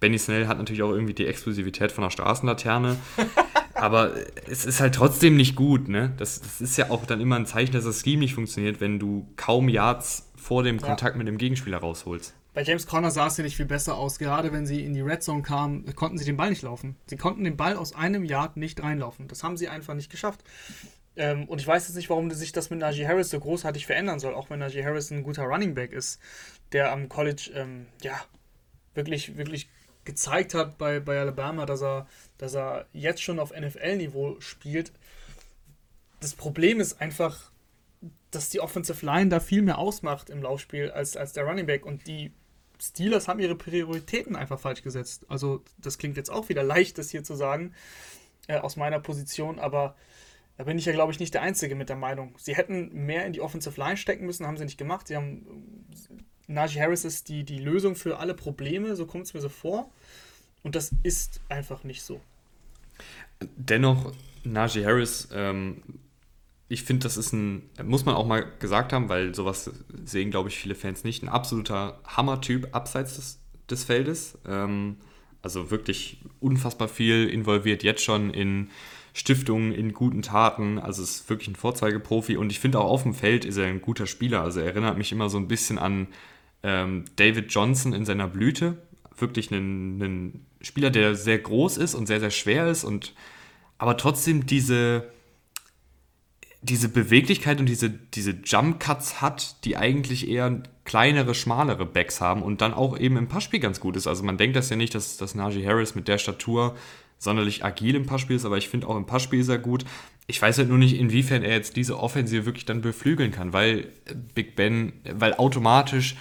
Benny Snell hat natürlich auch irgendwie die Exklusivität von der Straßenlaterne. (laughs) aber es ist halt trotzdem nicht gut, ne? Das, das, ist ja auch dann immer ein Zeichen, dass das Scheme nicht funktioniert, wenn du kaum Yards vor dem Kontakt ja. mit dem Gegenspieler rausholst. Bei James Conner sah es ja nicht viel besser aus. Gerade wenn sie in die Red Zone kamen, konnten sie den Ball nicht laufen. Sie konnten den Ball aus einem Yard nicht reinlaufen. Das haben sie einfach nicht geschafft. Ähm, und ich weiß jetzt nicht, warum sich das mit Najee Harris so großartig verändern soll, auch wenn Najee Harris ein guter Running Back ist, der am College ähm, ja wirklich, wirklich gezeigt hat bei, bei Alabama, dass er, dass er jetzt schon auf NFL-Niveau spielt. Das Problem ist einfach, dass die Offensive Line da viel mehr ausmacht im Laufspiel als, als der Running Back und die Steelers haben ihre Prioritäten einfach falsch gesetzt. Also das klingt jetzt auch wieder leicht, das hier zu sagen, äh, aus meiner Position, aber da bin ich ja, glaube ich, nicht der Einzige mit der Meinung. Sie hätten mehr in die Offensive Line stecken müssen, haben sie nicht gemacht. Sie haben Najee Harris ist die, die Lösung für alle Probleme, so kommt es mir so vor. Und das ist einfach nicht so. Dennoch, Najee Harris, ähm, ich finde, das ist ein, muss man auch mal gesagt haben, weil sowas sehen, glaube ich, viele Fans nicht, ein absoluter Hammer-Typ abseits des, des Feldes. Ähm, also wirklich unfassbar viel involviert jetzt schon in Stiftungen, in guten Taten. Also ist wirklich ein Vorzeigeprofi und ich finde auch auf dem Feld ist er ein guter Spieler. Also er erinnert mich immer so ein bisschen an ähm, David Johnson in seiner Blüte, wirklich einen Spieler, der sehr groß ist und sehr, sehr schwer ist und aber trotzdem diese, diese Beweglichkeit und diese, diese Jump Cuts hat, die eigentlich eher kleinere, schmalere Backs haben und dann auch eben im Passspiel ganz gut ist. Also man denkt das ja nicht, dass, dass Najee Harris mit der Statur sonderlich agil im Passspiel ist, aber ich finde auch im Passspiel ist er gut. Ich weiß halt nur nicht, inwiefern er jetzt diese Offensive wirklich dann beflügeln kann, weil Big Ben, weil automatisch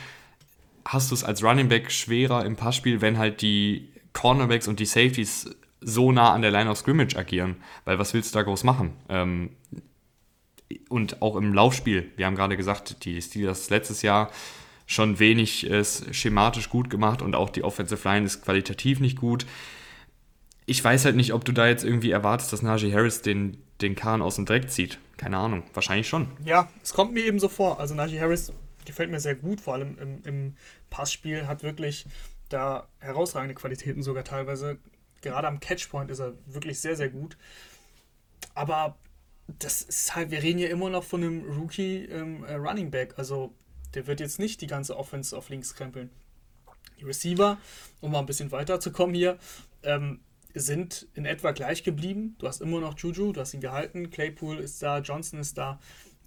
hast du es als Running Back schwerer im Passspiel, wenn halt die Cornerbacks und die Safeties so nah an der Line of Scrimmage agieren. Weil was willst du da groß machen? Ähm, und auch im Laufspiel, wir haben gerade gesagt, die Steelers letztes Jahr schon wenig äh, schematisch gut gemacht und auch die Offensive Line ist qualitativ nicht gut. Ich weiß halt nicht, ob du da jetzt irgendwie erwartest, dass Najee Harris den, den Kahn aus dem Dreck zieht. Keine Ahnung, wahrscheinlich schon. Ja, es kommt mir eben so vor. Also Najee Harris gefällt mir sehr gut, vor allem im, im Passspiel, hat wirklich da herausragende Qualitäten sogar teilweise. Gerade am Catchpoint ist er wirklich sehr, sehr gut. Aber das ist halt, wir reden ja immer noch von einem Rookie ähm, äh, Running Back. Also der wird jetzt nicht die ganze Offense auf links krempeln. Die Receiver, um mal ein bisschen weiterzukommen hier, ähm, sind in etwa gleich geblieben. Du hast immer noch Juju, du hast ihn gehalten. Claypool ist da, Johnson ist da.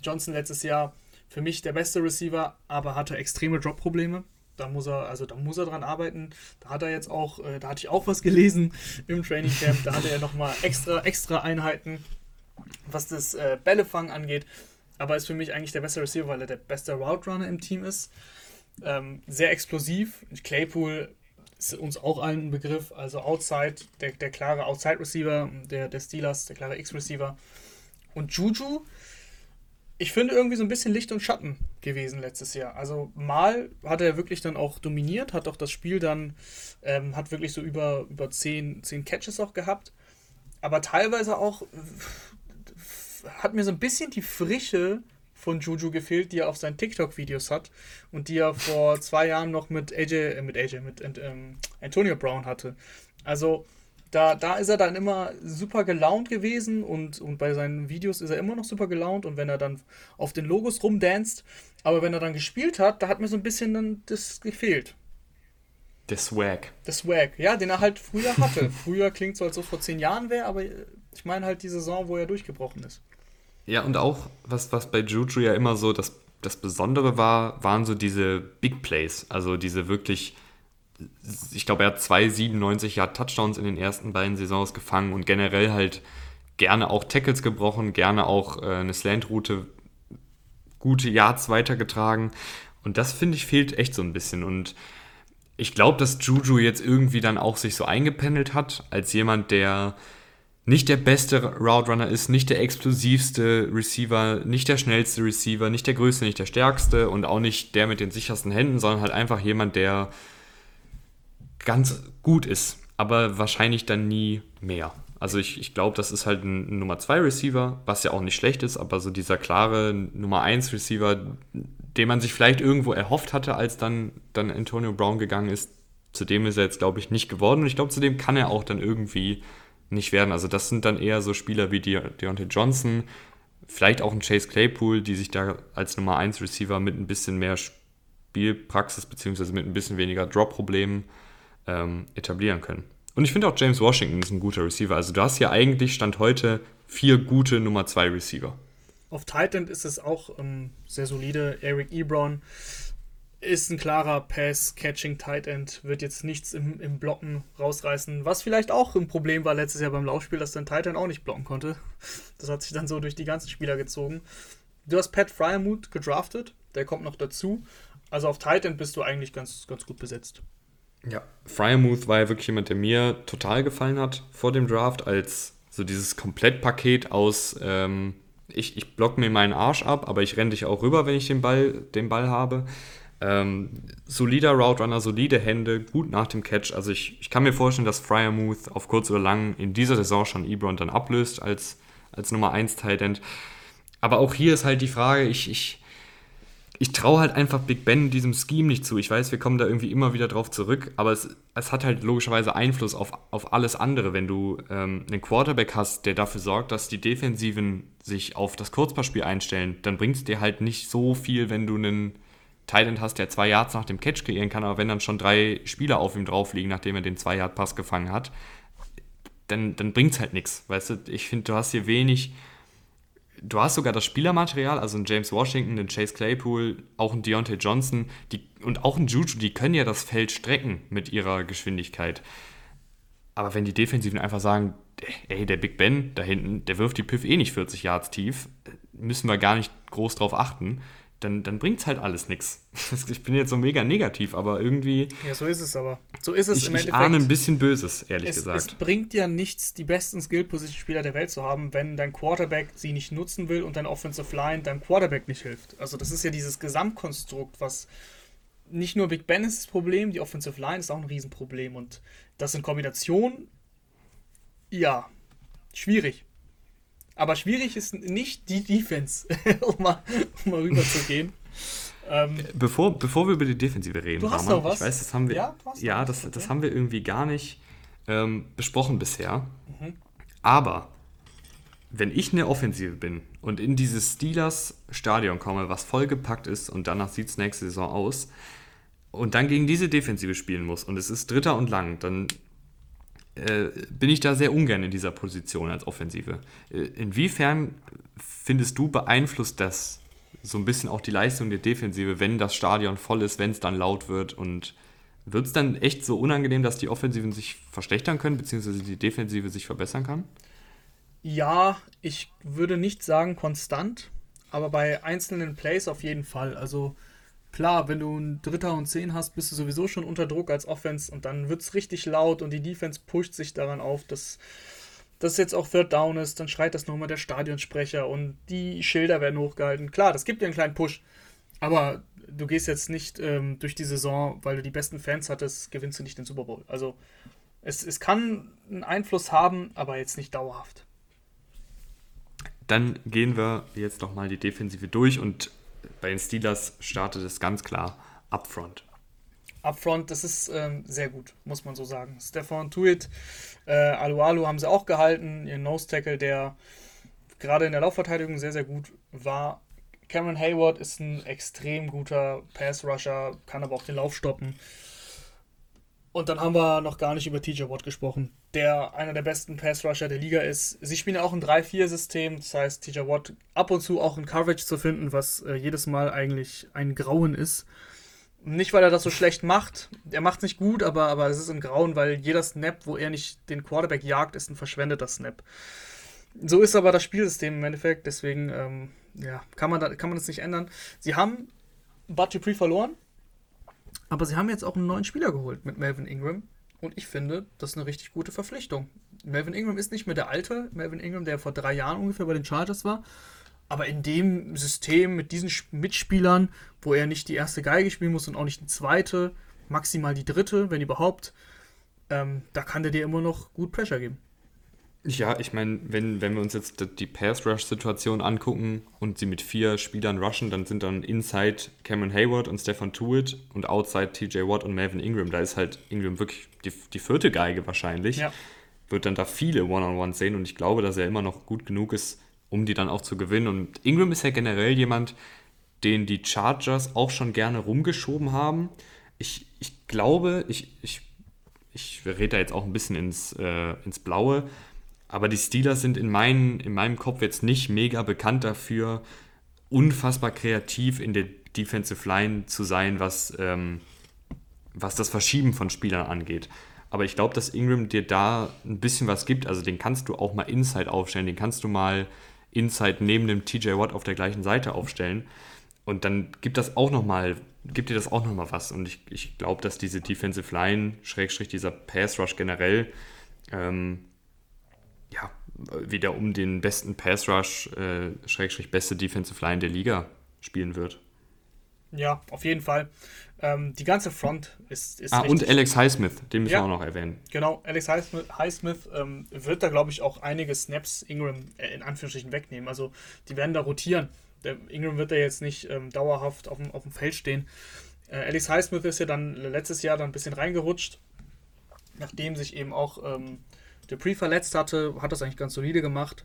Johnson letztes Jahr für mich der beste Receiver, aber hatte extreme Drop-Probleme. Da muss er, also da muss er dran arbeiten. Da hat er jetzt auch, äh, da hatte ich auch was gelesen (laughs) im Training Camp. Da hatte er nochmal extra, extra Einheiten, was das äh, Bällefang angeht. Aber ist für mich eigentlich der beste Receiver, weil er der beste Route Runner im Team ist. Ähm, sehr explosiv. Claypool ist uns auch allen ein Begriff. Also Outside, der, der klare Outside Receiver, der, der Steelers, der klare X-Receiver. Und Juju, ich finde irgendwie so ein bisschen Licht und Schatten gewesen letztes Jahr. Also mal hat er wirklich dann auch dominiert, hat auch das Spiel dann, ähm, hat wirklich so über, über zehn, zehn Catches auch gehabt. Aber teilweise auch hat mir so ein bisschen die Frische von Juju gefehlt, die er auf seinen TikTok-Videos hat und die er vor zwei Jahren noch mit AJ, äh, mit AJ, mit ähm, Antonio Brown hatte. Also da, da ist er dann immer super gelaunt gewesen und, und bei seinen Videos ist er immer noch super gelaunt und wenn er dann auf den Logos rumdanzt, aber wenn er dann gespielt hat, da hat mir so ein bisschen dann das gefehlt. Der Swag. Der Swag, ja, den er halt früher hatte. (laughs) früher klingt so, als ob es vor zehn Jahren wäre, aber ich meine halt die Saison, wo er durchgebrochen ist. Ja, und auch, was, was bei Juju ja immer so das, das Besondere war, waren so diese Big Plays. Also diese wirklich ich glaube, er hat zwei 97 Yard Touchdowns in den ersten beiden Saisons gefangen und generell halt gerne auch Tackles gebrochen, gerne auch äh, eine Slant-Route gute Yards weitergetragen. Und das finde ich fehlt echt so ein bisschen. Und ich glaube, dass Juju jetzt irgendwie dann auch sich so eingependelt hat, als jemand, der nicht der beste Route Runner ist, nicht der explosivste Receiver, nicht der schnellste Receiver, nicht der größte, nicht der stärkste und auch nicht der mit den sichersten Händen, sondern halt einfach jemand, der ganz gut ist, aber wahrscheinlich dann nie mehr. Also ich, ich glaube, das ist halt ein, Nummer 2 Receiver, was ja auch nicht schlecht ist, aber so dieser klare Nummer 1 Receiver, den man sich vielleicht irgendwo erhofft hatte, als dann, dann Antonio Brown gegangen ist, zu dem ist er jetzt, glaube ich, nicht geworden. Und ich glaube, zu dem kann er auch dann irgendwie nicht werden. Also das sind dann eher so Spieler wie De Deontay Johnson, vielleicht auch ein Chase Claypool, die sich da als Nummer 1 Receiver mit ein bisschen mehr Spielpraxis beziehungsweise mit ein bisschen weniger Drop-Problemen ähm, etablieren können. Und ich finde auch James Washington ist ein guter Receiver. Also du hast hier eigentlich Stand heute vier gute Nummer 2 Receiver. Auf Titan ist es auch ähm, sehr solide. Eric Ebron ist ein klarer Pass-Catching Tight End, wird jetzt nichts im, im Blocken rausreißen, was vielleicht auch ein Problem war letztes Jahr beim Laufspiel, dass dein Tight End auch nicht blocken konnte. Das hat sich dann so durch die ganzen Spieler gezogen. Du hast Pat Fryermuth gedraftet, der kommt noch dazu. Also auf Tight End bist du eigentlich ganz, ganz gut besetzt. Ja, Fryermuth war ja wirklich jemand, der mir total gefallen hat vor dem Draft, als so dieses Komplettpaket aus, ähm, ich, ich block mir meinen Arsch ab, aber ich renne dich auch rüber, wenn ich den Ball, den Ball habe. Ähm, solider Route Runner, solide Hände, gut nach dem Catch. Also ich, ich kann mir vorstellen, dass Fryermuth auf kurz oder lang in dieser Saison schon Ebron dann ablöst als, als Nummer 1 Tight End. Aber auch hier ist halt die Frage, ich, ich ich traue halt einfach Big Ben diesem Scheme nicht zu. Ich weiß, wir kommen da irgendwie immer wieder drauf zurück, aber es, es hat halt logischerweise Einfluss auf, auf alles andere. Wenn du ähm, einen Quarterback hast, der dafür sorgt, dass die Defensiven sich auf das Kurzpassspiel einstellen, dann bringt es dir halt nicht so viel, wenn du einen, Thailand hast, der zwei Yards nach dem Catch kreieren kann, aber wenn dann schon drei Spieler auf ihm drauf liegen, nachdem er den zwei Yard Pass gefangen hat, dann, dann bringt es halt nichts. Weißt du, ich finde, du hast hier wenig. Du hast sogar das Spielermaterial, also ein James Washington, ein Chase Claypool, auch ein Deontay Johnson die, und auch ein Juju, die können ja das Feld strecken mit ihrer Geschwindigkeit. Aber wenn die Defensiven einfach sagen, ey, der Big Ben da hinten, der wirft die Piff eh nicht 40 Yards tief, müssen wir gar nicht groß drauf achten dann, dann bringt es halt alles nichts. (laughs) Ich bin jetzt so mega negativ, aber irgendwie. Ja, so ist es aber. So ist es ich, im Endeffekt. Ich ahne ein bisschen Böses, ehrlich es, gesagt. Es bringt ja nichts, die besten Skill-Position-Spieler der Welt zu haben, wenn dein Quarterback sie nicht nutzen will und dein Offensive Line deinem Quarterback nicht hilft. Also, das ist ja dieses Gesamtkonstrukt, was. Nicht nur Big Ben ist das Problem, die Offensive Line ist auch ein Riesenproblem. Und das in Kombination, ja, schwierig. Aber schwierig ist nicht die Defense, (laughs) um, mal, um mal rüber zu gehen. (laughs) Ähm, bevor, bevor wir über die Defensive reden, du hast Rahman, noch was? ich weiß, das haben wir, ja, ja das, das haben wir irgendwie gar nicht ähm, besprochen bisher. Mhm. Aber wenn ich eine Offensive bin und in dieses Steelers Stadion komme, was vollgepackt ist und danach sieht es nächste Saison aus, und dann gegen diese Defensive spielen muss und es ist Dritter und Lang, dann äh, bin ich da sehr ungern in dieser Position als Offensive. Äh, inwiefern findest du beeinflusst das so ein bisschen auch die Leistung der Defensive, wenn das Stadion voll ist, wenn es dann laut wird und wird es dann echt so unangenehm, dass die Offensiven sich verschlechtern können, beziehungsweise die Defensive sich verbessern kann? Ja, ich würde nicht sagen konstant, aber bei einzelnen Plays auf jeden Fall. Also Klar, wenn du einen Dritter und Zehn hast, bist du sowieso schon unter Druck als Offense und dann wird es richtig laut und die Defense pusht sich daran auf, dass das jetzt auch Third Down ist, dann schreit das nochmal der Stadionsprecher und die Schilder werden hochgehalten. Klar, das gibt dir einen kleinen Push, aber du gehst jetzt nicht ähm, durch die Saison, weil du die besten Fans hattest, gewinnst du nicht den Super Bowl. Also es, es kann einen Einfluss haben, aber jetzt nicht dauerhaft. Dann gehen wir jetzt nochmal die Defensive durch und bei den Steelers startet es ganz klar upfront. Upfront, das ist ähm, sehr gut, muss man so sagen. Stefan Tuit, äh, Alualu haben sie auch gehalten, ihren Nose Tackle, der gerade in der Laufverteidigung sehr, sehr gut war. Cameron Hayward ist ein extrem guter Pass-Rusher, kann aber auch den Lauf stoppen. Und dann haben wir noch gar nicht über TJ Watt gesprochen, der einer der besten Pass-Rusher der Liga ist. Sie spielen auch ein 3-4-System, das heißt, TJ Watt ab und zu auch in Coverage zu finden, was äh, jedes Mal eigentlich ein Grauen ist. Nicht, weil er das so schlecht macht, er macht es nicht gut, aber, aber es ist ein Grauen, weil jeder Snap, wo er nicht den Quarterback jagt, ist ein verschwendeter Snap. So ist aber das Spielsystem im Endeffekt, deswegen ähm, ja, kann, man da, kann man das nicht ändern. Sie haben Bud Dupree verloren, aber sie haben jetzt auch einen neuen Spieler geholt mit Melvin Ingram. Und ich finde, das ist eine richtig gute Verpflichtung. Melvin Ingram ist nicht mehr der alte Melvin Ingram, der vor drei Jahren ungefähr bei den Chargers war. Aber in dem System mit diesen Mitspielern, wo er nicht die erste Geige spielen muss und auch nicht die zweite, maximal die dritte, wenn überhaupt, ähm, da kann der dir immer noch gut Pressure geben. Ja, ich meine, wenn, wenn wir uns jetzt die Pass-Rush-Situation angucken und sie mit vier Spielern rushen, dann sind dann Inside Cameron Hayward und Stefan Tuitt und Outside TJ Watt und Melvin Ingram. Da ist halt Ingram wirklich die, die vierte Geige wahrscheinlich. Ja. Wird dann da viele One-on-One sehen und ich glaube, dass er immer noch gut genug ist, um die dann auch zu gewinnen. Und Ingram ist ja generell jemand, den die Chargers auch schon gerne rumgeschoben haben. Ich, ich glaube, ich, ich, ich rede da jetzt auch ein bisschen ins, äh, ins Blaue, aber die Steelers sind in, mein, in meinem Kopf jetzt nicht mega bekannt dafür, unfassbar kreativ in der Defensive Line zu sein, was, ähm, was das Verschieben von Spielern angeht. Aber ich glaube, dass Ingram dir da ein bisschen was gibt. Also den kannst du auch mal Inside aufstellen, den kannst du mal Inside neben dem TJ Watt auf der gleichen Seite aufstellen. Und dann gibt das auch noch mal, gibt dir das auch noch mal was. Und ich, ich glaube, dass diese Defensive Line, Schrägstrich dieser Pass Rush generell, ähm, wieder um den besten Pass Rush, äh, Schrägstrich beste Defensive Line der Liga spielen wird. Ja, auf jeden Fall. Ähm, die ganze Front ist. ist ah, und Alex Highsmith, den müssen ja, wir auch noch erwähnen. Genau, Alex Highsmith, Highsmith ähm, wird da, glaube ich, auch einige Snaps Ingram äh, in Anführungsstrichen wegnehmen. Also, die werden da rotieren. Der Ingram wird da jetzt nicht ähm, dauerhaft auf dem, auf dem Feld stehen. Äh, Alex Highsmith ist ja dann letztes Jahr dann ein bisschen reingerutscht, nachdem sich eben auch ähm, Dupree verletzt hatte, hat das eigentlich ganz solide gemacht.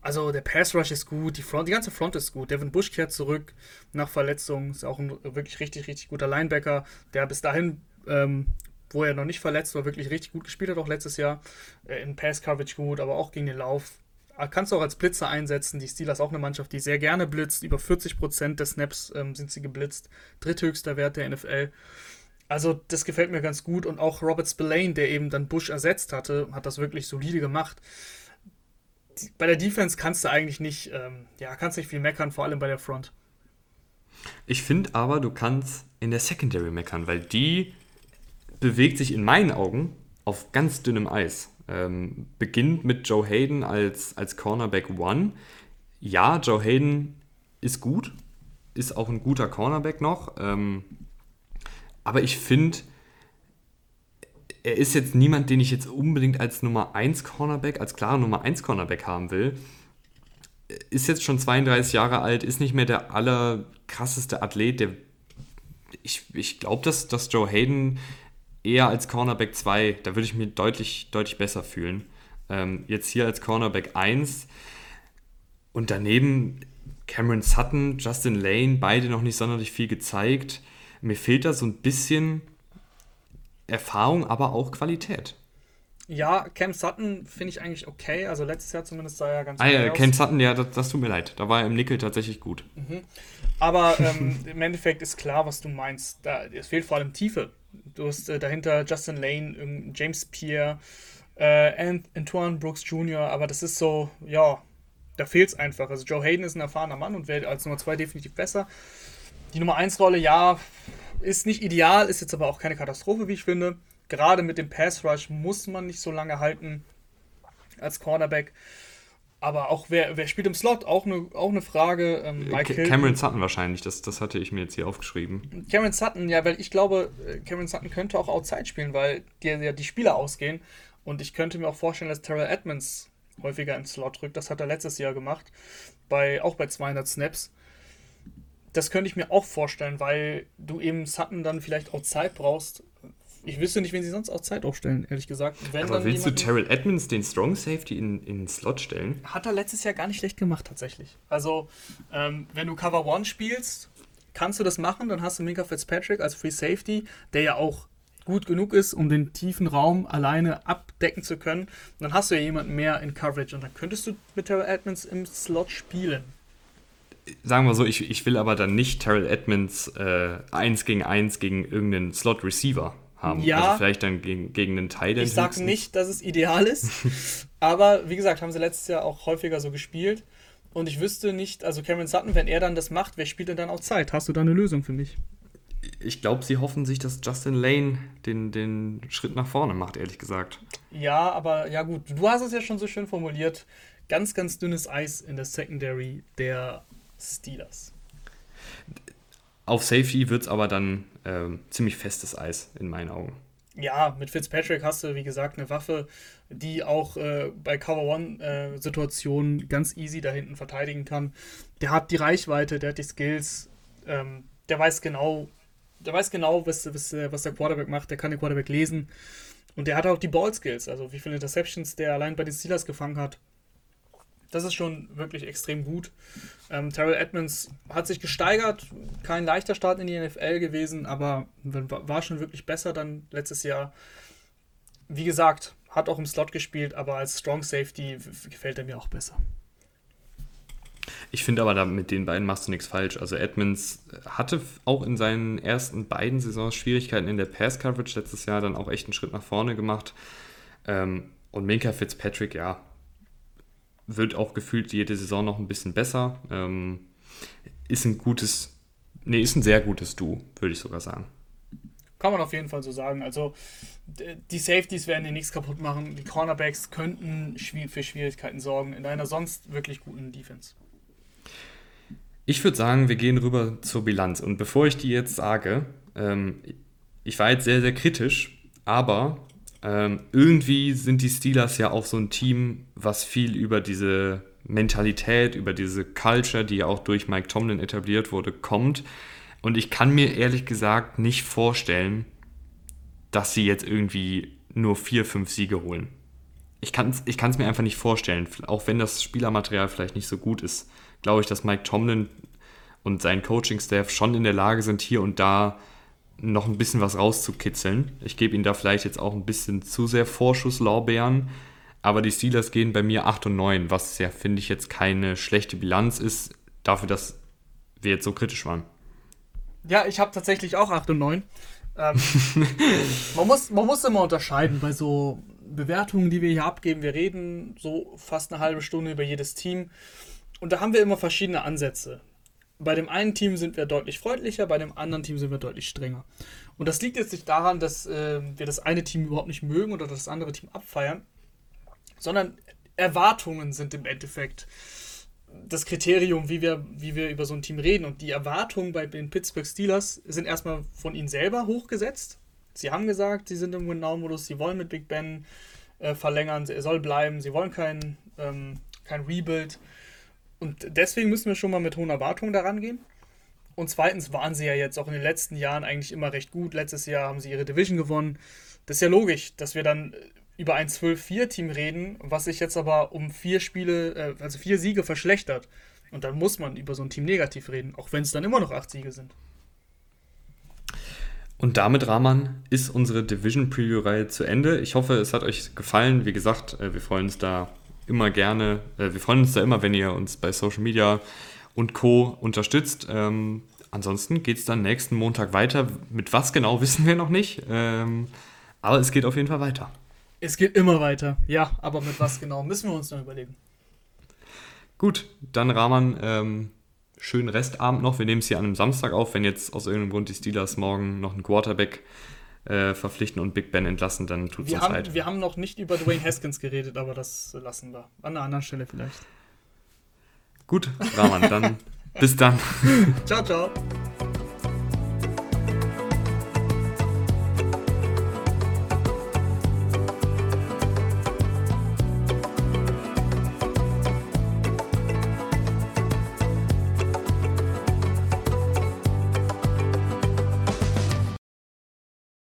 Also der Pass Rush ist gut, die Front, die ganze Front ist gut. Devin Bush kehrt zurück nach Verletzung, ist auch ein wirklich richtig, richtig guter Linebacker, der bis dahin, ähm, wo er noch nicht verletzt war, wirklich richtig gut gespielt hat, auch letztes Jahr. Äh, in Pass Coverage gut, aber auch gegen den Lauf. Äh, kannst du auch als Blitzer einsetzen. Die Steelers auch eine Mannschaft, die sehr gerne blitzt. Über 40% der Snaps ähm, sind sie geblitzt. Dritthöchster Wert der NFL. Also das gefällt mir ganz gut. Und auch Robert Spillane, der eben dann Bush ersetzt hatte, hat das wirklich solide gemacht bei der Defense kannst du eigentlich nicht, ähm, ja, kannst nicht viel meckern, vor allem bei der Front. Ich finde aber, du kannst in der Secondary meckern, weil die bewegt sich in meinen Augen auf ganz dünnem Eis. Ähm, beginnt mit Joe Hayden als, als Cornerback One. Ja, Joe Hayden ist gut, ist auch ein guter Cornerback noch. Ähm, aber ich finde, er ist jetzt niemand, den ich jetzt unbedingt als Nummer 1 Cornerback, als klare Nummer 1 Cornerback haben will. Ist jetzt schon 32 Jahre alt, ist nicht mehr der allerkrasseste Athlet. Der, ich ich glaube, dass, dass Joe Hayden eher als Cornerback 2, da würde ich mich deutlich, deutlich besser fühlen. Ähm, jetzt hier als Cornerback 1 und daneben Cameron Sutton, Justin Lane, beide noch nicht sonderlich viel gezeigt. Mir fehlt da so ein bisschen Erfahrung, aber auch Qualität. Ja, Cam Sutton finde ich eigentlich okay. Also letztes Jahr zumindest sah er ganz ah, ja, aus. Cam Sutton, ja, das, das, tut mir leid. Da war er im Nickel tatsächlich gut. Mhm. Aber ähm, (laughs) im Endeffekt ist klar, was du meinst. Da, es fehlt vor allem Tiefe. Du hast äh, dahinter Justin Lane, James Pierre, äh, Antoine Brooks Jr., aber das ist so, ja, da fehlt es einfach. Also Joe Hayden ist ein erfahrener Mann und wäre als Nummer 2 definitiv besser. Die Nummer 1 Rolle, ja, ist nicht ideal, ist jetzt aber auch keine Katastrophe, wie ich finde. Gerade mit dem Pass Rush muss man nicht so lange halten als Cornerback. Aber auch wer, wer spielt im Slot? Auch eine, auch eine Frage. Ähm, Cameron Sutton wahrscheinlich, das, das hatte ich mir jetzt hier aufgeschrieben. Cameron Sutton, ja, weil ich glaube, äh, Cameron Sutton könnte auch Outside spielen, weil dir ja die Spieler ausgehen. Und ich könnte mir auch vorstellen, dass Terrell Edmonds häufiger ins Slot rückt. Das hat er letztes Jahr gemacht, bei, auch bei 200 Snaps das könnte ich mir auch vorstellen, weil du eben Sutton dann vielleicht auch Zeit brauchst. Ich wüsste nicht, wen sie sonst auch Zeit aufstellen, ehrlich gesagt. Wenn Aber willst du Terrell Edmonds, den Strong Safety, in, in den Slot stellen? Hat er letztes Jahr gar nicht schlecht gemacht, tatsächlich. Also, ähm, wenn du Cover One spielst, kannst du das machen. Dann hast du Minka Fitzpatrick als Free Safety, der ja auch gut genug ist, um den tiefen Raum alleine abdecken zu können. Und dann hast du ja jemanden mehr in Coverage und dann könntest du mit Terrell Edmonds im Slot spielen sagen wir so, ich, ich will aber dann nicht Terrell Edmonds äh, 1 gegen 1 gegen irgendeinen Slot-Receiver haben. Ja. Also vielleicht dann gegen, gegen einen Teil. Ich sage nicht, dass es ideal ist. (laughs) aber wie gesagt, haben sie letztes Jahr auch häufiger so gespielt. Und ich wüsste nicht, also Cameron Sutton, wenn er dann das macht, wer spielt denn dann auch Zeit? Hast du da eine Lösung für mich? Ich glaube, sie hoffen sich, dass Justin Lane den, den Schritt nach vorne macht, ehrlich gesagt. Ja, aber ja gut, du hast es ja schon so schön formuliert. Ganz, ganz dünnes Eis in der Secondary der Steelers. Auf Safety wird es aber dann äh, ziemlich festes Eis in meinen Augen. Ja, mit Fitzpatrick hast du, wie gesagt, eine Waffe, die auch äh, bei Cover-One-Situationen äh, ganz easy da hinten verteidigen kann. Der hat die Reichweite, der hat die Skills, ähm, der weiß genau, der weiß genau, was, was, was der Quarterback macht, der kann den Quarterback lesen. Und der hat auch die Ball-Skills, also wie viele Interceptions der allein bei den Steelers gefangen hat. Das ist schon wirklich extrem gut. Ähm, Terrell Edmonds hat sich gesteigert, kein leichter Start in die NFL gewesen, aber war schon wirklich besser dann letztes Jahr. Wie gesagt, hat auch im Slot gespielt, aber als Strong Safety gefällt er mir auch besser. Ich finde aber, da mit den beiden machst du nichts falsch. Also Edmonds hatte auch in seinen ersten beiden Saisons Schwierigkeiten in der Pass-Coverage letztes Jahr, dann auch echt einen Schritt nach vorne gemacht. Ähm, und Minka Fitzpatrick, ja, wird auch gefühlt jede Saison noch ein bisschen besser. Ähm, ist ein gutes, nee, ist ein sehr gutes Duo, würde ich sogar sagen. Kann man auf jeden Fall so sagen. Also die Safeties werden dir nichts kaputt machen. Die Cornerbacks könnten für Schwierigkeiten sorgen in einer sonst wirklich guten Defense. Ich würde sagen, wir gehen rüber zur Bilanz. Und bevor ich die jetzt sage, ähm, ich war jetzt sehr, sehr kritisch, aber ähm, irgendwie sind die Steelers ja auch so ein Team, was viel über diese Mentalität, über diese Culture, die ja auch durch Mike Tomlin etabliert wurde, kommt. Und ich kann mir ehrlich gesagt nicht vorstellen, dass sie jetzt irgendwie nur vier, fünf Siege holen. ich kann es ich mir einfach nicht vorstellen. Auch wenn das Spielermaterial vielleicht nicht so gut ist, glaube ich, dass Mike Tomlin und sein Coaching-Staff schon in der Lage sind, hier und da noch ein bisschen was rauszukitzeln. Ich gebe ihnen da vielleicht jetzt auch ein bisschen zu sehr Vorschusslorbeeren, aber die Steelers gehen bei mir 8 und 9, was ja, finde ich, jetzt keine schlechte Bilanz ist, dafür, dass wir jetzt so kritisch waren. Ja, ich habe tatsächlich auch 8 und 9. Ähm, (laughs) man, muss, man muss immer unterscheiden bei so Bewertungen, die wir hier abgeben. Wir reden so fast eine halbe Stunde über jedes Team. Und da haben wir immer verschiedene Ansätze. Bei dem einen Team sind wir deutlich freundlicher, bei dem anderen Team sind wir deutlich strenger. Und das liegt jetzt nicht daran, dass äh, wir das eine Team überhaupt nicht mögen oder das andere Team abfeiern, sondern Erwartungen sind im Endeffekt das Kriterium, wie wir, wie wir über so ein Team reden. Und die Erwartungen bei den Pittsburgh Steelers sind erstmal von ihnen selber hochgesetzt. Sie haben gesagt, sie sind im Win-Now-Modus, sie wollen mit Big Ben äh, verlängern, er soll bleiben, sie wollen kein, ähm, kein Rebuild. Und deswegen müssen wir schon mal mit hohen Erwartungen daran gehen. Und zweitens waren sie ja jetzt auch in den letzten Jahren eigentlich immer recht gut. Letztes Jahr haben sie ihre Division gewonnen. Das ist ja logisch, dass wir dann über ein 12-4-Team reden, was sich jetzt aber um vier Spiele, äh, also vier Siege verschlechtert. Und dann muss man über so ein Team negativ reden, auch wenn es dann immer noch acht Siege sind. Und damit, Rahman, ist unsere Division Preview-Reihe zu Ende. Ich hoffe, es hat euch gefallen. Wie gesagt, äh, wir freuen uns da immer gerne, äh, wir freuen uns da immer, wenn ihr uns bei Social Media und Co. unterstützt. Ähm, ansonsten geht es dann nächsten Montag weiter. Mit was genau (laughs) wissen wir noch nicht. Ähm, aber es geht auf jeden Fall weiter. Es geht immer weiter. Ja, aber mit was genau müssen wir uns noch überlegen. Gut, dann Rahman, ähm, schönen Restabend noch. Wir nehmen es hier an einem Samstag auf. Wenn jetzt aus irgendeinem Grund die Steelers morgen noch einen Quarterback äh, verpflichten und Big Ben entlassen, dann tut es uns haben, leid. Wir haben noch nicht über Dwayne Haskins geredet, aber das lassen wir. An einer anderen Stelle vielleicht. Gut, Rahman, dann (laughs) bis dann. ciao, ciao.